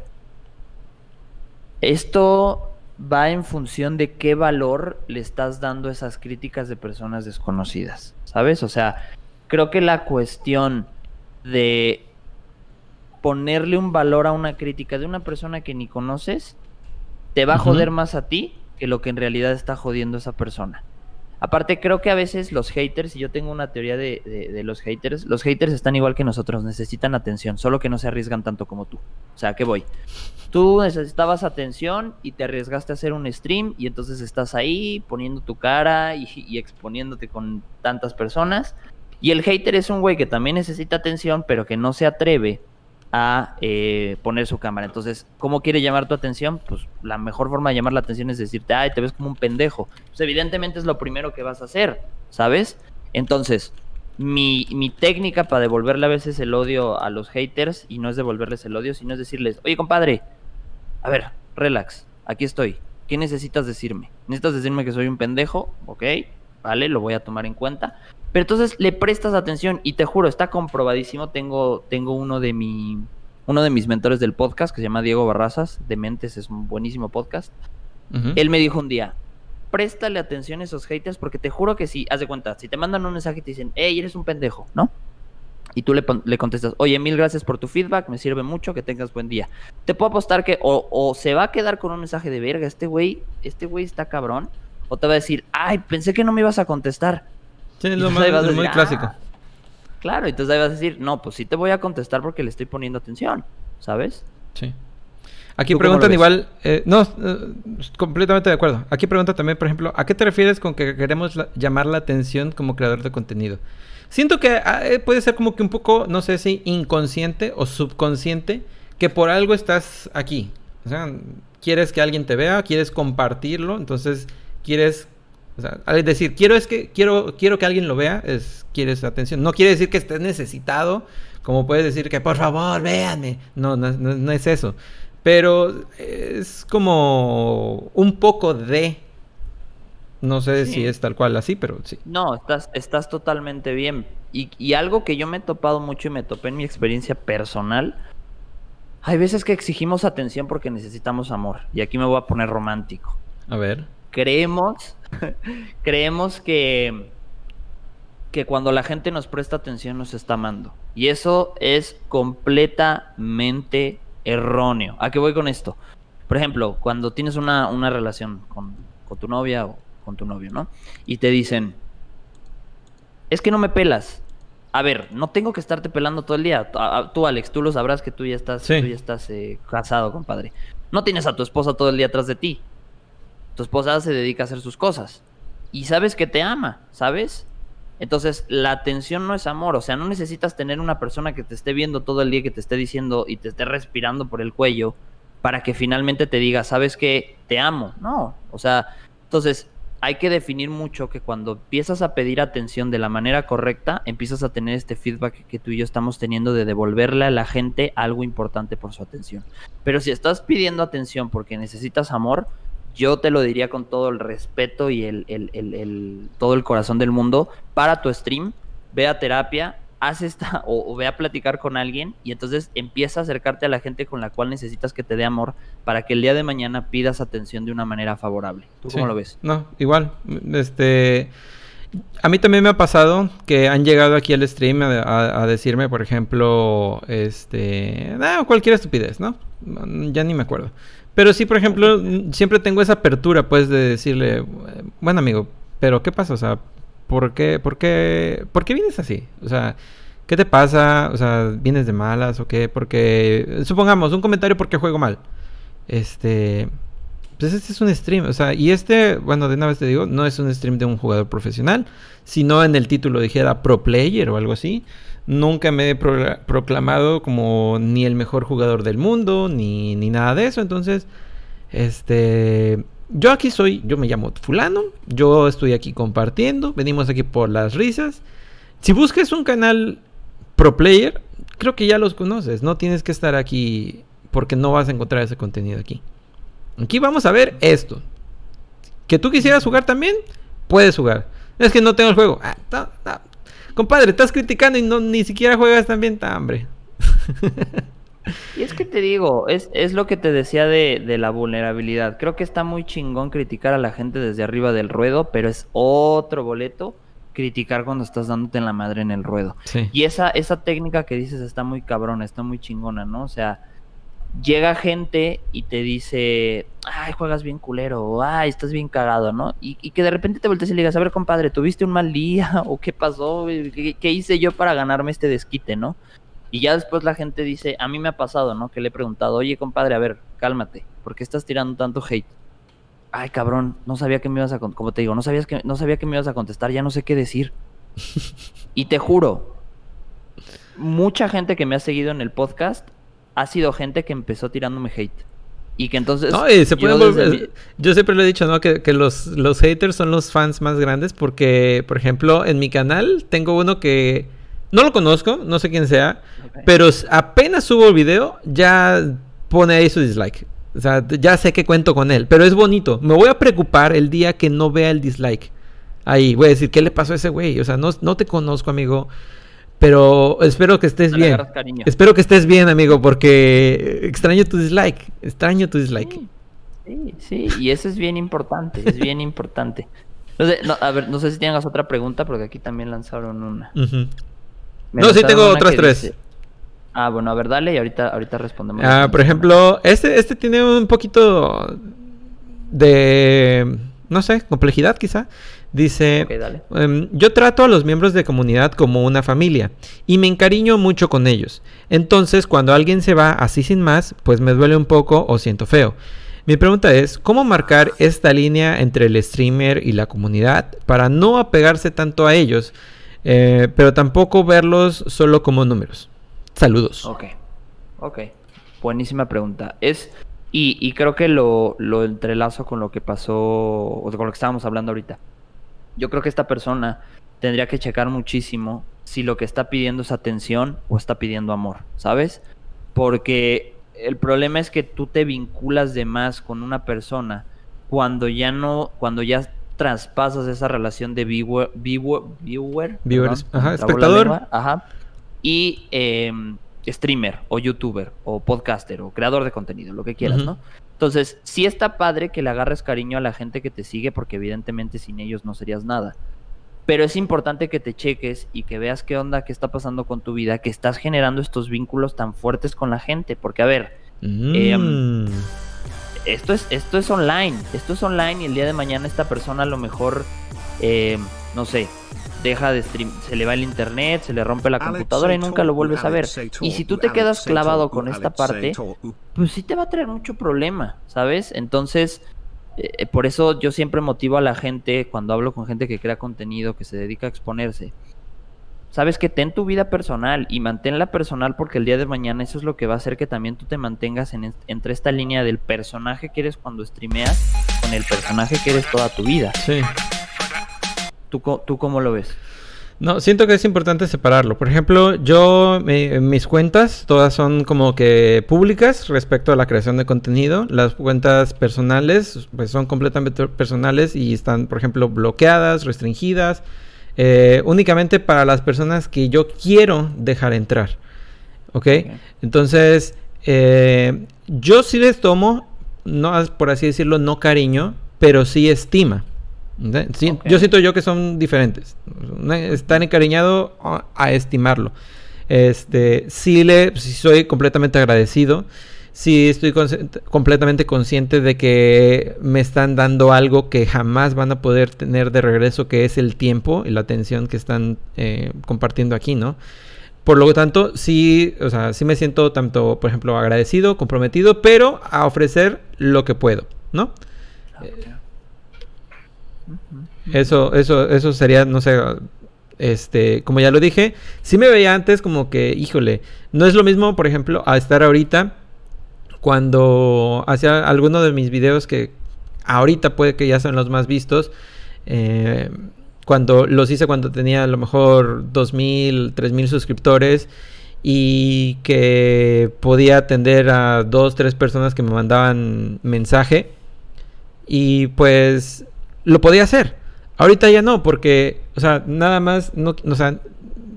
Esto va en función de qué valor le estás dando esas críticas de personas desconocidas, ¿sabes? O sea, creo que la cuestión de ponerle un valor a una crítica de una persona que ni conoces, te va a joder más a ti que lo que en realidad está jodiendo esa persona. Aparte, creo que a veces los haters, y yo tengo una teoría de, los haters, los haters están igual que nosotros, necesitan atención, solo que no se arriesgan tanto como tú. O sea, ¿qué voy? Tú necesitabas atención y te arriesgaste a hacer un stream y entonces estás ahí poniendo tu cara y, y exponiéndote con tantas personas. Y el hater es un güey que también necesita atención, pero que no se atreve a eh, poner su cámara. Entonces, ¿cómo quiere llamar tu atención? Pues la mejor forma de llamar la atención es decirte, ay, te ves como un pendejo. Pues evidentemente es lo primero que vas a hacer, ¿sabes? Entonces, mi, mi técnica para devolverle a veces el odio a los haters, y no es devolverles el odio, sino es decirles, oye, compadre, a ver, relax, aquí estoy. ¿Qué necesitas decirme? ¿Necesitas decirme que soy un pendejo? Ok, vale, lo voy a tomar en cuenta. Pero entonces le prestas atención y te juro, está comprobadísimo. Tengo, tengo uno de mi, uno de mis mentores del podcast que se llama Diego Barrazas, de Mentes, es un buenísimo podcast. Él me dijo un día, préstale atención a esos haters porque te juro que si, haz de cuenta, si te mandan un mensaje y te dicen, hey, eres un pendejo, ¿no? Y tú le, le, contestas, oye, mil gracias por tu feedback, me sirve mucho, que tengas buen día. Te puedo apostar que o, o se va a quedar con un mensaje de verga, este güey, este güey está cabrón, o te va a decir, ay, pensé que no me ibas a contestar. Sí, es lo más, muy clásico. Ah, claro, entonces ahí vas a decir, no, pues sí te voy a contestar porque le estoy poniendo atención, ¿sabes? Sí. Aquí preguntan igual, eh, no, eh, completamente de acuerdo. Aquí pregunta también, por ejemplo, ¿a qué te refieres con que queremos la, llamar la atención como creador de contenido? Siento que eh, puede ser como que un poco, no sé si inconsciente o subconsciente, que por algo estás aquí. O sea, quieres que alguien te vea, quieres compartirlo, entonces quieres o sea, al decir, quiero es que quiero quiero que alguien lo vea, es quieres atención. No quiere decir que estés necesitado, como puedes decir que por favor, véanme. No, no, no, es eso. Pero es como un poco de no sé sí. si es tal cual así, pero sí. No, estás, estás totalmente bien. Y, y, algo que yo me he topado mucho y me topé en mi experiencia personal, hay veces que exigimos atención porque necesitamos amor. Y aquí me voy a poner romántico. A ver. Creemos (laughs) creemos que, que cuando la gente nos presta atención nos está amando. Y eso es completamente erróneo. ¿A qué voy con esto? Por ejemplo, cuando tienes una, una relación con, con tu novia o con tu novio, ¿no? Y te dicen, es que no me pelas. A ver, no tengo que estarte pelando todo el día. Tú, Alex, tú lo sabrás que tú ya estás, sí. tú ya estás eh, casado, compadre. No tienes a tu esposa todo el día atrás de ti. Tu esposa se dedica a hacer sus cosas. Y sabes que te ama, ¿sabes? Entonces, la atención no es amor. O sea, no necesitas tener una persona que te esté viendo todo el día, que te esté diciendo y te esté respirando por el cuello para que finalmente te diga, sabes que te amo. No. O sea, entonces hay que definir mucho que cuando empiezas a pedir atención de la manera correcta, empiezas a tener este feedback que tú y yo estamos teniendo de devolverle a la gente algo importante por su atención. Pero si estás pidiendo atención porque necesitas amor, yo te lo diría con todo el respeto y el, el, el, el, todo el corazón del mundo, para tu stream, ve a terapia, haz esta (laughs) o, o, ve a platicar con alguien y entonces empieza a acercarte a la gente con la cual necesitas que te dé amor para que el día de mañana pidas atención de una manera favorable. ¿Tú sí. cómo lo ves? No, igual, este... A mí también me ha pasado que han llegado aquí al stream a, a, a decirme, por ejemplo, este, ah, cualquier estupidez, ¿no? Ya ni me acuerdo. Pero sí, por ejemplo, siempre tengo esa apertura, pues, de decirle, bueno, amigo, pero ¿qué pasa? O sea, ¿por qué, por qué, por qué vienes así? O sea, ¿qué te pasa? O sea, ¿vienes de malas o qué? Porque, supongamos, un comentario porque juego mal. Este, pues este es un stream, o sea, y este, bueno, de una vez te digo, no es un stream de un jugador profesional, sino en el título dijera pro player o algo así. Nunca me he pro proclamado como ni el mejor jugador del mundo, ni, ni nada de eso. Entonces, este, yo aquí soy, yo me llamo fulano, yo estoy aquí compartiendo, venimos aquí por las risas. Si buscas un canal pro player, creo que ya los conoces, no tienes que estar aquí porque no vas a encontrar ese contenido aquí. Aquí vamos a ver esto. Que tú quisieras jugar también, puedes jugar. Es que no tengo el juego. Ah, ta, ta. Compadre, estás criticando y no, ni siquiera juegas tan bien, hambre. Y es que te digo, es, es lo que te decía de, de, la vulnerabilidad. Creo que está muy chingón criticar a la gente desde arriba del ruedo, pero es otro boleto criticar cuando estás dándote en la madre en el ruedo. Sí. Y esa, esa técnica que dices está muy cabrona, está muy chingona, ¿no? O sea, llega gente y te dice, ay, juegas bien culero, o ay, estás bien cagado, ¿no? Y, y, que de repente te voltees y le digas, a ver, compadre, ¿tuviste un mal día? (laughs) ¿O qué pasó? ¿Qué, ¿Qué, hice yo para ganarme este desquite, no? Y ya después la gente dice, a mí me ha pasado, ¿no? Que le he preguntado, oye, compadre, a ver, cálmate, ¿por qué estás tirando tanto hate? Ay, cabrón, no sabía que me ibas a, como te digo, no sabías que, no sabía que me ibas a contestar, ya no sé qué decir. (laughs) y te juro, mucha gente que me ha seguido en el podcast ha sido gente que empezó tirándome hate. Y que entonces... No, y se pueden volver... Yo siempre lo he dicho, ¿no? Que, que, los, los haters son los fans más grandes porque, por ejemplo, en mi canal tengo uno que... No lo conozco, no sé quién sea, pero apenas subo el video, ya pone ahí su dislike. O sea, ya sé que cuento con él, pero es bonito. Me voy a preocupar el día que no vea el dislike. Ahí voy a decir, ¿qué le pasó a ese güey? O sea, no, no te conozco, amigo. Pero espero que estés bien. Espero que estés bien, amigo, porque extraño tu dislike. Extraño tu dislike. Sí, sí, y eso es bien importante. Es bien (laughs) importante. No sé, a ver, no sé si tengas otra pregunta, porque aquí también lanzaron una. No, sí tengo otras tres. Ah, bueno, a ver, dale y ahorita, ahorita respondemos. Ah, por ejemplo, este, este tiene un poquito de, no sé, complejidad quizá. Dice, em, yo trato a los miembros de comunidad como una familia y me encariño mucho con ellos. Entonces, cuando alguien se va así sin más, pues me duele un poco o siento feo. Mi pregunta es, ¿cómo marcar esta línea entre el streamer y la comunidad para no apegarse tanto a ellos, eh, pero tampoco verlos solo como números? Saludos. Ok, ok. Buenísima pregunta. Es, y, creo que lo, lo, entrelazo con lo que pasó, o con lo que estábamos hablando ahorita. Yo creo que esta persona tendría que checar muchísimo si lo que está pidiendo es atención o está pidiendo amor, ¿sabes? Porque el problema es que tú te vinculas de más con una persona cuando ya no, cuando ya traspasas esa relación de viewer, viewer, viewer viewers, ajá, espectador, ajá, y em, streamer o youtuber o podcaster o creador de contenido, lo que quieras, ¿no? Entonces, sí está padre que le agarres cariño a la gente que te sigue porque evidentemente sin ellos no serías nada. Pero es importante que te cheques y que veas qué onda, qué está pasando con tu vida, que estás generando estos vínculos tan fuertes con la gente. Porque, a ver, mm. esto, es, esto es online, esto es online y el día de mañana esta persona a lo mejor, em, no sé, deja de stream, se le va el internet, se le rompe la computadora y nunca lo vuelves a ver. Y si tú te quedas clavado con esta parte, pues sí te va a traer mucho problema, ¿sabes? Entonces, eh, por eso yo siempre motivo a la gente cuando hablo con gente que crea contenido, que se dedica a exponerse. Sabes que ten tu vida personal y manténla personal porque el día de mañana eso es lo que va a hacer que también tú te mantengas en entre esta línea del personaje que eres cuando streameas con el personaje que eres toda tu vida. Sí. ¿Tú, cómo lo ves? No, siento que es importante separarlo. Por ejemplo, yo, mis cuentas, todas son como que públicas respecto a la creación de contenido. Las cuentas personales, pues son completamente personales y están, por ejemplo, bloqueadas, restringidas, eh, únicamente para las personas que yo quiero dejar entrar. ¿Ok? Entonces, eh, yo sí les tomo, no por así decirlo, no cariño, pero sí estima. Yo siento yo que son diferentes. Están encariñado a, estimarlo. Este, sí, le, soy completamente agradecido. Sí estoy completamente consciente de que me están dando algo que jamás van a poder tener de regreso, que es el tiempo y la atención que están eh, compartiendo aquí, ¿no? Por lo tanto, sí, o sea, sí me siento tanto, por ejemplo, agradecido, comprometido, pero a ofrecer lo que puedo, ¿no? Eso, eso, eso sería, no sé, este, como ya lo dije, sí me veía antes como que, híjole, no es lo mismo, por ejemplo, a estar ahorita cuando hacía alguno de mis videos que ahorita puede que ya son los más vistos. Eh, cuando los hice cuando tenía a lo mejor 2.000, 3.000 suscriptores y que podía atender a dos, tres personas que me mandaban mensaje. Y pues lo podía hacer. Ahorita ya no, porque, o sea, nada más, no, o sea,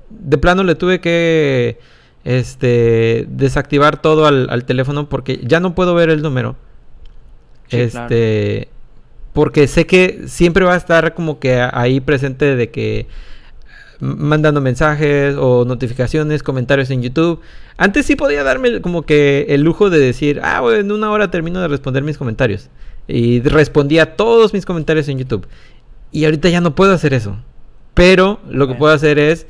de plano le tuve que este desactivar todo al, teléfono porque ya no puedo ver el número. este, porque sé que siempre va a estar como que ahí presente de que mandando mensajes o notificaciones, comentarios en YouTube. Antes sí podía darme como que el lujo de decir, ah, bueno, en una hora termino de responder mis comentarios. Y respondía todos mis comentarios en YouTube. Y ahorita ya no puedo hacer eso. Pero lo que puedo hacer es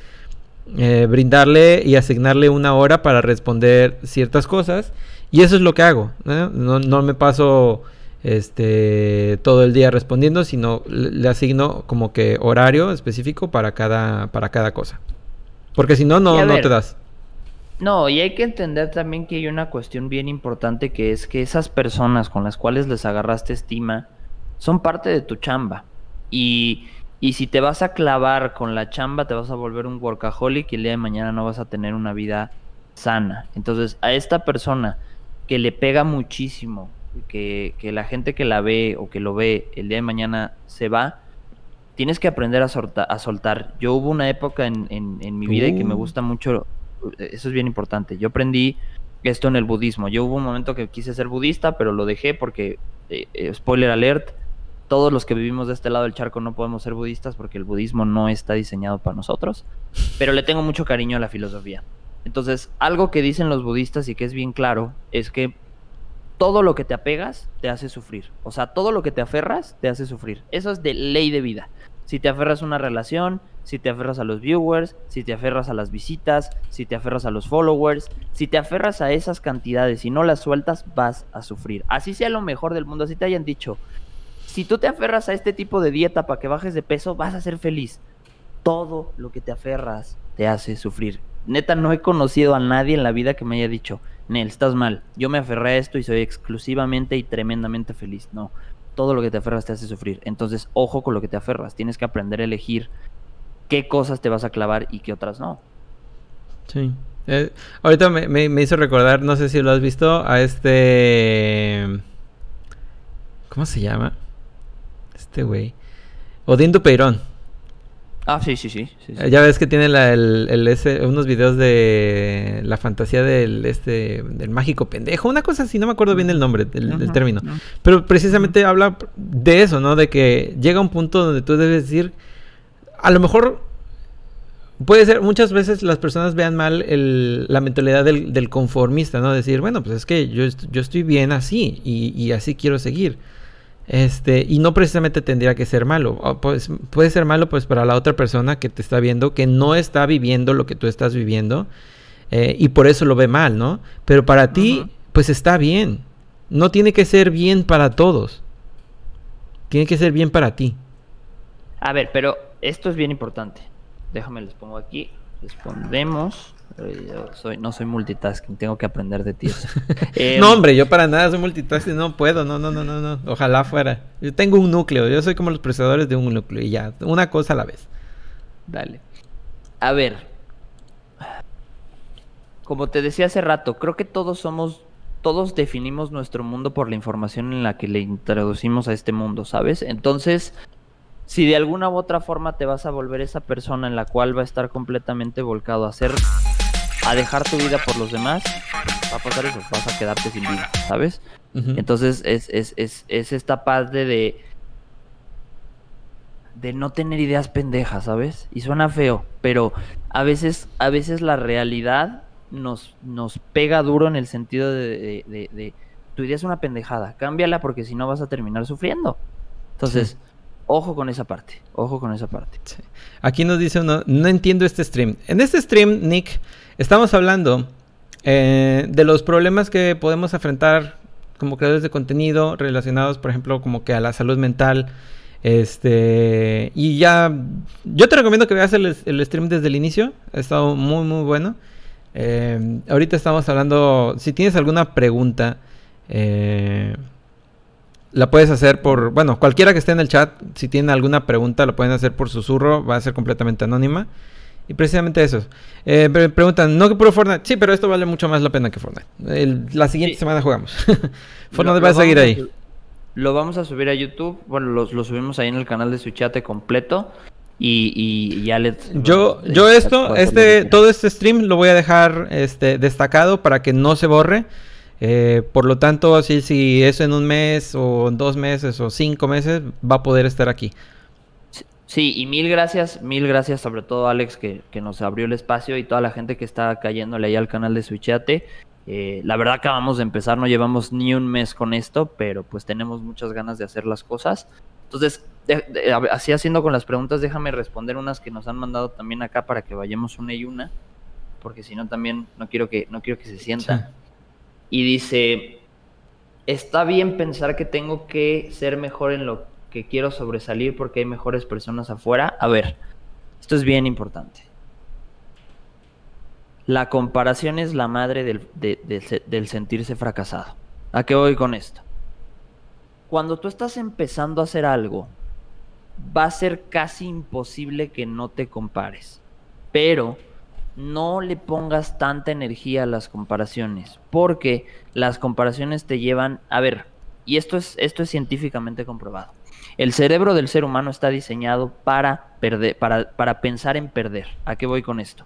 eh, brindarle y asignarle una hora para responder ciertas cosas. Y eso es lo que hago. No, no me paso este todo el día respondiendo, sino le, asigno como que horario específico para cada, para cada cosa. Porque si no, no, no te das. No, y hay que entender también que hay una cuestión bien importante que es que esas personas con las cuales les agarraste estima son parte de tu chamba. Y, y si te vas a clavar con la chamba, te vas a volver un workaholic y el día de mañana no vas a tener una vida sana. Entonces, a esta persona que le pega muchísimo, que, que la gente que la ve o que lo ve el día de mañana se va, tienes que aprender a, a soltar. Yo hubo una época en, en, mi vida y que me uh. gusta mucho eso es bien importante. Yo aprendí esto en el budismo. Yo hubo un momento que quise ser budista, pero lo dejé porque, eh, eh, spoiler alert, todos los que vivimos de este lado del charco no podemos ser budistas porque el budismo no está diseñado para nosotros, pero le tengo mucho cariño a la filosofía. Entonces, algo que dicen los budistas y que es bien claro es que todo lo que te apegas te hace sufrir. O sea, todo lo que te aferras te hace sufrir. Eso es de ley de vida. Si te aferras a una relación, si te aferras a los viewers, si te aferras a las visitas, si te aferras a los followers, si te aferras a esas cantidades y no las sueltas, vas a sufrir. Así sea lo mejor del mundo, así te hayan dicho. Si tú te aferras a este tipo de dieta para que bajes de peso, vas a ser feliz. Todo lo que te aferras te hace sufrir. Neta, no he conocido a nadie en la vida que me haya dicho, Nel, estás mal. Yo me aferré a esto y soy exclusivamente y tremendamente feliz. No, todo lo que te aferras te hace sufrir. Entonces, ojo con lo que te aferras. Tienes que aprender a elegir qué cosas te vas a clavar y qué otras no. Sí. Eh, ahorita me, hizo recordar, no sé si lo has visto, a este... ¿Cómo se llama? Este güey. Odín Dupeirón. Ah, sí, sí, sí. Eh, ya ves que tiene el, unos videos de la fantasía del este del mágico pendejo, una cosa así, no me acuerdo bien el nombre, del, término. Pero precisamente habla de eso, ¿no? De que llega un punto donde tú debes decir, a lo mejor puede ser, muchas veces las personas vean mal la mentalidad del, conformista, ¿no? Decir, bueno, pues es que yo, yo estoy bien así y, y así quiero seguir. Este, y no precisamente tendría que ser malo. Pues, puede ser malo pues para la otra persona que te está viendo, que no está viviendo lo que tú estás viviendo. Eh, y por eso lo ve mal, ¿no? Pero para ti, pues está bien. No tiene que ser bien para todos. Tiene que ser bien para ti. A ver, pero esto es bien importante. Déjame les pongo aquí. Respondemos soy, no soy multitasking, tengo que aprender de ti. (laughs) Em, no, hombre, yo para nada soy multitasking, no puedo, no, no, no, no, no. Ojalá fuera. Yo tengo un núcleo, yo soy como los procesadores de un núcleo y ya, una cosa a la vez. Dale. A ver. Como te decía hace rato, creo que todos somos, todos definimos nuestro mundo por la información en la que le introducimos a este mundo, ¿sabes? Entonces, si de alguna u otra forma te vas a volver esa persona en la cual va a estar completamente volcado a hacer a dejar tu vida por los demás, va a pasar eso, vas a quedarte sin vida, ¿sabes? Entonces es, es, es, es, esta parte de de no tener ideas pendejas, ¿sabes? Y suena feo, pero a veces, a veces la realidad nos, nos pega duro en el sentido de, de, tu idea es una pendejada, cámbiala porque si no vas a terminar sufriendo. Entonces, ojo con esa parte, ojo con esa parte. Aquí nos dice uno, no entiendo este stream. En este stream, Nick, Estamos hablando eh, de los problemas que podemos enfrentar como creadores de contenido relacionados, por ejemplo, como que a la salud mental. Este, y ya, yo te recomiendo que veas el, stream desde el inicio. Ha estado muy, muy bueno. Eh, ahorita estamos hablando, si tienes alguna pregunta, eh, la puedes hacer por, bueno, cualquiera que esté en el chat, si tiene alguna pregunta, la pueden hacer por susurro, va a ser completamente anónima. Y precisamente eso. Eh, preguntan, ¿no que puro Fortnite? Sí, pero esto vale mucho más la pena que Fortnite. la siguiente semana jugamos. (laughs) Fortnite va a seguir ahí. lo vamos a subir a YouTube. Bueno, lo, subimos ahí en el canal de Suchate completo. Y, y ya les... Yo, yo esto, este, todo este stream lo voy a dejar este, destacado para que no se borre. Eh, por lo tanto, así si eso en un mes o en dos meses o cinco meses va a poder estar aquí. Sí, y mil gracias, mil gracias sobre todo Alex que, nos abrió el espacio y toda la gente que está cayéndole ahí al canal de Switchate. Eh, la verdad acabamos de empezar, no llevamos ni un mes con esto, pero pues tenemos muchas ganas de hacer las cosas. Entonces, así haciendo con las preguntas, déjame responder unas que nos han mandado también acá para que vayamos una y una, porque si no también no quiero que, no quiero que se sientan. Y dice, está bien pensar que tengo que ser mejor en lo que quiero sobresalir porque hay mejores personas afuera. A ver, esto es bien importante. La comparación es la madre del, del sentirse fracasado. ¿A qué voy con esto? Cuando tú estás empezando a hacer algo, va a ser casi imposible que no te compares. Pero no le pongas tanta energía a las comparaciones, porque las comparaciones te llevan, a ver, y esto es, esto es científicamente comprobado. El cerebro del ser humano está diseñado para, perder, para, para pensar en perder. ¿A qué voy con esto?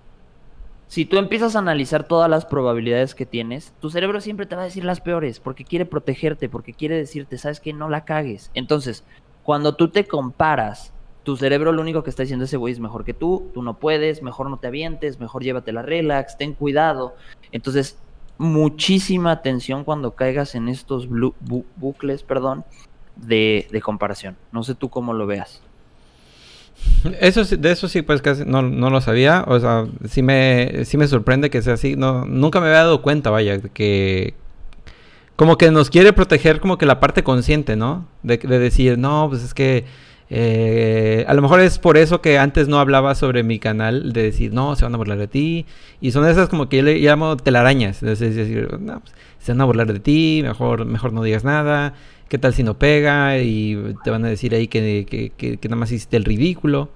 Si tú empiezas a analizar todas las probabilidades que tienes, tu cerebro siempre te va a decir las peores, porque quiere protegerte, porque quiere decirte, sabes que no la cagues. Entonces, cuando tú te comparas tu cerebro lo único que está diciendo ese güey es mejor que tú, tú no puedes, mejor no te avientes, mejor llévatela relax, ten cuidado. Entonces, muchísima atención cuando caigas en estos bucles, perdón, de, comparación. No sé tú cómo lo veas. Eso de eso sí, pues casi no, no, lo sabía. O sea, sí me, sí me sorprende que sea así. No, nunca me había dado cuenta, vaya, que como que nos quiere proteger como que la parte consciente, ¿no? De, de decir, no, pues es que eh, a lo mejor es por eso que antes no hablaba sobre mi canal, de decir, no, se van a burlar de ti. Y son esas como que yo le llamo telarañas. Pues, se van a burlar de ti, mejor, mejor no digas nada. ¿Qué tal si no pega? Y te van a decir ahí que, nada más hiciste el ridículo.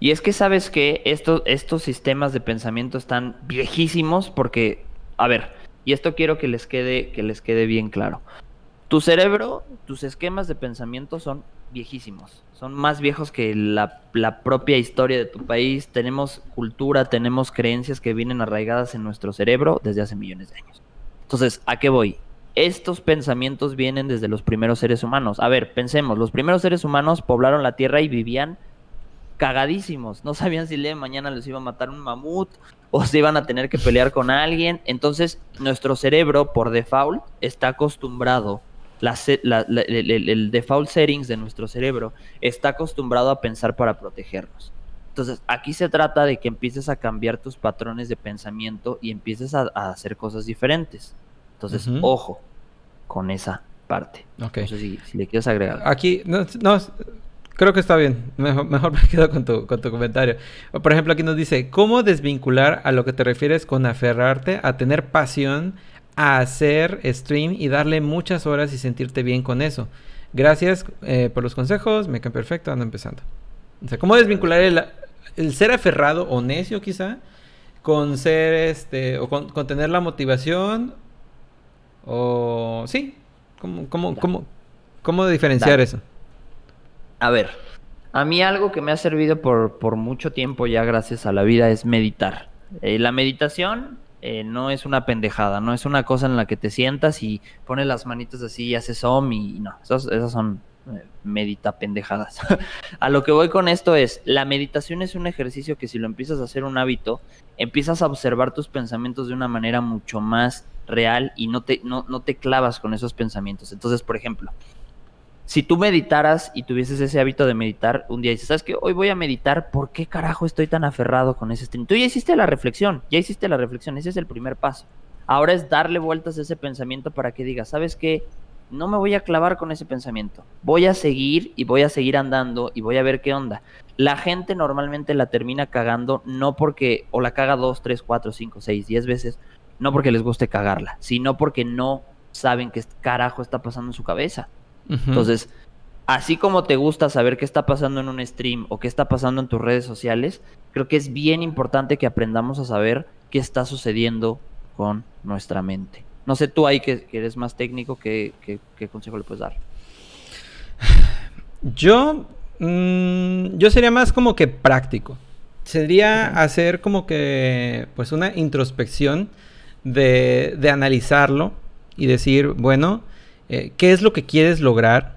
Y es que sabes que estos, estos sistemas de pensamiento están viejísimos porque, a ver, y esto quiero que les quede, que les quede bien claro. Tu cerebro, tus esquemas de pensamiento son viejísimos. Son más viejos que la, propia historia de tu país. Tenemos cultura, tenemos creencias que vienen arraigadas en nuestro cerebro desde hace millones de años. Entonces, ¿a qué voy? Estos pensamientos vienen desde los primeros seres humanos. A ver, pensemos, los primeros seres humanos poblaron la Tierra y vivían cagadísimos. No sabían si el día de mañana les iba a matar un mamut o si iban a tener que pelear con alguien. Entonces, nuestro cerebro, por default, está acostumbrado el, default settings de nuestro cerebro está acostumbrado a pensar para protegernos. Entonces, aquí se trata de que empieces a cambiar tus patrones de pensamiento y empieces a, hacer cosas diferentes. Entonces, ojo con esa parte. No sé si, le quieres agregar. Aquí, no, creo que está bien. Mejor, mejor, (laughs) me quedo con tu, con tu comentario. Por ejemplo, aquí nos dice, ¿cómo desvincular a lo que te refieres con aferrarte a tener pasión a hacer stream y darle muchas horas y sentirte bien con eso. Gracias eh, por los consejos, me quedan perfecto, ando empezando. O sea, ¿cómo desvincular el, ser aferrado o necio quizá con ser este o con, tener la motivación o sí, ¿cómo, cómo, cómo, cómo diferenciar eso? A ver, a mí algo que me ha servido por, por mucho tiempo ya gracias a la vida es meditar. Eh, la meditación eh, no es una pendejada, no es una cosa en la que te sientas y pones las manitas así y haces om y no, esas, son eh, medita pendejadas. (laughs) a lo que voy con esto es, la meditación es un ejercicio que si lo empiezas a hacer un hábito, empiezas a observar tus pensamientos de una manera mucho más real y no te, no, no te clavas con esos pensamientos. Entonces, por ejemplo, si tú meditaras y tuvieses ese hábito de meditar, un día dices, ¿sabes qué? Hoy voy a meditar, ¿por qué carajo estoy tan aferrado con ese stream? Tú ya hiciste la reflexión, ya hiciste la reflexión, ese es el primer paso. Ahora es darle vueltas a ese pensamiento para que digas, ¿sabes qué? No me voy a clavar con ese pensamiento. Voy a seguir y voy a seguir andando y voy a ver qué onda. La gente normalmente la termina cagando no porque, o la caga dos, tres, cuatro, cinco, seis, diez veces, no porque les guste cagarla, sino porque no saben qué carajo está pasando en su cabeza. Entonces, así como te gusta saber qué está pasando en un stream o qué está pasando en tus redes sociales, creo que es bien importante que aprendamos a saber qué está sucediendo con nuestra mente. No sé tú ahí que, eres más técnico, ¿qué, consejo le puedes dar? (sighs) Yo, mm, yo sería más como que práctico. Sería hacer como que, pues, una introspección de, de analizarlo y decir, bueno, eh, qué es lo que quieres lograr,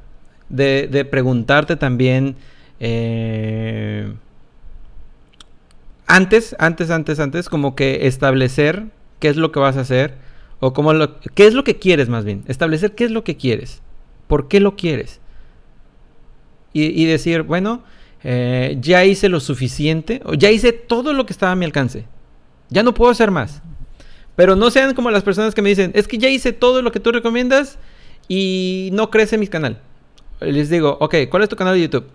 de, preguntarte también eh, antes, antes, antes, antes, como que establecer qué es lo que vas a hacer o cómo lo, qué es lo que quieres más bien, establecer qué es lo que quieres, por qué lo quieres y, decir, bueno, eh, ya hice lo suficiente, o ya hice todo lo que estaba a mi alcance, ya no puedo hacer más. Pero no sean como las personas que me dicen, es que ya hice todo lo que tú recomiendas, y no crece mi canal. Les digo, ok, ¿cuál es tu canal de YouTube?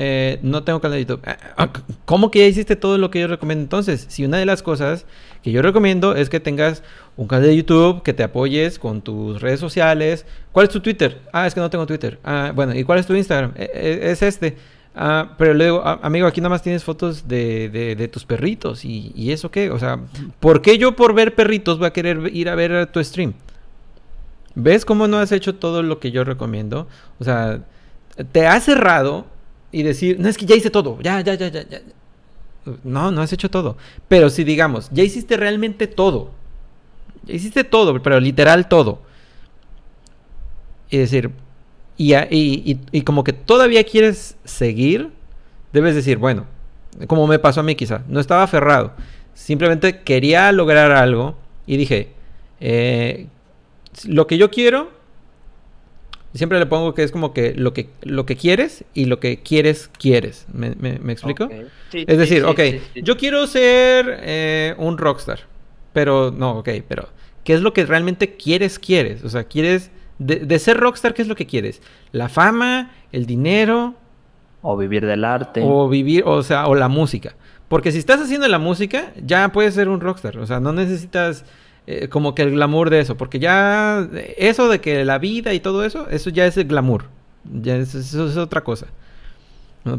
eh, no tengo canal de YouTube. Ah, ah, ¿Cómo que ya hiciste todo lo que yo recomiendo entonces? Si una de las cosas que yo recomiendo es que tengas un canal de YouTube, que te apoyes con tus redes sociales. ¿Cuál es tu Twitter? Ah, es que no tengo Twitter. Ah, bueno, ¿y cuál es tu Instagram? E, e, es este. Ah, pero luego, amigo, aquí nada más tienes fotos de, de, tus perritos. ¿Y, ¿Y, eso qué? O sea, ¿por qué yo por ver perritos voy a querer ir a ver tu stream? ¿Ves cómo no has hecho todo lo que yo recomiendo? O sea, te has cerrado y decir, no es que ya hice todo, ya, ya, ya, ya, ya. No, no has hecho todo. Pero si digamos, ya hiciste realmente todo. Ya hiciste todo, pero literal todo. Y decir, y, y, y, como que todavía quieres seguir, debes decir, bueno, como me pasó a mí quizá, no estaba aferrado. Simplemente quería lograr algo y dije, eh, lo que yo quiero Siempre le pongo que es como que lo que, lo que quieres y lo que quieres, quieres. ¿Me, me, explico? es decir, ok, yo quiero ser eh, un rockstar. Pero, no, ok, pero ¿qué es lo que realmente quieres, quieres? O sea, quieres, de, ser rockstar, ¿qué es lo que quieres? ¿La fama? ¿El dinero? O vivir del arte. O vivir, o sea, o la música. Porque si estás haciendo la música, ya puedes ser un rockstar. O sea, no necesitas eh, como que el glamour de eso, porque ya eso de que la vida y todo eso, eso ya es el glamour, ya es, eso es otra cosa.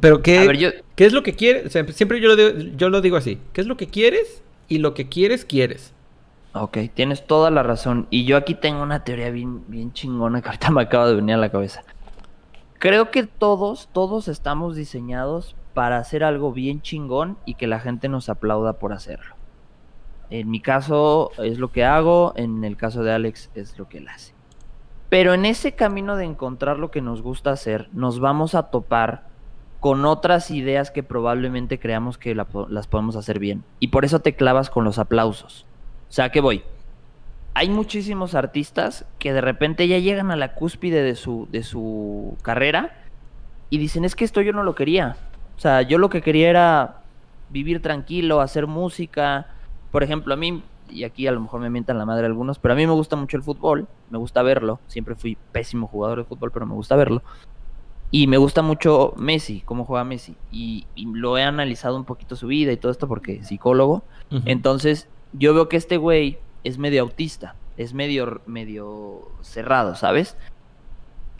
Pero ¿qué, ¿qué es lo que quieres? siempre yo lo, digo, yo lo digo así, ¿qué es lo que quieres? Y lo que quieres, quieres. Ok, tienes toda la razón. Y yo aquí tengo una teoría bien, bien chingona que ahorita me acaba de venir a la cabeza. Creo que todos, todos estamos diseñados para hacer algo bien chingón y que la gente nos aplauda por hacerlo. En mi caso es lo que hago, en el caso de Alex es lo que él hace. Pero en ese camino de encontrar lo que nos gusta hacer, nos vamos a topar con otras ideas que probablemente creamos que las podemos hacer bien. Y por eso te clavas con los aplausos. O sea, que voy. Hay muchísimos artistas que de repente ya llegan a la cúspide de su, de su carrera y dicen, es que esto yo no lo quería. O sea, yo lo que quería era vivir tranquilo, hacer música, por ejemplo, a mí, y aquí a lo mejor me mientan la madre algunos, pero a mí me gusta mucho el fútbol, me gusta verlo, siempre fui pésimo jugador de fútbol, pero me gusta verlo. Y me gusta mucho Messi, cómo juega Messi. Y, lo he analizado un poquito su vida y todo esto porque es psicólogo. Entonces, yo veo que este güey es medio autista, es medio, medio cerrado, ¿sabes?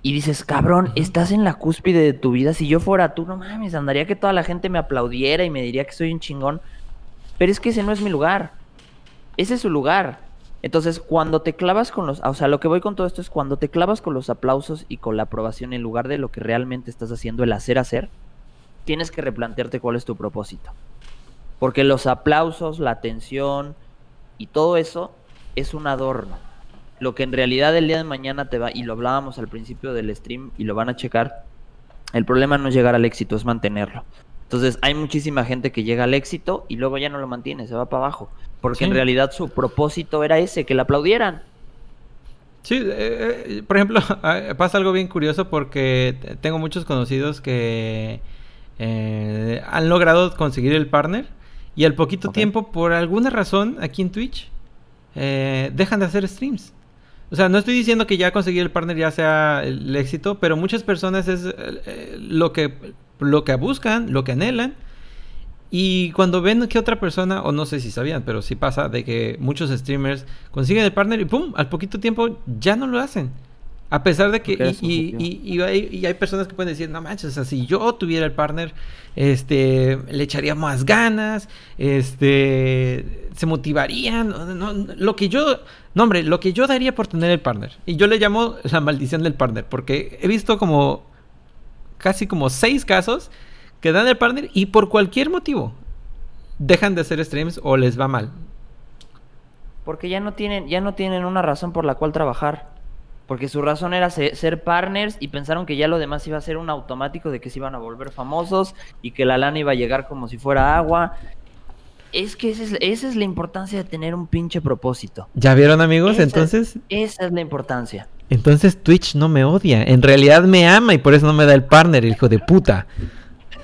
Y dices, cabrón, estás en la cúspide de tu vida. Si yo fuera tú, no mames, andaría que toda la gente me aplaudiera y me diría que soy un chingón. Pero es que ese no es mi lugar. Ese es su lugar. Entonces, cuando te clavas con los, o sea, lo que voy con todo esto es cuando te clavas con los aplausos y con la aprobación en lugar de lo que realmente estás haciendo, el hacer hacer, tienes que replantearte cuál es tu propósito. Porque los aplausos, la atención y todo eso es un adorno. Lo que en realidad el día de mañana te va, y lo hablábamos al principio del stream y lo van a checar, el problema no es llegar al éxito, es mantenerlo. Entonces hay muchísima gente que llega al éxito y luego ya no lo mantiene, se va para abajo. Porque en realidad su propósito era ese, que le aplaudieran. Sí, eh, eh, por ejemplo, (laughs) ah, pasa algo bien curioso porque tengo muchos conocidos que eh, han logrado conseguir el partner y al poquito tiempo, por alguna razón, aquí en Twitch, dejan de hacer streams. O sea, no estoy diciendo que ya conseguir el partner ya sea el éxito, pero muchas personas es lo que lo que buscan, lo que anhelan. Y cuando ven que otra persona, o no sé si sabían, pero sí pasa de que muchos streamers consiguen el partner y ¡pum! Al poquito tiempo ya no lo hacen. A pesar de que. Y, hay, personas que pueden decir, no manches, o sea, si yo tuviera el partner, este, le echaría más ganas, este, se motivarían. lo que yo. No, hombre, lo que yo daría por tener el partner. Y yo le llamo la maldición del partner, porque he visto como casi como seis casos que dan el partner y por cualquier motivo dejan de hacer streams o les va mal. Porque ya no tienen, ya no tienen una razón por la cual trabajar. Porque su razón era ser partners y pensaron que ya lo demás iba a ser un automático de que se iban a volver famosos y que la lana iba a llegar como si fuera agua. Es que esa es, la importancia de tener un pinche propósito. ¿Ya vieron amigos? Entonces... Esa es la importancia. Entonces Twitch no me odia. En realidad me ama y por eso no me da el partner, hijo de puta.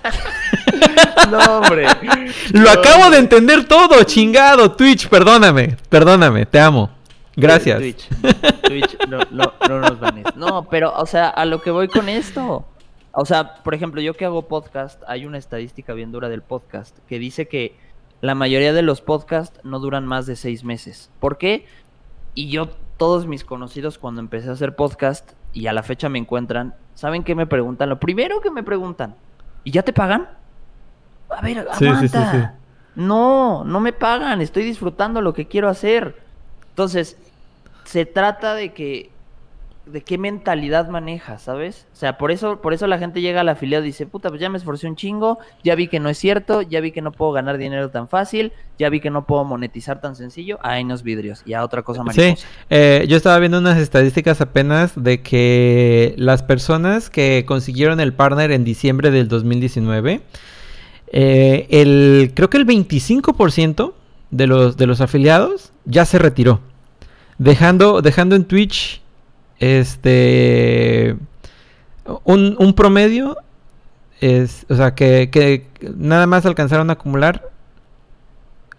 (laughs) no, hombre. Lo acabo de entender todo, chingado. Twitch, perdóname. Perdóname, te amo. Gracias. Twitch, (laughs) Twitch no, no, no nos No, pero, o sea, a lo que voy con esto. O sea, por ejemplo, yo que hago podcast, hay una estadística bien dura del podcast que dice que la mayoría de los podcasts no duran más de seis meses. ¿Por qué? Y yo, todos mis conocidos, cuando empecé a hacer podcast y a la fecha me encuentran, ¿saben qué me preguntan? Lo primero que me preguntan, ¿y ya te pagan? A ver, aguanta. No, no me pagan, estoy disfrutando lo que quiero hacer. Entonces, se trata de que de qué mentalidad manejas, ¿sabes? O sea, por eso, por eso la gente llega al afiliado y dice, puta, pues ya me esforcé un chingo, ya vi que no es cierto, ya vi que no puedo ganar dinero tan fácil, ya vi que no puedo monetizar tan sencillo, ahí nos vidrios, y a otra cosa mariposa. Sí, eh, yo estaba viendo unas estadísticas apenas de que las personas que consiguieron el partner en diciembre del 2019, eh, el, creo que el 25% de los, de los afiliados ya se retiró, dejando, dejando en Twitch este. Un, un promedio es. O sea, que, que, nada más alcanzaron a acumular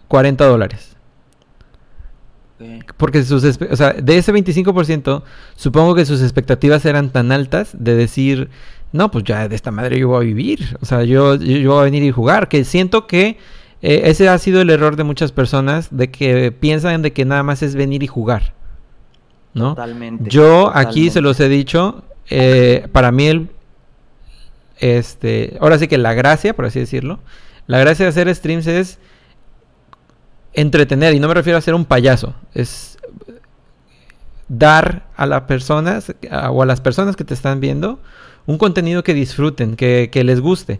40 dólares. Porque sus. O sea, de ese 25%, supongo que sus expectativas eran tan altas de decir. No, pues ya de esta madre yo voy a vivir. O sea, yo, yo, voy a venir y jugar. Que siento que eh, ese ha sido el error de muchas personas. De que piensan de que nada más es venir y jugar. Totalmente. Yo aquí se los he dicho, eh, para mí el, este, ahora sí que la gracia, por así decirlo, la gracia de hacer streams es entretener, y no me refiero a ser un payaso, es dar a las personas o a las personas que te están viendo un contenido que disfruten, que, que les guste.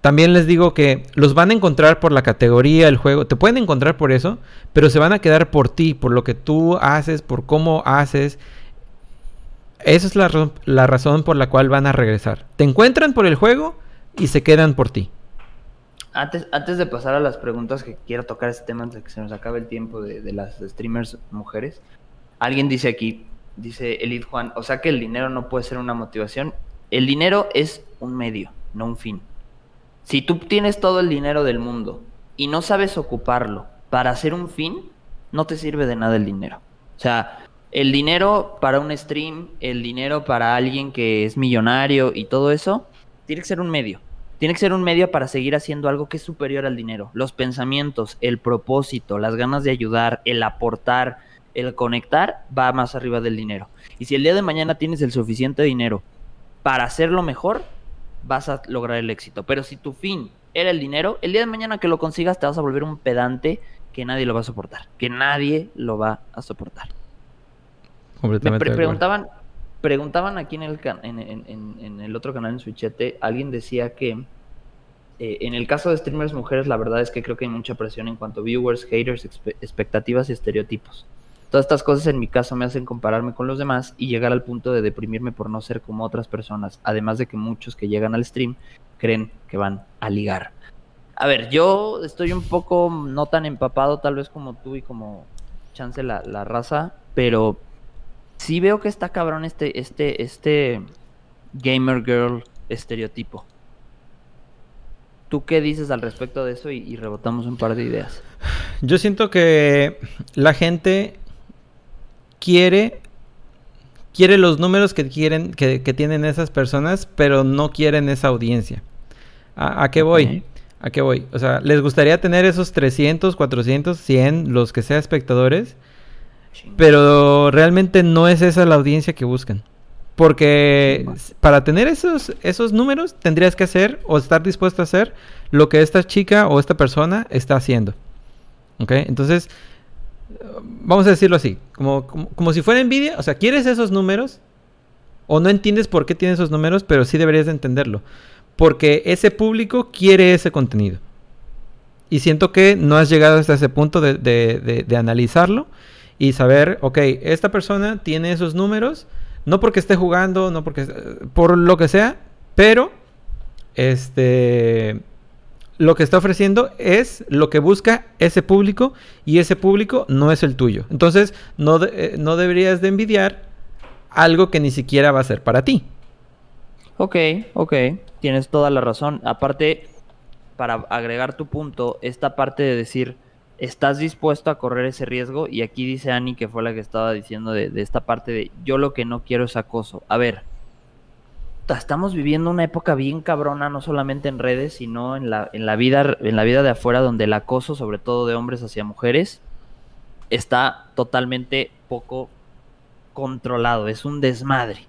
También les digo que los van a encontrar por la categoría, el juego, te pueden encontrar por eso, pero se van a quedar por ti, por lo que tú haces, por cómo haces. Esa es la, la razón por la cual van a regresar. Te encuentran por el juego y se quedan por ti. Antes, antes de pasar a las preguntas que quiero tocar este tema antes de que se nos acabe el tiempo de, de las streamers mujeres, alguien dice aquí, dice Elite Juan, o sea que el dinero no puede ser una motivación. El dinero es un medio, no un fin. Si tú tienes todo el dinero del mundo y no sabes ocuparlo para hacer un fin, no te sirve de nada el dinero. O sea, el dinero para un stream, el dinero para alguien que es millonario y todo eso, tiene que ser un medio. Tiene que ser un medio para seguir haciendo algo que es superior al dinero. Los pensamientos, el propósito, las ganas de ayudar, el aportar, el conectar, va más arriba del dinero. Y si el día de mañana tienes el suficiente dinero para hacerlo mejor, vas a lograr el éxito. Pero si tu fin era el dinero, el día de mañana que lo consigas te vas a volver un pedante que nadie lo va a soportar. Que nadie lo va a soportar. Completamente. Me preguntaban, preguntaban aquí en el, en, el otro canal en Switchete, alguien decía que eh, en el caso de streamers mujeres, la verdad es que creo que hay mucha presión en cuanto a viewers, haters, expectativas y estereotipos. Todas estas cosas en mi caso me hacen compararme con los demás y llegar al punto de deprimirme por no ser como otras personas, además de que muchos que llegan al stream creen que van a ligar. A ver, yo estoy un poco no tan empapado tal vez como tú y como chance la, la raza, pero sí veo que está cabrón este, este, este gamer girl estereotipo. ¿Tú qué dices al respecto de eso y, y, rebotamos un par de ideas? Yo siento que la gente quiere quiere los números que quieren que, tienen esas personas, pero no quieren esa audiencia. ¿A, qué voy? ¿A qué voy? O sea, les gustaría tener esos 300, 400, 100, los que sea espectadores, pero realmente no es esa la audiencia que buscan. Porque para tener esos, esos números tendrías que hacer o estar dispuesto a hacer lo que esta chica o esta persona está haciendo. ¿Ok? Entonces, vamos a decirlo así, como, como, si fuera envidia, o sea, quieres esos números o no entiendes por qué tienes esos números, pero sí deberías de entenderlo, porque ese público quiere ese contenido. Y siento que no has llegado hasta ese punto de, de, analizarlo y saber, ok, esta persona tiene esos números, no porque esté jugando, no porque, por lo que sea, pero, este, lo que está ofreciendo es lo que busca ese público y ese público no es el tuyo. Entonces, no, eh, no deberías de envidiar algo que ni siquiera va a ser para ti. Ok, ok, tienes toda la razón. Aparte, para agregar tu punto, esta parte de decir, estás dispuesto a correr ese riesgo, y aquí dice Annie, que fue la que estaba diciendo de, de esta parte de, yo lo que no quiero es acoso. A ver, estamos viviendo una época bien cabrona, no solamente en redes, sino en la, en la vida, en la vida de afuera, donde el acoso, sobre todo de hombres hacia mujeres, está totalmente poco controlado, es un desmadre.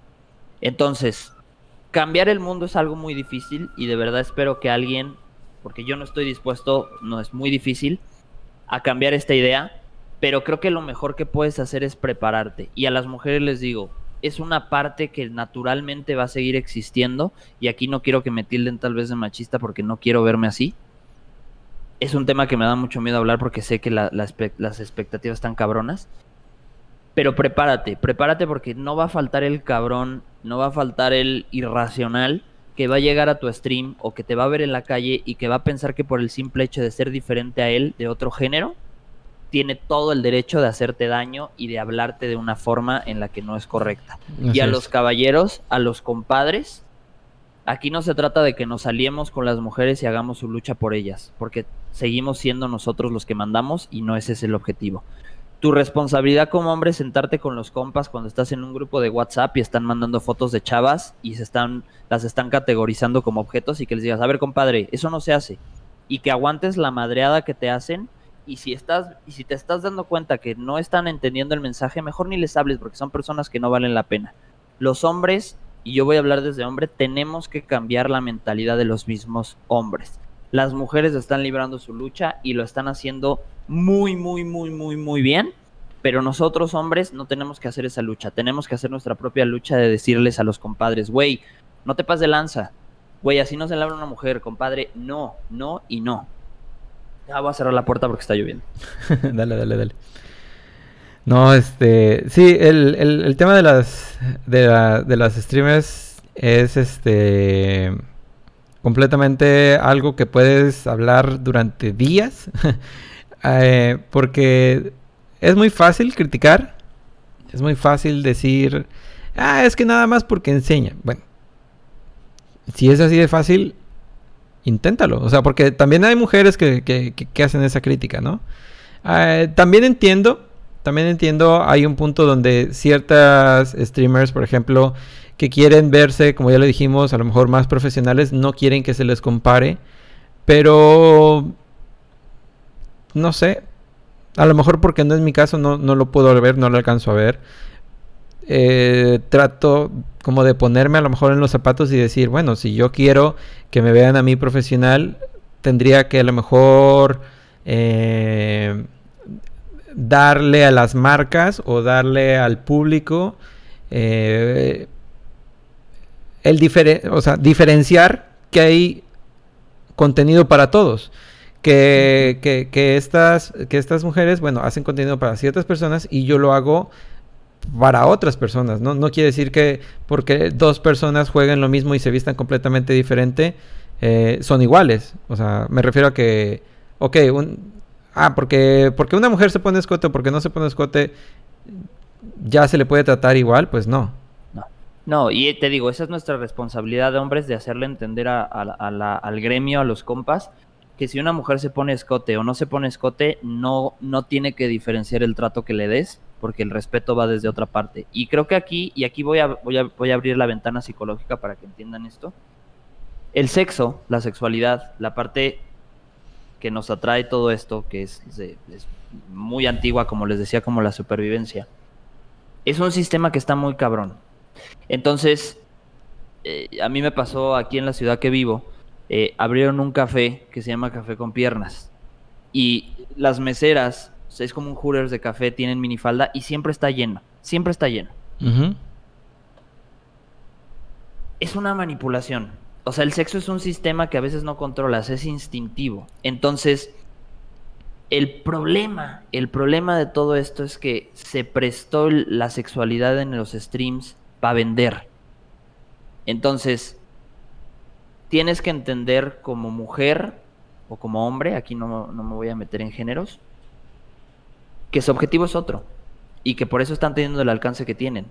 Entonces, cambiar el mundo es algo muy difícil y de verdad espero que alguien, porque yo no estoy dispuesto, no es muy difícil, a cambiar esta idea, pero creo que lo mejor que puedes hacer es prepararte. Y a las mujeres les digo, es una parte que naturalmente va a seguir existiendo y aquí no quiero que me tilden tal vez de machista porque no quiero verme así. Es un tema que me da mucho miedo hablar porque sé que las expectativas están cabronas. Pero prepárate, prepárate porque no va a faltar el cabrón, no va a faltar el irracional que va a llegar a tu stream o que te va a ver en la calle y que va a pensar que por el simple hecho de ser diferente a él, de otro género, tiene todo el derecho de hacerte daño y de hablarte de una forma en la que no es correcta. y a los caballeros, a los compadres, aquí no se trata de que nos aliemos con las mujeres y hagamos su lucha por ellas, porque seguimos siendo nosotros los que mandamos y no ese es el objetivo. Tu responsabilidad como hombre es sentarte con los compas cuando estás en un grupo de WhatsApp y están mandando fotos de chavas y se están, las están categorizando como objetos y que les digas, a ver compadre, eso no se hace. Y que aguantes la madreada que te hacen y si estás y si te estás dando cuenta que no están entendiendo el mensaje, mejor ni les hables porque son personas que no valen la pena. Los hombres, y yo voy a hablar desde hombre, tenemos que cambiar la mentalidad de los mismos hombres. Las mujeres están librando su lucha y lo están haciendo muy, muy, muy, muy, muy bien. Pero nosotros hombres no tenemos que hacer esa lucha. Tenemos que hacer nuestra propia lucha de decirles a los compadres, güey, no te pases de lanza. Güey, así no se labra una mujer, compadre. No, no y no. Ya voy a cerrar la puerta porque está lloviendo. (laughs) dale, dale, dale. No, este. Sí, el, tema de las. De, de las streamers es este. Completamente algo que puedes hablar durante días. (laughs) Eh, porque es muy fácil criticar. Es muy fácil decir. Ah, es que nada más porque enseña. Bueno. Si es así de fácil, inténtalo. O sea, porque también hay mujeres que, que, hacen esa crítica, ¿no? Eh, también entiendo, también entiendo, hay un punto donde ciertas streamers, por ejemplo, que quieren verse, como ya lo dijimos, a lo mejor más profesionales, no quieren que se les compare, pero no sé, a lo mejor porque no es mi caso, no, no lo puedo ver, no lo alcanzo a ver. Eh, trato como de ponerme a lo mejor en los zapatos y decir, bueno, si yo quiero que me vean a mí profesional, tendría que a lo mejor eh, darle a las marcas o darle al público eh, el o sea, diferenciar que hay contenido para todos. Que, que, que, estas, que estas mujeres, bueno, hacen contenido para ciertas personas y yo lo hago para otras personas, ¿no? No quiere decir que porque dos personas jueguen lo mismo y se vistan completamente diferente, eh, son iguales. O sea, me refiero a que, ok, un, ah, porque, porque una mujer se pone escote o porque no se pone escote, ya se le puede tratar igual, pues no. No, y te digo, esa es nuestra responsabilidad de hombres de hacerle entender al gremio, a los compas, que si una mujer se pone escote o no se pone escote, no, no tiene que diferenciar el trato que le des porque el respeto va desde otra parte. Y creo que aquí, y aquí voy a, voy a, voy a abrir la ventana psicológica para que entiendan esto, el sexo, la sexualidad, la parte que nos atrae todo esto, que es, muy antigua, como les decía, como la supervivencia, es un sistema que está muy cabrón. Entonces, eh, a mí me pasó aquí en la ciudad que vivo, eh, abrieron un café que se llama Café con Piernas. Y las meseras es como un Hooters de café, tienen minifalda y siempre está lleno. Siempre está lleno. Es una manipulación. O sea, el sexo es un sistema que a veces no controlas, es instintivo. Entonces, el problema, el problema de todo esto es que se prestó la sexualidad en los streams para vender. Entonces, tienes que entender como mujer o como hombre, aquí no, no me voy a meter en géneros, que su objetivo es otro y que por eso están teniendo el alcance que tienen.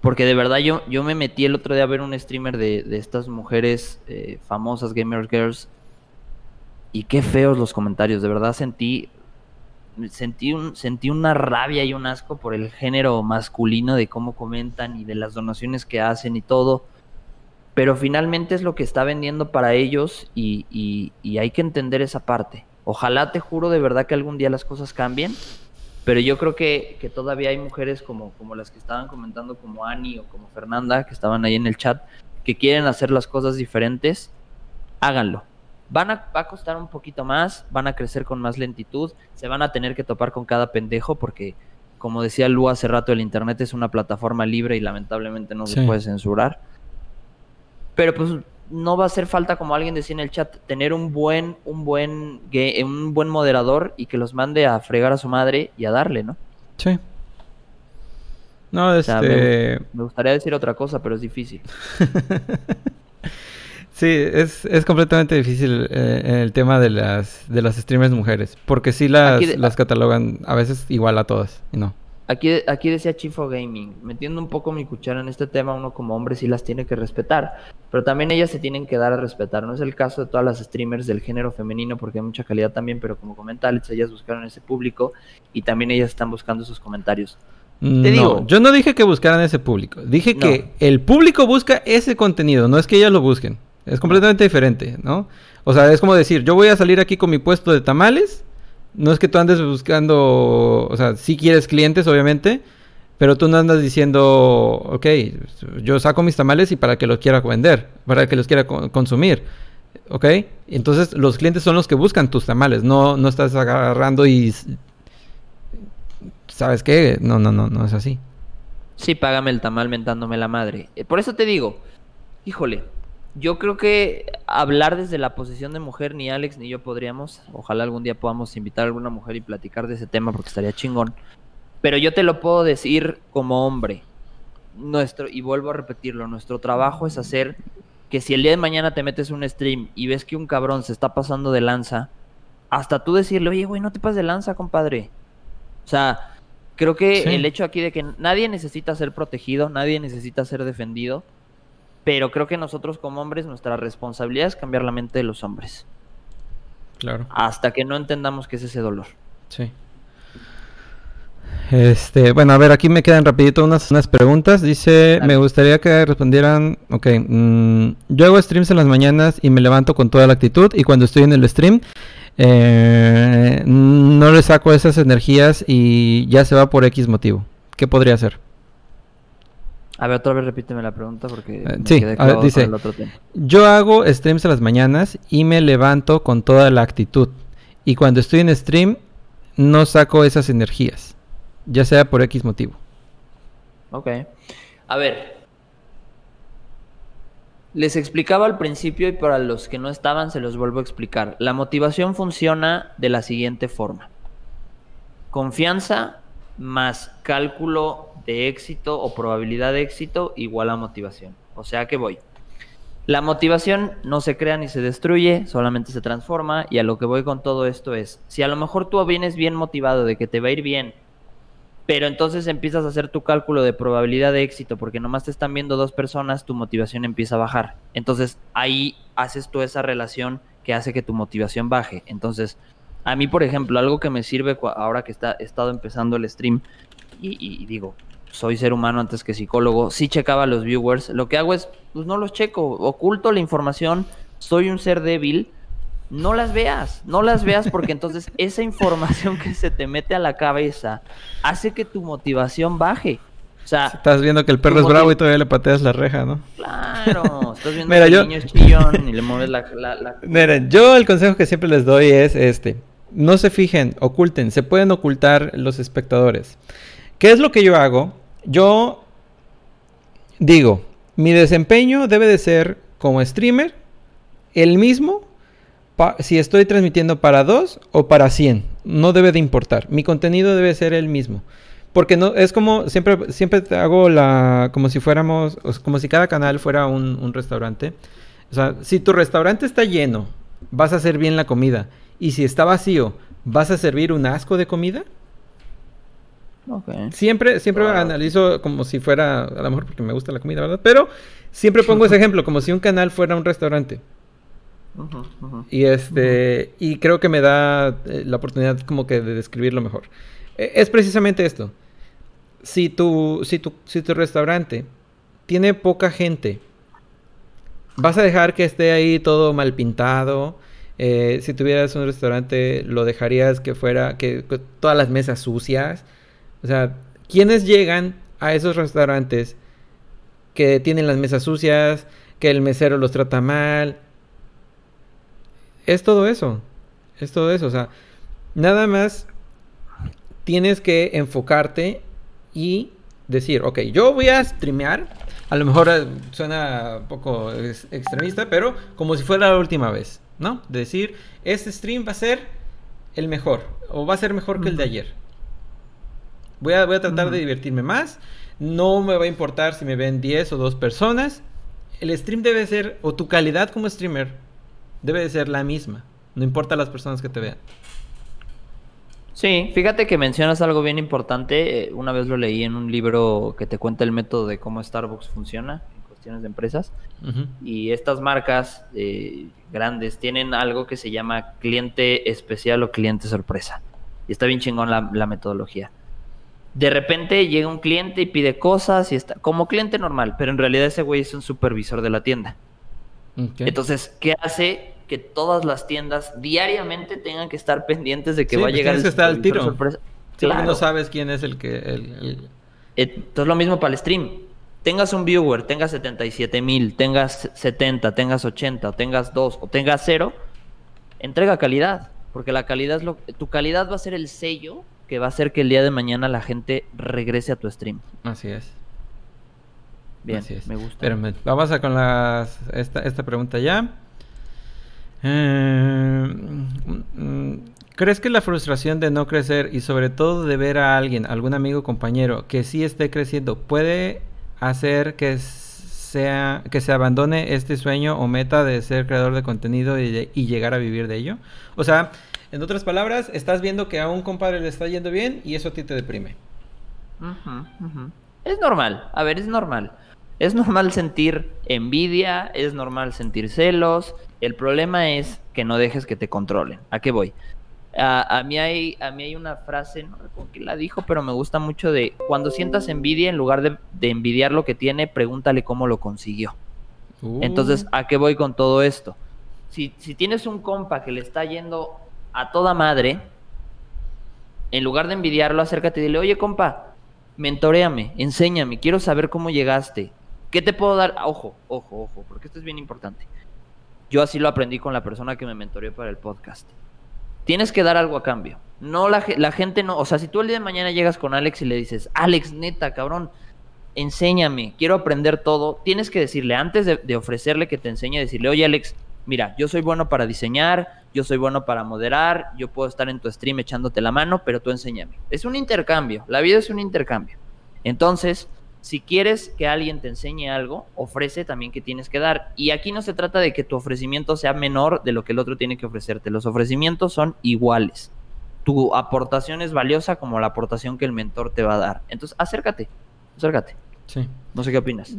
Porque de verdad yo, yo me metí el otro día a ver un streamer de, estas mujeres eh, famosas, Gamer Girls, y qué feos los comentarios. De verdad sentí, sentí, un, sentí una rabia y un asco por el género masculino de cómo comentan y de las donaciones que hacen y todo. pero finalmente es lo que está vendiendo para ellos y, y hay que entender esa parte. Ojalá te juro de verdad que algún día las cosas cambien, pero yo creo que, que, todavía hay mujeres como, como las que estaban comentando, como Ani o como Fernanda, que estaban ahí en el chat, que quieren hacer las cosas diferentes, háganlo. Van a, va a costar un poquito más, van a crecer con más lentitud, se van a tener que topar con cada pendejo porque, como decía Lu hace rato, el Internet es una plataforma libre y lamentablemente no se puede censurar. Pero pues no va a hacer falta, como alguien decía en el chat, tener un buen, un buen, un buen moderador y que los mande a fregar a su madre y a darle, ¿no? Sí. No, este... me, gustaría decir otra cosa, pero es difícil. (laughs) sí, es, es, completamente difícil eh, el tema de las, de las streamers mujeres, porque sí las, las catalogan a veces igual a todas, y no. Aquí, aquí decía Chifo Gaming, metiendo un poco mi cuchara en este tema, uno como hombre sí las tiene que respetar, pero también ellas se tienen que dar a respetar. No es el caso de todas las streamers del género femenino, porque hay mucha calidad también, pero como comenta Alex, ellas buscaron ese público y también ellas están buscando esos comentarios. Te no, digo, yo no dije que buscaran ese público, dije que el público busca ese contenido, no es que ellas lo busquen. Es completamente diferente, ¿no? O sea, es como decir, yo voy a salir aquí con mi puesto de tamales no es que tú andes buscando, o sea, sí quieres clientes, obviamente, pero tú no andas diciendo, ok, yo saco mis tamales y para que los quiera vender, para que los quiera consumir, ¿ok? Entonces los clientes son los que buscan tus tamales, no, no estás agarrando y... ¿Sabes qué? No, no, no, no es así. Sí, págame el tamal mentándome la madre. Eh, por eso te digo, híjole, yo creo que hablar desde la posición de mujer, ni Alex ni yo podríamos. Ojalá algún día podamos invitar a alguna mujer y platicar de ese tema porque estaría chingón. Pero yo te lo puedo decir como hombre. Nuestro, y vuelvo a repetirlo, nuestro trabajo es hacer que si el día de mañana te metes un stream y ves que un cabrón se está pasando de lanza, hasta tú decirle, oye, güey, no te pases de lanza, compadre. O sea, creo que el hecho aquí de que nadie necesita ser protegido, nadie necesita ser defendido pero creo que nosotros como hombres, nuestra responsabilidad es cambiar la mente de los hombres. Claro. Hasta que no entendamos qué es ese dolor. Sí. Este, bueno, a ver, aquí me quedan rapidito unas, unas preguntas. Dice, me gustaría que respondieran, ok, mm, yo hago streams en las mañanas y me levanto con toda la actitud y cuando estoy en el stream eh, no le saco esas energías y ya se va por X motivo. ¿Qué podría hacer? A ver, otra vez repíteme la pregunta porque eh, sí, dice, el otro tema. yo hago streams a las mañanas y me levanto con toda la actitud. Y cuando estoy en stream no saco esas energías, ya sea por X motivo. Ok. A ver. Les explicaba al principio y para los que no estaban se los vuelvo a explicar. La motivación funciona de la siguiente forma. Confianza más cálculo de éxito o probabilidad de éxito igual a motivación. O sea que voy. La motivación no se crea ni se destruye, solamente se transforma y a lo que voy con todo esto es, si a lo mejor tú vienes bien motivado de que te va a ir bien, pero entonces empiezas a hacer tu cálculo de probabilidad de éxito porque nomás te están viendo dos personas, tu motivación empieza a bajar. Entonces ahí haces tú esa relación que hace que tu motivación baje. Entonces, a mí, por ejemplo, algo que me sirve ahora que está, estado empezando el stream y digo, soy ser humano antes que psicólogo, sí checaba los viewers. Lo que hago es, pues no los checo, oculto la información, soy un ser débil. No las veas, no las veas porque entonces (laughs) esa información que se te mete a la cabeza hace que tu motivación baje. O sea, estás viendo que el perro es bravo y todavía le pateas la reja, ¿no? Claro, estás viendo que el niño es chillón y le mueves la, la... (laughs) Mira, yo el consejo que siempre les doy es este. No se fijen, oculten, se pueden ocultar los espectadores. ¿Qué es lo que yo hago? Yo digo, mi desempeño debe de ser como streamer el mismo si estoy transmitiendo para 2 o para 100. No debe de importar. Mi contenido debe ser el mismo. Porque no, es como, siempre, siempre hago la, como si fuéramos, como si cada canal fuera un, un restaurante. O sea, si tu restaurante está lleno, vas a hacer bien la comida. Y si está vacío, ¿vas a servir un asco de comida? Siempre, siempre analizo como si fuera, a lo mejor porque me gusta la comida, ¿verdad? Pero siempre pongo ese (laughs) ejemplo, como si un canal fuera un restaurante. Y este, y creo que me da eh, la oportunidad como que de describirlo mejor. E, es precisamente esto. Si tu, si tu, si tu restaurante tiene poca gente vas a dejar que esté ahí todo mal pintado. Eh, si tuvieras un restaurante, lo dejarías que fuera, que, que todas las mesas sucias. O sea, ¿quiénes llegan a esos restaurantes que tienen las mesas sucias, que el mesero los trata mal? Es todo eso. Es todo eso. O sea, nada más tienes que enfocarte y decir, ok, yo voy a streamear. A lo mejor eh, suena un poco ex- extremista, pero como si fuera la última vez, ¿no? Decir, este stream va a ser el mejor o va a ser mejor que el de ayer. Voy a, voy a tratar de divertirme más. No me va a importar si me ven 10 o 2 personas. El stream debe ser, o tu calidad como streamer, debe de ser la misma. No importa las personas que te vean. Sí, fíjate que mencionas algo bien importante. eh, Una vez lo leí en un libro que te cuenta el método de cómo Starbucks funciona en cuestiones de empresas. Y estas marcas eh, grandes tienen algo que se llama cliente especial o cliente sorpresa. Y está bien chingón la, la metodología. De repente llega un cliente y pide cosas y está como cliente normal, pero en realidad ese güey es un supervisor de la tienda. Entonces, ¿qué hace que todas las tiendas diariamente tengan que estar pendientes de que Sí, va a pues llegar el que estar al supervisor tiro. sorpresa? Sí, porque no sabes quién es el que. el- el- Entonces lo mismo para el stream. Tengas un viewer, tengas 77 mil, tengas 70, tengas 80, o tengas 2 o tengas 0, entrega calidad. Porque la calidad es lo tu calidad va a ser el sello que va a hacer que el día de mañana la gente regrese a tu stream. Así es. Bien, así es. me gusta. Espérame, vamos a con las, esta, esta pregunta ya. Eh, mm, ¿Crees que la frustración de no crecer y sobre todo de ver a alguien, algún amigo compañero que sí esté creciendo, puede hacer que sea que se abandone este sueño o meta de ser creador de contenido y, de- y llegar a vivir de ello? O sea, en otras palabras, estás viendo que a un compadre le está yendo bien y eso a ti te deprime. Es normal, a ver, es normal. Es normal sentir envidia, es normal sentir celos. El problema es que no dejes que te controlen. ¿A qué voy? A, a mí hay, a mí hay una frase, no recuerdo quién la dijo, pero me gusta mucho de cuando sientas envidia, en lugar de, de envidiar lo que tiene, pregúntale cómo lo consiguió. Entonces, Uh, ¿a qué voy con todo esto? Si, si tienes un compa que le está yendo a toda madre, en lugar de envidiarlo, acércate y dile, oye compa, mentoreame, enséñame, quiero saber cómo llegaste. ¿Qué te puedo dar? Ojo, ojo, ojo, porque esto es bien importante. Yo así lo aprendí con la persona que me mentoreó para el podcast. Tienes que dar algo a cambio. No la, ge- la gente no, o sea, si tú el día de mañana llegas con Alex y le dices, Alex, neta, cabrón, enséñame, quiero aprender todo, tienes que decirle, antes de ofrecerle que te enseñe, decirle, oye Alex, mira, yo soy bueno para diseñar, yo soy bueno para moderar, yo puedo estar en tu stream echándote la mano, pero tú enséñame. Es un intercambio, la vida es un intercambio. Entonces, si quieres que alguien te enseñe algo, ofrece también que tienes que dar. Y aquí no se trata de que tu ofrecimiento sea menor de lo que el otro tiene que ofrecerte. Los ofrecimientos son iguales. Tu aportación es valiosa como la aportación que el mentor te va a dar. Entonces, acércate, acércate. sí. No sé qué opinas.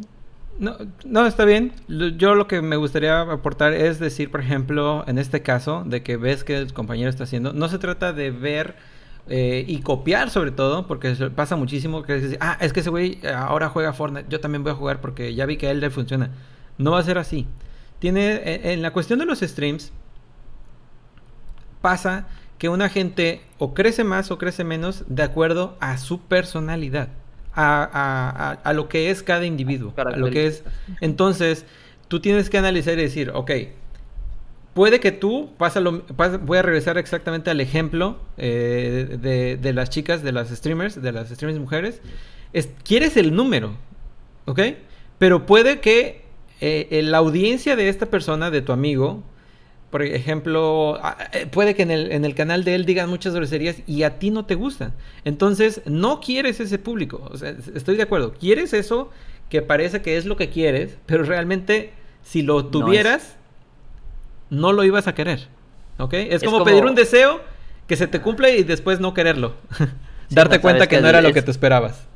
No, no, está bien. Yo lo que me gustaría aportar es decir, por ejemplo, en este caso, de que ves que el compañero está haciendo, no se trata de ver eh, y copiar sobre todo, porque pasa muchísimo que ah, es que ese güey eh, ahora juega Fortnite, yo también voy a jugar porque ya vi que a él le funciona. No va a ser así. Tiene, eh, en la cuestión de los streams, pasa que una gente o crece más o crece menos de acuerdo a su personalidad, a, a- a- lo que es cada individuo, a lo que es... Entonces, tú tienes que analizar y decir, ok, puede que tú, pasa lo- pasa- voy a regresar exactamente al ejemplo eh, de, de las chicas, de las streamers, de las streamers mujeres, es- quieres el número, ¿ok? Pero puede que eh, eh, la audiencia de esta persona, de tu amigo, por ejemplo, eh, puede que en el, en el canal de él digan muchas groserías y a ti no te gustan. Entonces, no quieres ese público. O sea, es- estoy de acuerdo. Quieres eso que parece que es lo que quieres, pero realmente si lo No es. tuvieras, no lo ibas a querer. ¿Ok? Es, Es como, como- pedir un deseo que se te cumple y después no quererlo. (laughs) Sí, Darte no, cuenta que que no era lo que te esperabas.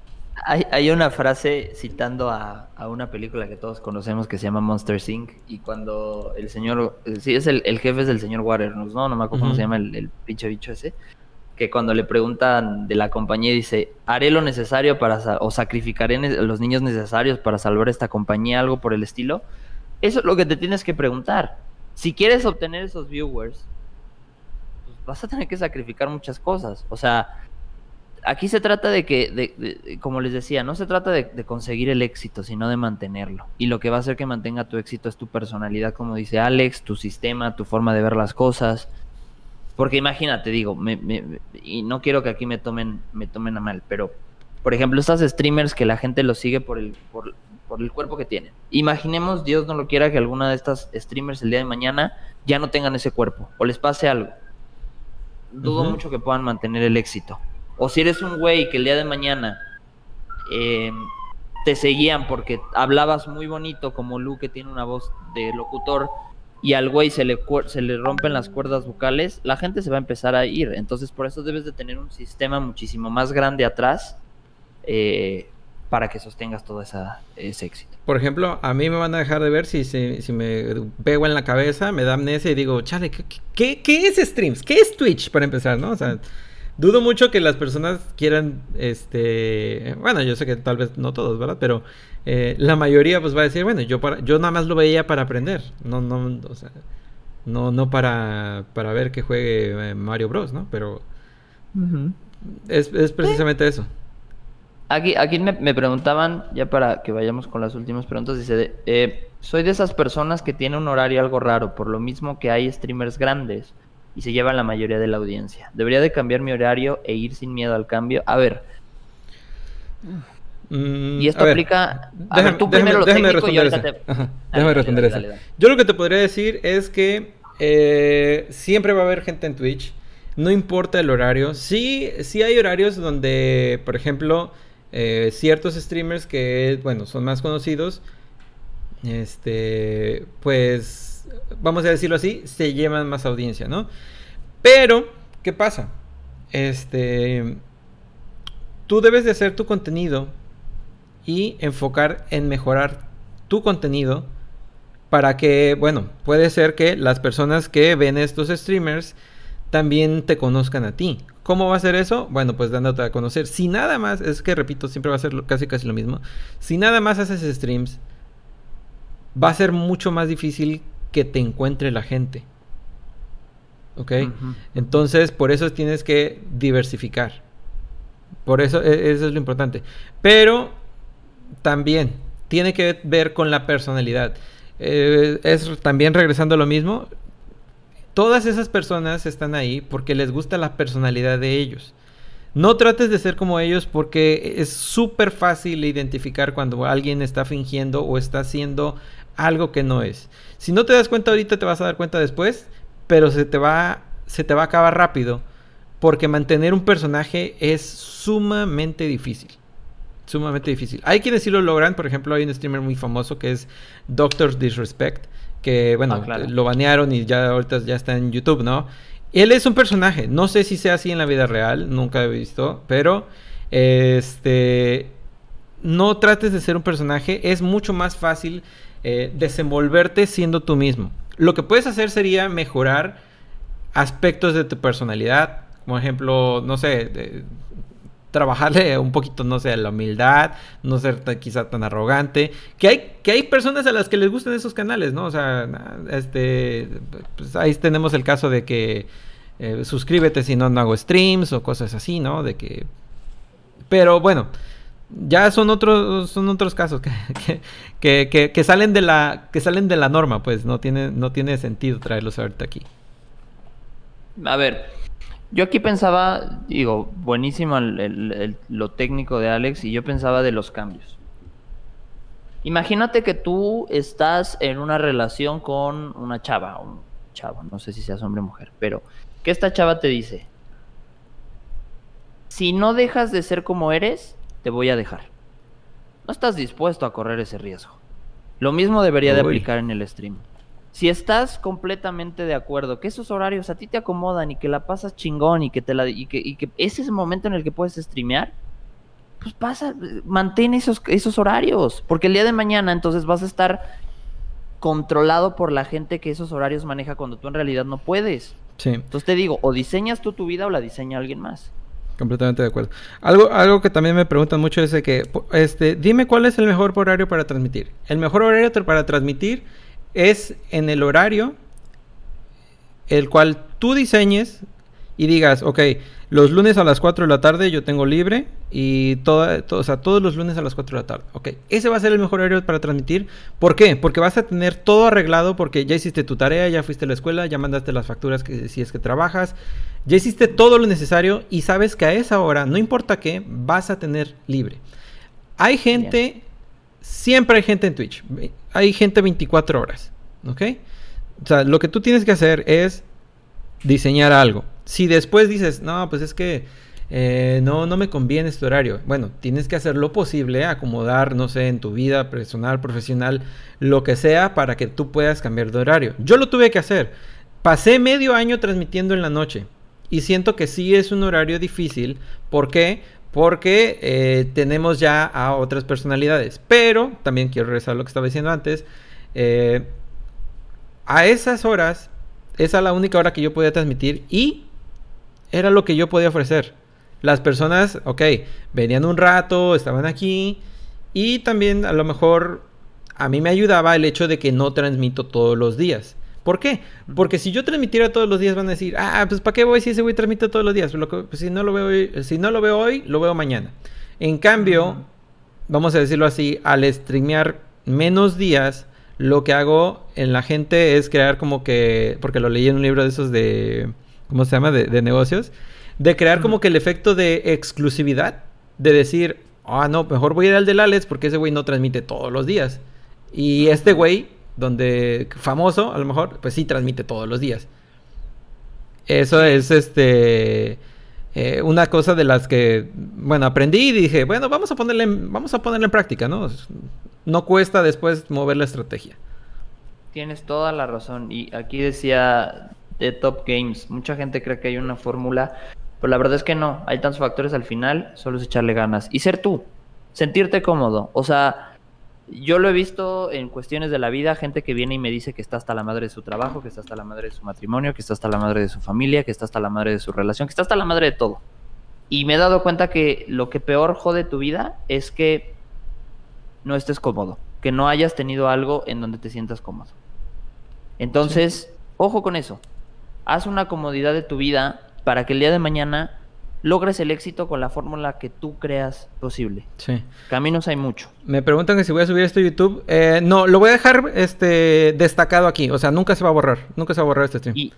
Hay, hay una frase citando a, a una película que todos conocemos que se llama Monster Inc. Y cuando el señor, sí, es el, el jefe es el señor Waters, ¿no? No me acuerdo cómo se llama el, el pinche bicho ese. Que cuando le preguntan de la compañía dice, haré lo necesario para, o sacrificaré los niños necesarios para salvar esta compañía, algo por el estilo. Eso es lo que te tienes que preguntar. Si quieres obtener esos viewers, pues vas a tener que sacrificar muchas cosas. O sea, aquí se trata de que, de, como les decía, no se trata de, conseguir el éxito, sino de mantenerlo. Y lo que va a hacer que mantenga tu éxito es tu personalidad, como dice Alex, tu sistema, tu forma de ver las cosas. Porque imagínate, digo, y no quiero que aquí me tomen, me tomen a mal, pero por ejemplo, estas streamers que la gente los sigue por el, por, el cuerpo que tienen. Imaginemos, Dios no lo quiera, que alguna de estas streamers el día de mañana ya no tengan ese cuerpo o les pase algo. Dudo mucho que puedan mantener el éxito. O si eres un güey que el día de mañana eh, te seguían porque hablabas muy bonito como Lu que tiene una voz de locutor y al güey se le, se le rompen las cuerdas vocales, la gente se va a empezar a ir. Entonces por eso debes de tener un sistema muchísimo más grande atrás eh, para que sostengas todo esa, ese éxito. Por ejemplo, a mí me van a dejar de ver si, si, me pego en la cabeza, me da amnesia y digo, chale, ¿qué, ¿qué, es streams? ¿Qué es Twitch para empezar, no? O sea, dudo mucho que las personas quieran, este, bueno, yo sé que tal vez no todos, ¿verdad? Pero eh, la mayoría pues va a decir, bueno, yo para, yo nada más lo veía para aprender, no, no, o sea, no, no para, para ver que juegue eh, Mario Bros, ¿no? Pero es, es, precisamente eso. Aquí, aquí me, preguntaban, ya para que vayamos con las últimas preguntas, dice, eh, soy de esas personas que tiene un horario algo raro, por lo mismo que hay streamers grandes y se llevan la mayoría de la audiencia. ¿Debería de cambiar mi horario e ir sin miedo al cambio? A ver. Mm, y esto aplica... a ver, tú primero lo déjame responder Déjame responder eso. Yo lo que te podría decir es que eh, siempre va a haber gente en Twitch. No importa el horario. Sí, sí hay horarios donde, por ejemplo, eh, ciertos streamers que, bueno, son más conocidos, este, pues, vamos a decirlo así, se llevan más audiencia, ¿no? Pero, ¿qué pasa? Este, tú debes de hacer tu contenido y enfocar en mejorar tu contenido para que, bueno, puede ser que las personas que ven estos streamers también te conozcan a ti. ¿Cómo va a ser eso? Bueno, pues dándote a conocer. Si nada más, es que repito, siempre va a ser casi casi lo mismo. Si nada más haces streams, va a ser mucho más difícil que te encuentre la gente. ¿Ok? Entonces, por eso tienes que diversificar. Por eso, e, eso es lo importante. Pero también tiene que ver con la personalidad. Eh, es también regresando a lo mismo todas esas personas están ahí porque les gusta la personalidad de ellos. No trates de ser como ellos porque es súper fácil identificar cuando alguien está fingiendo o está haciendo algo que no es. Si no te das cuenta ahorita te vas a dar cuenta después, pero se te va se te va a acabar rápido porque mantener un personaje es sumamente difícil. Sumamente difícil. Hay quienes sí lo logran, por ejemplo, hay un streamer muy famoso que es Doctor Disrespect que bueno, ah, lo banearon y ya ahorita ya está en YouTube, ¿no? Él es un personaje, no sé si sea así en la vida real, nunca he visto, pero este no trates de ser un personaje, es mucho más fácil eh, desenvolverte siendo tú mismo. Lo que puedes hacer sería mejorar aspectos de tu personalidad, como ejemplo, no sé, trabajarle (laughs) un poquito, no sé, la humildad, no ser quizá tan arrogante, que hay, que hay personas a las que les gustan esos canales, ¿no? O sea, este, pues ahí tenemos el caso de que eh, suscríbete si no, no hago streams o cosas así, ¿no? De que, pero bueno, ya son otros, son otros casos (laughs) que, que, que, salen de la, que salen de la norma, pues no tiene, no tiene sentido traerlos ahorita aquí. A ver, yo aquí pensaba, digo, buenísimo lo técnico de Alex y yo pensaba de los cambios. Imagínate que tú estás en una relación con una chava, un chavo, no sé si seas hombre o mujer, pero que esta chava te dice, si no dejas de ser como eres, te voy a dejar. No estás dispuesto a correr ese riesgo. Lo mismo debería de aplicar en el stream. Si estás completamente de acuerdo que esos horarios a ti te acomodan y que la pasas chingón y que te la y que, y que ese es el momento en el que puedes streamear, pues pasa, mantén esos, esos horarios, porque el día de mañana entonces vas a estar controlado por la gente que esos horarios maneja cuando tú en realidad no puedes. Sí. Entonces te digo, o diseñas tú tu vida o la diseña alguien más. Completamente de acuerdo. Algo, algo que también me preguntan mucho es de que, este, dime cuál es el mejor horario para transmitir. El mejor horario para transmitir es en el horario el cual tú diseñes y digas, ok, los lunes a las 4 de la tarde yo tengo libre y toda, o sea, todos los lunes a las 4 de la tarde. Ok, ese va a ser el mejor horario para transmitir. ¿Por qué? Porque vas a tener todo arreglado porque ya hiciste tu tarea, ya fuiste a la escuela, ya mandaste las facturas que, si es que trabajas, ya hiciste todo lo necesario y sabes que a esa hora, no importa qué, vas a tener libre. Hay gente, siempre hay gente en Twitch, hay gente 24 horas, ¿ok? O sea, lo que tú tienes que hacer es diseñar algo. Si después dices, no, pues es que eh, no, no me conviene este horario. Bueno, tienes que hacer lo posible, acomodar, no sé, en tu vida personal, profesional, lo que sea, para que tú puedas cambiar de horario. Yo lo tuve que hacer. Pasé medio año transmitiendo en la noche. Y siento que sí es un horario difícil. ¿Por qué? Porque eh, tenemos ya a otras personalidades. Pero, también quiero regresar a lo que estaba diciendo antes. Eh, a esas horas, esa es la única hora que yo podía transmitir y era lo que yo podía ofrecer. Las personas, ok, venían un rato, estaban aquí y también a lo mejor a mí me ayudaba el hecho de que no transmito todos los días. ¿Por qué? Porque si yo transmitiera todos los días van a decir, ah, pues ¿para qué voy si ese güey transmite todos los días? Pues, si, no lo veo hoy, si no lo veo hoy, lo veo mañana. En cambio, vamos a decirlo así, al streamear menos días, lo que hago en la gente es crear como que, porque lo leí en un libro de esos de, ¿cómo se llama? De, negocios, de crear como que el efecto de exclusividad, de decir, ah, no, mejor voy a ir al del Alex porque ese güey no transmite todos los días. Y este güey, donde famoso, a lo mejor, pues sí transmite todos los días. Eso es este eh, una cosa de las que, bueno, aprendí y dije, bueno, vamos a ponerle, vamos a ponerle en práctica, ¿no? no cuesta después mover la estrategia. Tienes toda la razón. Y aquí decía de Top Games, mucha gente cree que hay una fórmula, pero la verdad es que no. Hay tantos factores al final, solo es echarle ganas. Y ser tú, sentirte cómodo. O sea, yo lo he visto en cuestiones de la vida, gente que viene y me dice que está hasta la madre de su trabajo, que está hasta la madre de su matrimonio, que está hasta la madre de su familia, que está hasta la madre de su relación, que está hasta la madre de todo. Y me he dado cuenta que lo que peor jode tu vida es que no estés cómodo, que no hayas tenido algo en donde te sientas cómodo. Entonces, ojo con eso. Haz una comodidad de tu vida para que el día de mañana logres el éxito con la fórmula que tú creas posible. Sí. Caminos hay mucho. Me preguntan que si voy a subir esto a YouTube. Eh, no, lo voy a dejar este destacado aquí. O sea, nunca se va a borrar. Nunca se va a borrar este stream. Y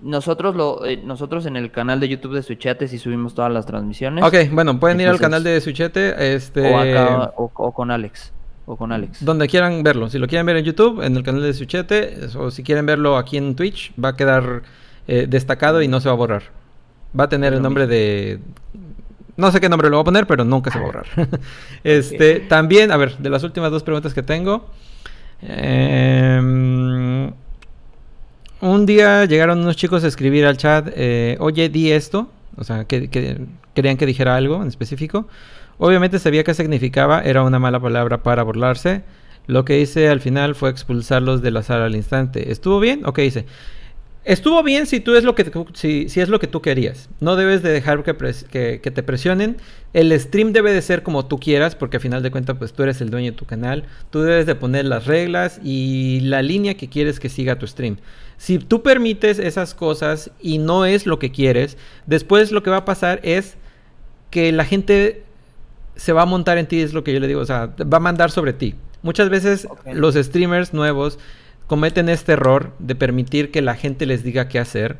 nosotros lo, eh, nosotros en el canal de YouTube de Switchete sí subimos todas las transmisiones. Ok, bueno, pueden ir al canal de Switchete, este... O, o, con Alex. O con Alex. Donde quieran verlo. Si lo quieren ver en YouTube, en el canal de Switchete, o si quieren verlo aquí en Twitch, va a quedar eh, destacado y no se va a borrar. Va a tener el nombre de... No sé qué nombre lo voy a poner, pero nunca se va a borrar. (laughs) este, también, a ver, de las últimas dos preguntas que tengo. Eh un día llegaron unos chicos a escribir al chat, eh, oye, di esto, o sea, que, querían que dijera algo en específico. Obviamente sabía qué significaba, era una mala palabra para burlarse. Lo que hice al final fue expulsarlos de la sala al instante. ¿Estuvo bien? Ok, hice. Estuvo bien si tú es lo que si, si, es lo que tú querías. No debes de dejar que, que, te presionen. El stream debe de ser como tú quieras, porque al final de cuentas, pues tú eres el dueño de tu canal. Tú debes de poner las reglas y la línea que quieres que siga tu stream. Si tú permites esas cosas y no es lo que quieres, después lo que va a pasar es que la gente se va a montar en ti, es lo que yo le digo, o sea, va a mandar sobre ti. Muchas veces los streamers nuevos cometen este error de permitir que la gente les diga qué hacer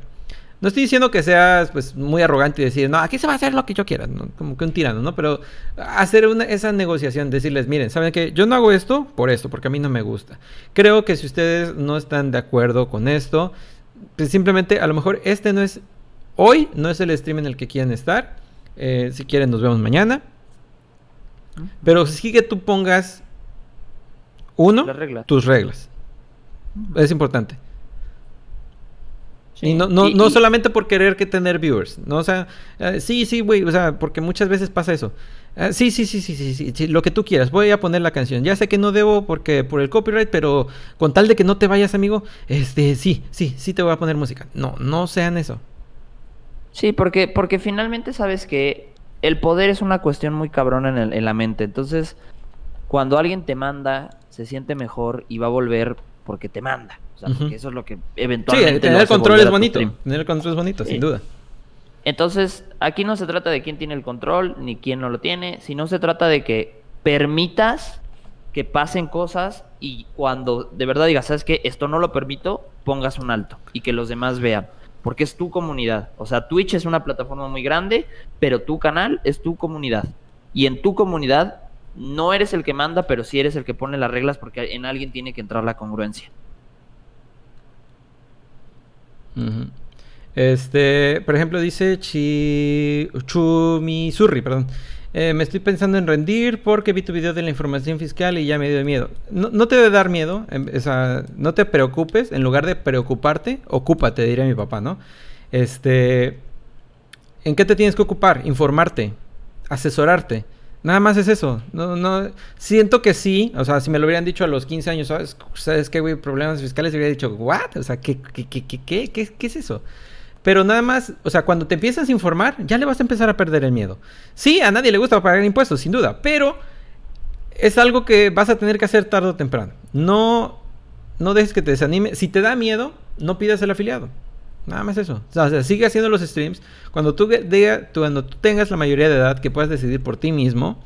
no estoy diciendo que seas pues muy arrogante y decir, no, aquí se va a hacer lo que yo quiera, como que un tirano, ¿no? Pero hacer esa negociación, decirles, miren, ¿saben qué? Yo no hago esto por esto, porque a mí no me gusta. Creo que si ustedes no están de acuerdo con esto, pues simplemente a lo mejor este no es, hoy no es el stream en el que quieren estar. Eh, si quieren, nos vemos mañana. Pero sí que tú pongas, uno, tus reglas. Es importante. Y no, no, no solamente por querer que tener viewers, ¿no? O sea, eh, sí, sí, güey, o sea, porque muchas veces pasa eso. Eh, sí, sí, sí, sí, sí, sí, lo que tú quieras, voy a poner la canción. Ya sé que no debo porque por el copyright, pero con tal de que no te vayas, amigo, este, sí, sí, sí te voy a poner música. No, no sean eso. Sí, porque, porque finalmente sabes que el poder es una cuestión muy cabrona en, en la mente. Entonces, cuando alguien te manda, se siente mejor y va a volver porque te manda. O sea, porque eso es lo que eventualmente. Sí, tener el control es bonito. Tener el control es bonito, sin duda. Entonces, aquí no se trata de quién tiene el control ni quién no lo tiene, sino se trata de que permitas que pasen cosas y cuando de verdad digas, ¿sabes qué? Esto no lo permito, pongas un alto y que los demás vean. Porque es tu comunidad. O sea, Twitch es una plataforma muy grande, pero tu canal es tu comunidad. Y en tu comunidad no eres el que manda, pero sí eres el que pone las reglas porque en alguien tiene que entrar la congruencia. Este, por ejemplo, dice Chi... Chumisurri, perdón. Eh, me estoy pensando en rendir porque vi tu video de la información fiscal y ya me dio miedo. No, te debe dar miedo, em, no te preocupes, en lugar de preocuparte, ocúpate, diría mi papá, ¿no? Este, ¿en qué te tienes que ocupar? Informarte, asesorarte. Nada más es eso. No, no, siento que sí. O sea, si me lo hubieran dicho a los 15 años, ¿sabes, ¿sabes qué, güey? Problemas fiscales, hubiera dicho, ¿what? O sea, ¿qué, qué, qué, qué, qué, qué es eso? Pero nada más, o sea, cuando te empiezas a informar, ya le vas a empezar a perder el miedo. Sí, a nadie le gusta pagar impuestos, sin duda, pero es algo que vas a tener que hacer tarde o temprano. No, no dejes que te desanime. Si te da miedo, no pidas el afiliado. Nada más eso. O sea, sigue haciendo los streams. Cuando tú, cuando tú tengas la mayoría de edad que puedas decidir por ti mismo,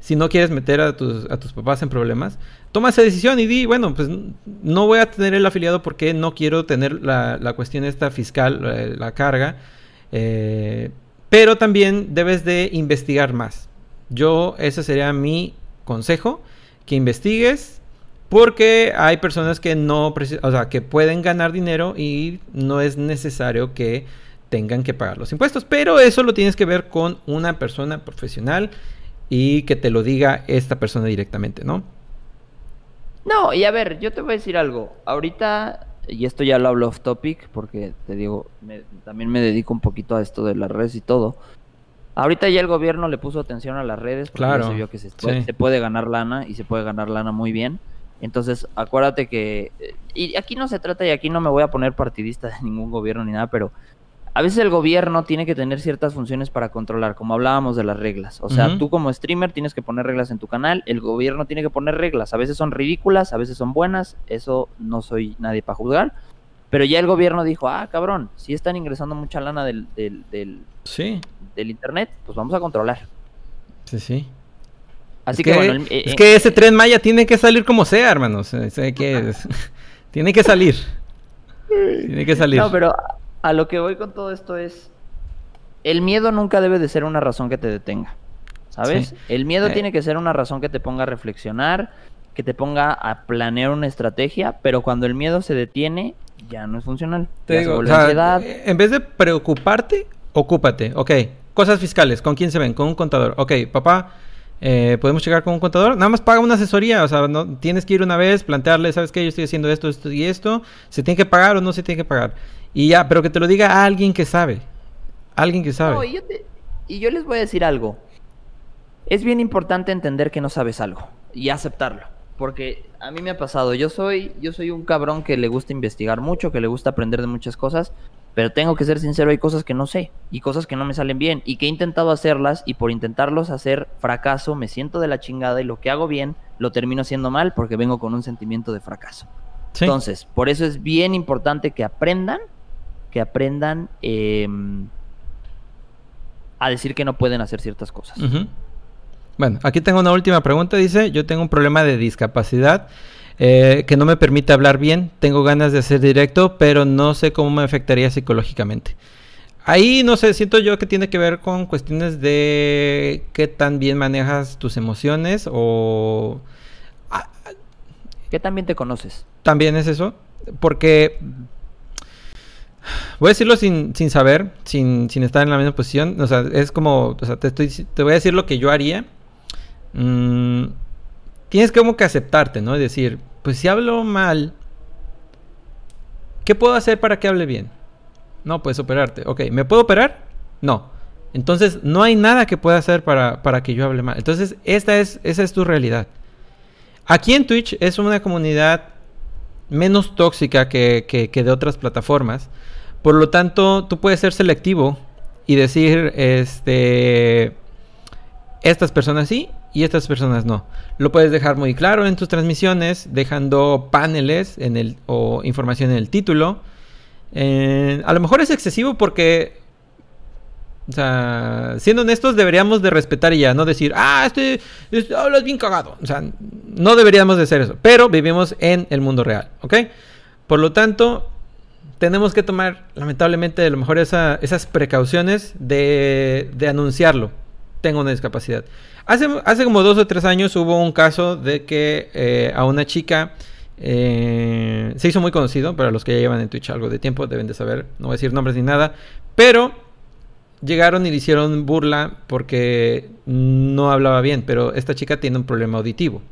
si no quieres meter a tus, a tus papás en problemas, toma esa decisión y di, bueno, pues no voy a tener el afiliado porque no quiero tener la, cuestión esta fiscal, eh, la, carga, eh, pero también debes de investigar más. Yo, ese sería mi consejo, que investigues, porque hay personas que no, o sea, que pueden ganar dinero y no es necesario que tengan que pagar los impuestos, pero eso lo tienes que ver con una persona profesional y que te lo diga esta persona directamente, ¿no? No, y a ver, yo te voy a decir algo. Ahorita, y esto ya lo hablo off topic, porque te digo, también me dedico un poquito a esto de las redes y todo. Ahorita ya el gobierno le puso atención a las redes porque claro, se vio que se puede ganar lana y se puede ganar lana muy bien. Entonces, acuérdate que. Y aquí no se trata, y aquí no me voy a poner partidista de ningún gobierno ni nada, pero a veces el gobierno tiene que tener ciertas funciones para controlar, como hablábamos de las reglas. O sea, tú como streamer tienes que poner reglas en tu canal, el gobierno tiene que poner reglas. A veces son ridículas, a veces son buenas, eso no soy nadie para juzgar. Pero ya el gobierno dijo, ah, cabrón, si están ingresando mucha lana del, del, del, sí. del internet, pues vamos a controlar. Sí, sí. Así que, bueno, es eh, que ese tren Maya tiene que salir como sea, hermanos. que, (laughs) tiene que salir. Tiene que salir. No, pero a lo que voy con todo esto es, el miedo nunca debe de ser una razón que te detenga, ¿sabes? El miedo eh. tiene que ser una razón que te ponga a reflexionar, que te ponga a planear una estrategia, pero cuando el miedo se detiene, ya no es funcional. Te digo, eh, en vez de preocuparte, ocúpate. Ok, cosas fiscales, ¿con quién se ven? Con un contador. Ok, papá, eh, podemos llegar con un contador. Nada más paga una asesoría. O sea, no tienes que ir una vez, plantearle, ¿sabes qué? Yo estoy haciendo esto, esto y esto. ¿Se tiene que pagar o no se tiene que pagar? Y ya, pero que te lo diga alguien que sabe. Alguien que sabe. y, yo y yo les voy a decir algo. Es bien importante entender que no sabes algo y aceptarlo. Porque a mí me ha pasado, yo soy, yo soy un cabrón que le gusta investigar mucho, que le gusta aprender de muchas cosas, pero tengo que ser sincero, hay cosas que no sé y cosas que no me salen bien y que he intentado hacerlas y por intentarlos hacer fracaso me siento de la chingada y lo que hago bien lo termino haciendo mal porque vengo con un sentimiento de fracaso. Entonces, por eso es bien importante que aprendan que aprendan em, a decir que no pueden hacer ciertas cosas. Bueno, aquí tengo una última pregunta. Dice, yo tengo un problema de discapacidad eh, que no me permite hablar bien. Tengo ganas de hacer directo, pero no sé cómo me afectaría psicológicamente. Ahí no sé, siento yo que tiene que ver con cuestiones de qué tan bien manejas tus emociones o... ¿Qué tan bien te conoces? También es eso, porque Voy a decirlo sin, sin saber, sin, sin, estar en la misma posición. O sea, es como, o sea, te, estoy, te voy a decir lo que yo haría. Mm, tienes como que aceptarte, ¿no? Y decir, pues si hablo mal, ¿qué puedo hacer para que hable bien? No, puedes operarte. Ok, ¿me puedo operar? No. Entonces, no hay nada que pueda hacer para, para que yo hable mal. Entonces, esta es, esa es tu realidad. Aquí en Twitch es una comunidad menos tóxica que, que, de otras plataformas. Por lo tanto, tú puedes ser selectivo y decir, este, estas personas sí y estas personas no. Lo puedes dejar muy claro en tus transmisiones, dejando paneles en el, o información en el título. Eh, a lo mejor es excesivo porque, o sea, siendo honestos, deberíamos de respetar y ya, no decir, ah, este, este hablas bien cagado. O sea, no deberíamos de hacer eso, pero vivimos en el mundo real, ¿ok? Por lo tanto, tenemos que tomar, lamentablemente, a lo mejor esas precauciones de, de anunciarlo. Tengo una discapacidad. Hace, hace como dos o tres años hubo un caso de que eh, a una chica eh, se hizo muy conocido, para los que ya llevan en Twitch algo de tiempo deben de saber, no voy a decir nombres ni nada, pero llegaron y le hicieron burla porque no hablaba bien, pero esta chica tiene un problema auditivo.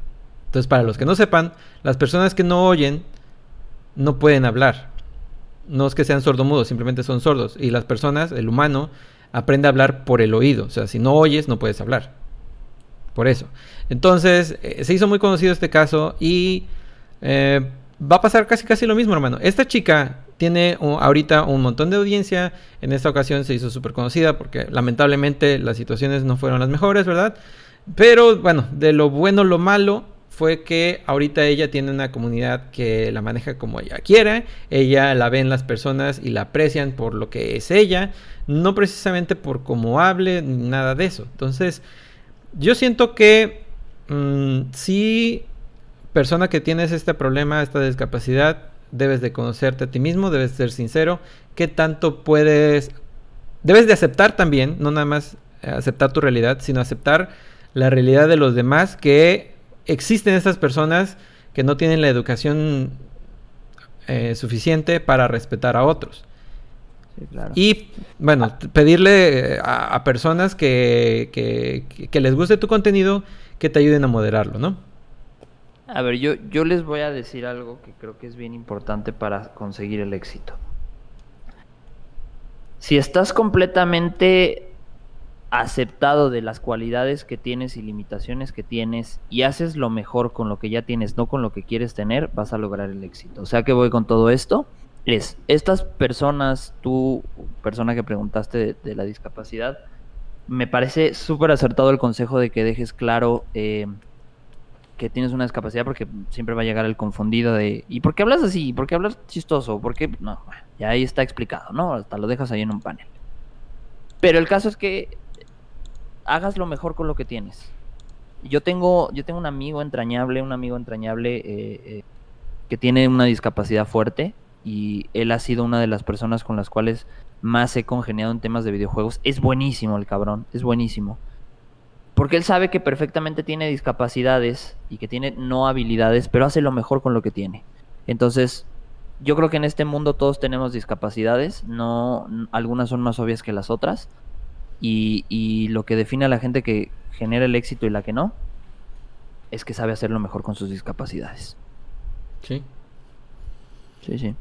Entonces, para los que no sepan, las personas que no oyen no pueden hablar. No es que sean sordomudos, simplemente son sordos. Y las personas, el humano, aprende a hablar por el oído. O sea, si no oyes, no puedes hablar. Por eso. Entonces, eh, se hizo muy conocido este caso y eh, va a pasar casi casi lo mismo, hermano. Esta chica tiene ahorita un montón de audiencia. En esta ocasión se hizo súper conocida porque lamentablemente las situaciones no fueron las mejores, ¿verdad? Pero bueno, de lo bueno, lo malo fue que ahorita ella tiene una comunidad que la maneja como ella quiere. Ella la ven las personas y la aprecian por lo que es ella. No precisamente por cómo hable, ni nada de eso. Entonces, yo siento que mm, si persona que tienes este problema, esta discapacidad, debes de conocerte a ti mismo, debes ser sincero, qué tanto puedes, debes de aceptar también, no nada más aceptar tu realidad, sino aceptar la realidad de los demás, que existen estas personas que no tienen la educación eh, suficiente para respetar a otros. Y bueno, pedirle eh, a, personas que, que, les guste tu contenido que te ayuden a moderarlo, ¿no? A ver, yo, yo les voy a decir algo que creo que es bien importante para conseguir el éxito. Si estás completamente aceptado de las cualidades que tienes y limitaciones que tienes y haces lo mejor con lo que ya tienes, no con lo que quieres tener, vas a lograr el éxito. O sea que voy con todo esto es, estas personas, tú, persona que preguntaste de, la discapacidad, me parece súper acertado el consejo de que dejes claro eh, que tienes una discapacidad porque siempre va a llegar el confundido de ¿y por qué hablas así? ¿Por qué hablas chistoso? ¿Por qué? No, ya ahí está explicado, ¿no? Hasta lo dejas ahí en un panel. Pero el caso es que hagas lo mejor con lo que tienes. Yo tengo, yo tengo un amigo entrañable, un amigo entrañable eh, eh, que tiene una discapacidad fuerte y él ha sido una de las personas con las cuales más he congeniado en temas de videojuegos. Es buenísimo el cabrón, es buenísimo. Porque él sabe que perfectamente tiene discapacidades y que tiene no habilidades, pero hace lo mejor con lo que tiene. Entonces, yo creo que en este mundo todos tenemos discapacidades, no algunas son más obvias que las otras. Y, y lo que define a la gente que genera el éxito y la que no, es que sabe hacer lo mejor con sus discapacidades. Sí. Sí, sí.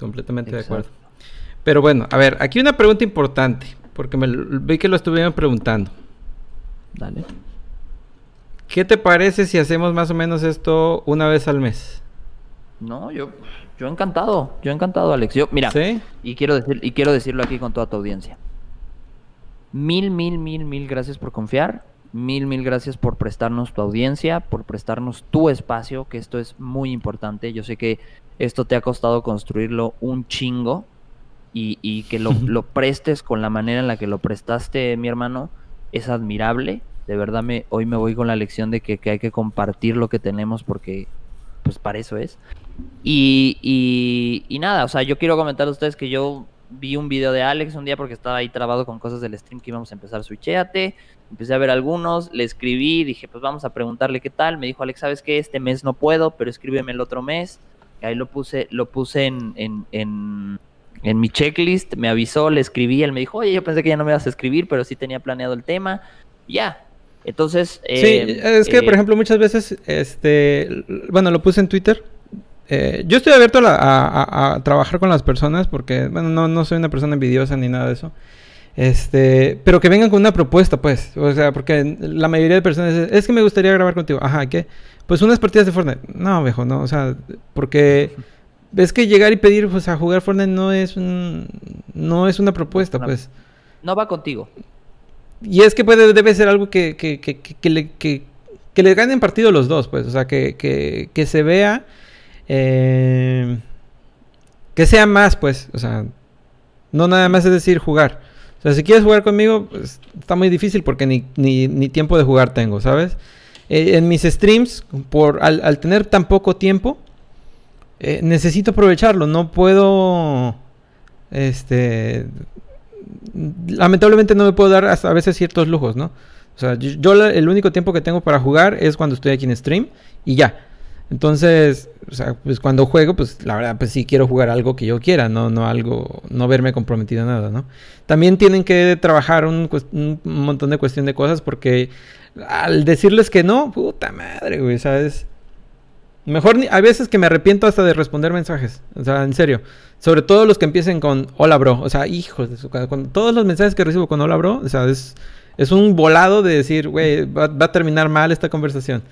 Completamente de acuerdo. Pero bueno, a ver, aquí una pregunta importante, porque me vi que lo estuvieron preguntando. Dale. ¿Qué te parece si hacemos más o menos esto una vez al mes? No, yo, yo encantado, yo encantado, Alex. Yo, mira, y quiero decir, y quiero decirlo aquí con toda tu audiencia. Mil, mil, mil, mil gracias por confiar. Mil, mil gracias por prestarnos tu audiencia, por prestarnos tu espacio, que esto es muy importante. Yo sé que esto te ha costado construirlo un chingo y, que (laughs) lo, prestes con la manera en la que lo prestaste, mi hermano, es admirable. De verdad, me, hoy me voy con la lección de que, hay que compartir lo que tenemos porque, pues, para eso es. Y, y, y nada, o sea, yo quiero comentar a ustedes que yo vi un video de Alex un día porque estaba ahí trabado con cosas del stream que íbamos a empezar, switchéate. Empecé a ver algunos, le escribí, dije, pues vamos a preguntarle qué tal. Me dijo, Alex, ¿sabes qué? Este mes no puedo, pero escríbeme el otro mes ahí lo puse, lo puse en, en, en, mi checklist, me avisó, le escribí, él me dijo, oye, yo pensé que ya no me ibas a escribir, pero sí tenía planeado el tema. Ya. Entonces. sí, eh, es que, por eh, ejemplo, muchas veces, este, bueno, lo puse en Twitter. Eh, yo estoy abierto a, a, trabajar con las personas porque, bueno, no, no soy una persona envidiosa ni nada de eso. Este, pero que vengan con una propuesta, pues. O sea, porque la mayoría de personas es, es que me gustaría grabar contigo. Ajá, ¿qué? Pues unas partidas de Fortnite. No, viejo, no. O sea, porque (laughs) ves que llegar y pedir pues, a jugar Fortnite no es un, no es una propuesta, pues. No va contigo. y es que puede, debe ser algo que, que, que, que le, que, que le ganen partido los dos, pues. O sea, que, que, que se vea. Eh, que sea más, pues. O sea, no nada más es decir jugar. O sea, si quieres jugar conmigo, pues, está muy difícil porque ni, ni, tiempo de jugar tengo, ¿sabes? Eh, en mis streams, por, al, tener tan poco tiempo, eh, necesito aprovecharlo. No puedo. Este. Lamentablemente no me puedo dar hasta a veces ciertos lujos, ¿no? O sea, yo el único tiempo que tengo para jugar es cuando estoy aquí en stream y ya. Entonces, o sea, pues cuando juego, pues la verdad, pues sí quiero jugar algo que yo quiera, no, no algo, no verme comprometido a nada, ¿no? También tienen que trabajar un, un montón de cuestión de cosas porque al decirles que no, puta madre, güey, ¿sabes? Mejor ni, hay veces que me arrepiento hasta de responder mensajes, o sea, en serio. Sobre todo los que empiecen con hola, bro. O sea, hijos de su con todos los mensajes que recibo con hola, bro, o sea, es, es un volado de decir, güey, va, va, a terminar mal esta conversación.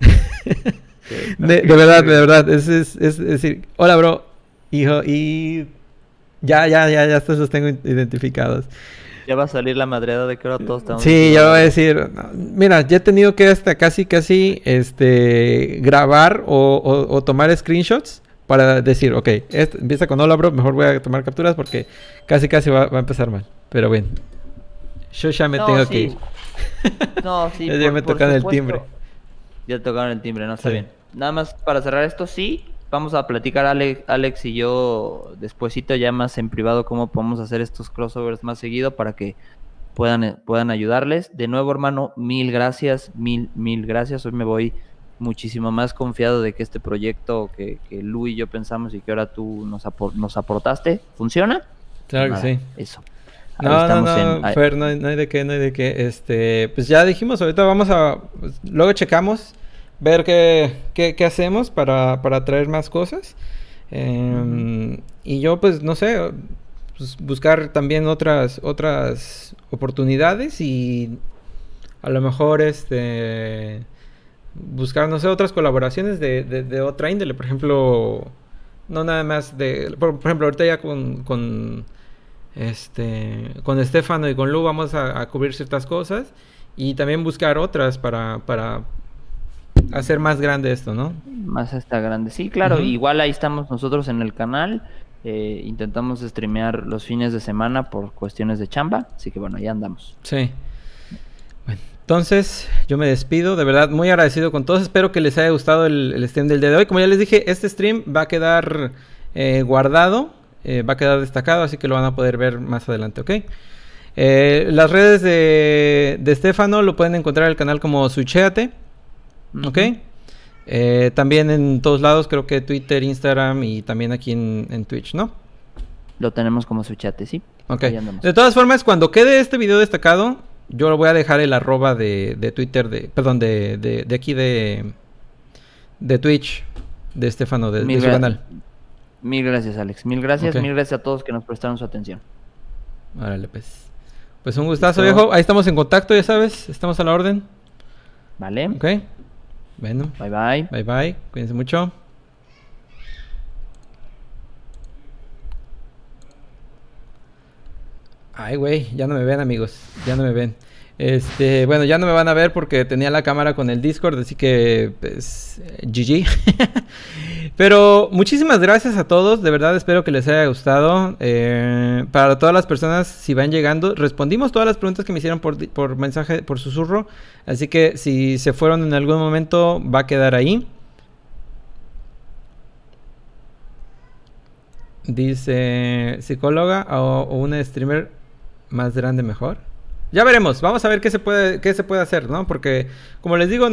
(laughs) (laughs) de, de, verdad, de verdad. Es, es, es, decir, hola, bro, hijo, y ya, ya, ya, ya estos los tengo identificados. Ya va a salir la madreada de que ahora todos estamos. Sí, ya voy a decir. Mira, ya he tenido que hasta casi, casi este, grabar o, o, o tomar screenshots para decir, ok, este, empieza con hola, bro. Mejor voy a tomar capturas porque casi, casi va, va a empezar mal. Pero bueno, yo ya me no, tengo sí. que ir. No, sí. (laughs) ya por, me por tocaron el timbre. Ya tocaron el timbre, no está Sí. bien. Nada más para cerrar esto, sí. Vamos a platicar Alex, Alex y yo despuesito ya más en privado cómo podemos hacer estos crossovers más seguido para que puedan, puedan ayudarles. De nuevo, hermano, mil gracias, mil, mil gracias. Hoy me voy muchísimo más confiado de que este proyecto que, que Lu y yo pensamos y que ahora tú nos, apor- nos aportaste, ¿funciona? Claro Nada, que sí. Eso. No, no, estamos no, en- Fer, no hay, no hay de qué, no hay de qué. Este, pues ya dijimos, ahorita vamos a, pues, luego checamos, ver qué, qué, qué hacemos para, para traer más cosas. Em, Y yo, pues, no sé, pues, buscar también otras, otras oportunidades y a lo mejor, este, buscar, no sé, otras colaboraciones de, de, de otra índole. Por ejemplo, no nada más de, por, por ejemplo, ahorita ya con, con este, con Estefano y con Lu vamos a, a cubrir ciertas cosas y también buscar otras para, para hacer más grande esto, ¿no? Más hasta grande. Sí, claro. Igual ahí estamos nosotros en el canal. eh, intentamos streamear los fines de semana por cuestiones de chamba. Así que bueno, ya andamos. Sí. Bueno, entonces yo me despido, de verdad muy agradecido con todos. Espero que les haya gustado el, el stream del día de hoy. Como ya les dije, este stream va a quedar eh, guardado, eh, va a quedar destacado, así que lo van a poder ver más adelante, ¿ok? Eh, las redes de, de Estefano lo pueden encontrar en el canal como Sucheate. ¿Ok? Eh, también en todos lados, creo que Twitter, Instagram y también aquí en, en Twitch, ¿no? Lo tenemos como su chat, ¿sí? Ok. De todas formas, cuando quede este video destacado, yo lo voy a dejar el arroba de, de Twitter, de, perdón, de, de, de aquí de, de Twitch, de Estefano, de, su canal. Mil gracias, Alex. Mil gracias, mil gracias a todos que nos prestaron su atención. Órale, pues. Pues un gustazo, Listo. viejo. Ahí estamos en contacto, ya sabes. Estamos a la orden. ¿Vale? Ok. Bueno, Bye bye. bye bye. Cuídense mucho. Ay, güey, ya no me ven, amigos. Ya no me ven. Este, bueno, ya no me van a ver porque tenía la cámara con el Discord, así que, pues, GG. (laughs) Pero muchísimas gracias a todos, de verdad espero que les haya gustado. Eh, para todas las personas, si van llegando, respondimos todas las preguntas que me hicieron por, mensaje, por susurro. Así que si se fueron en algún momento, va a quedar ahí. Dice psicóloga o, o una streamer más grande mejor. Ya veremos, vamos a ver qué se puede, qué se puede hacer, ¿no? Porque, como les digo,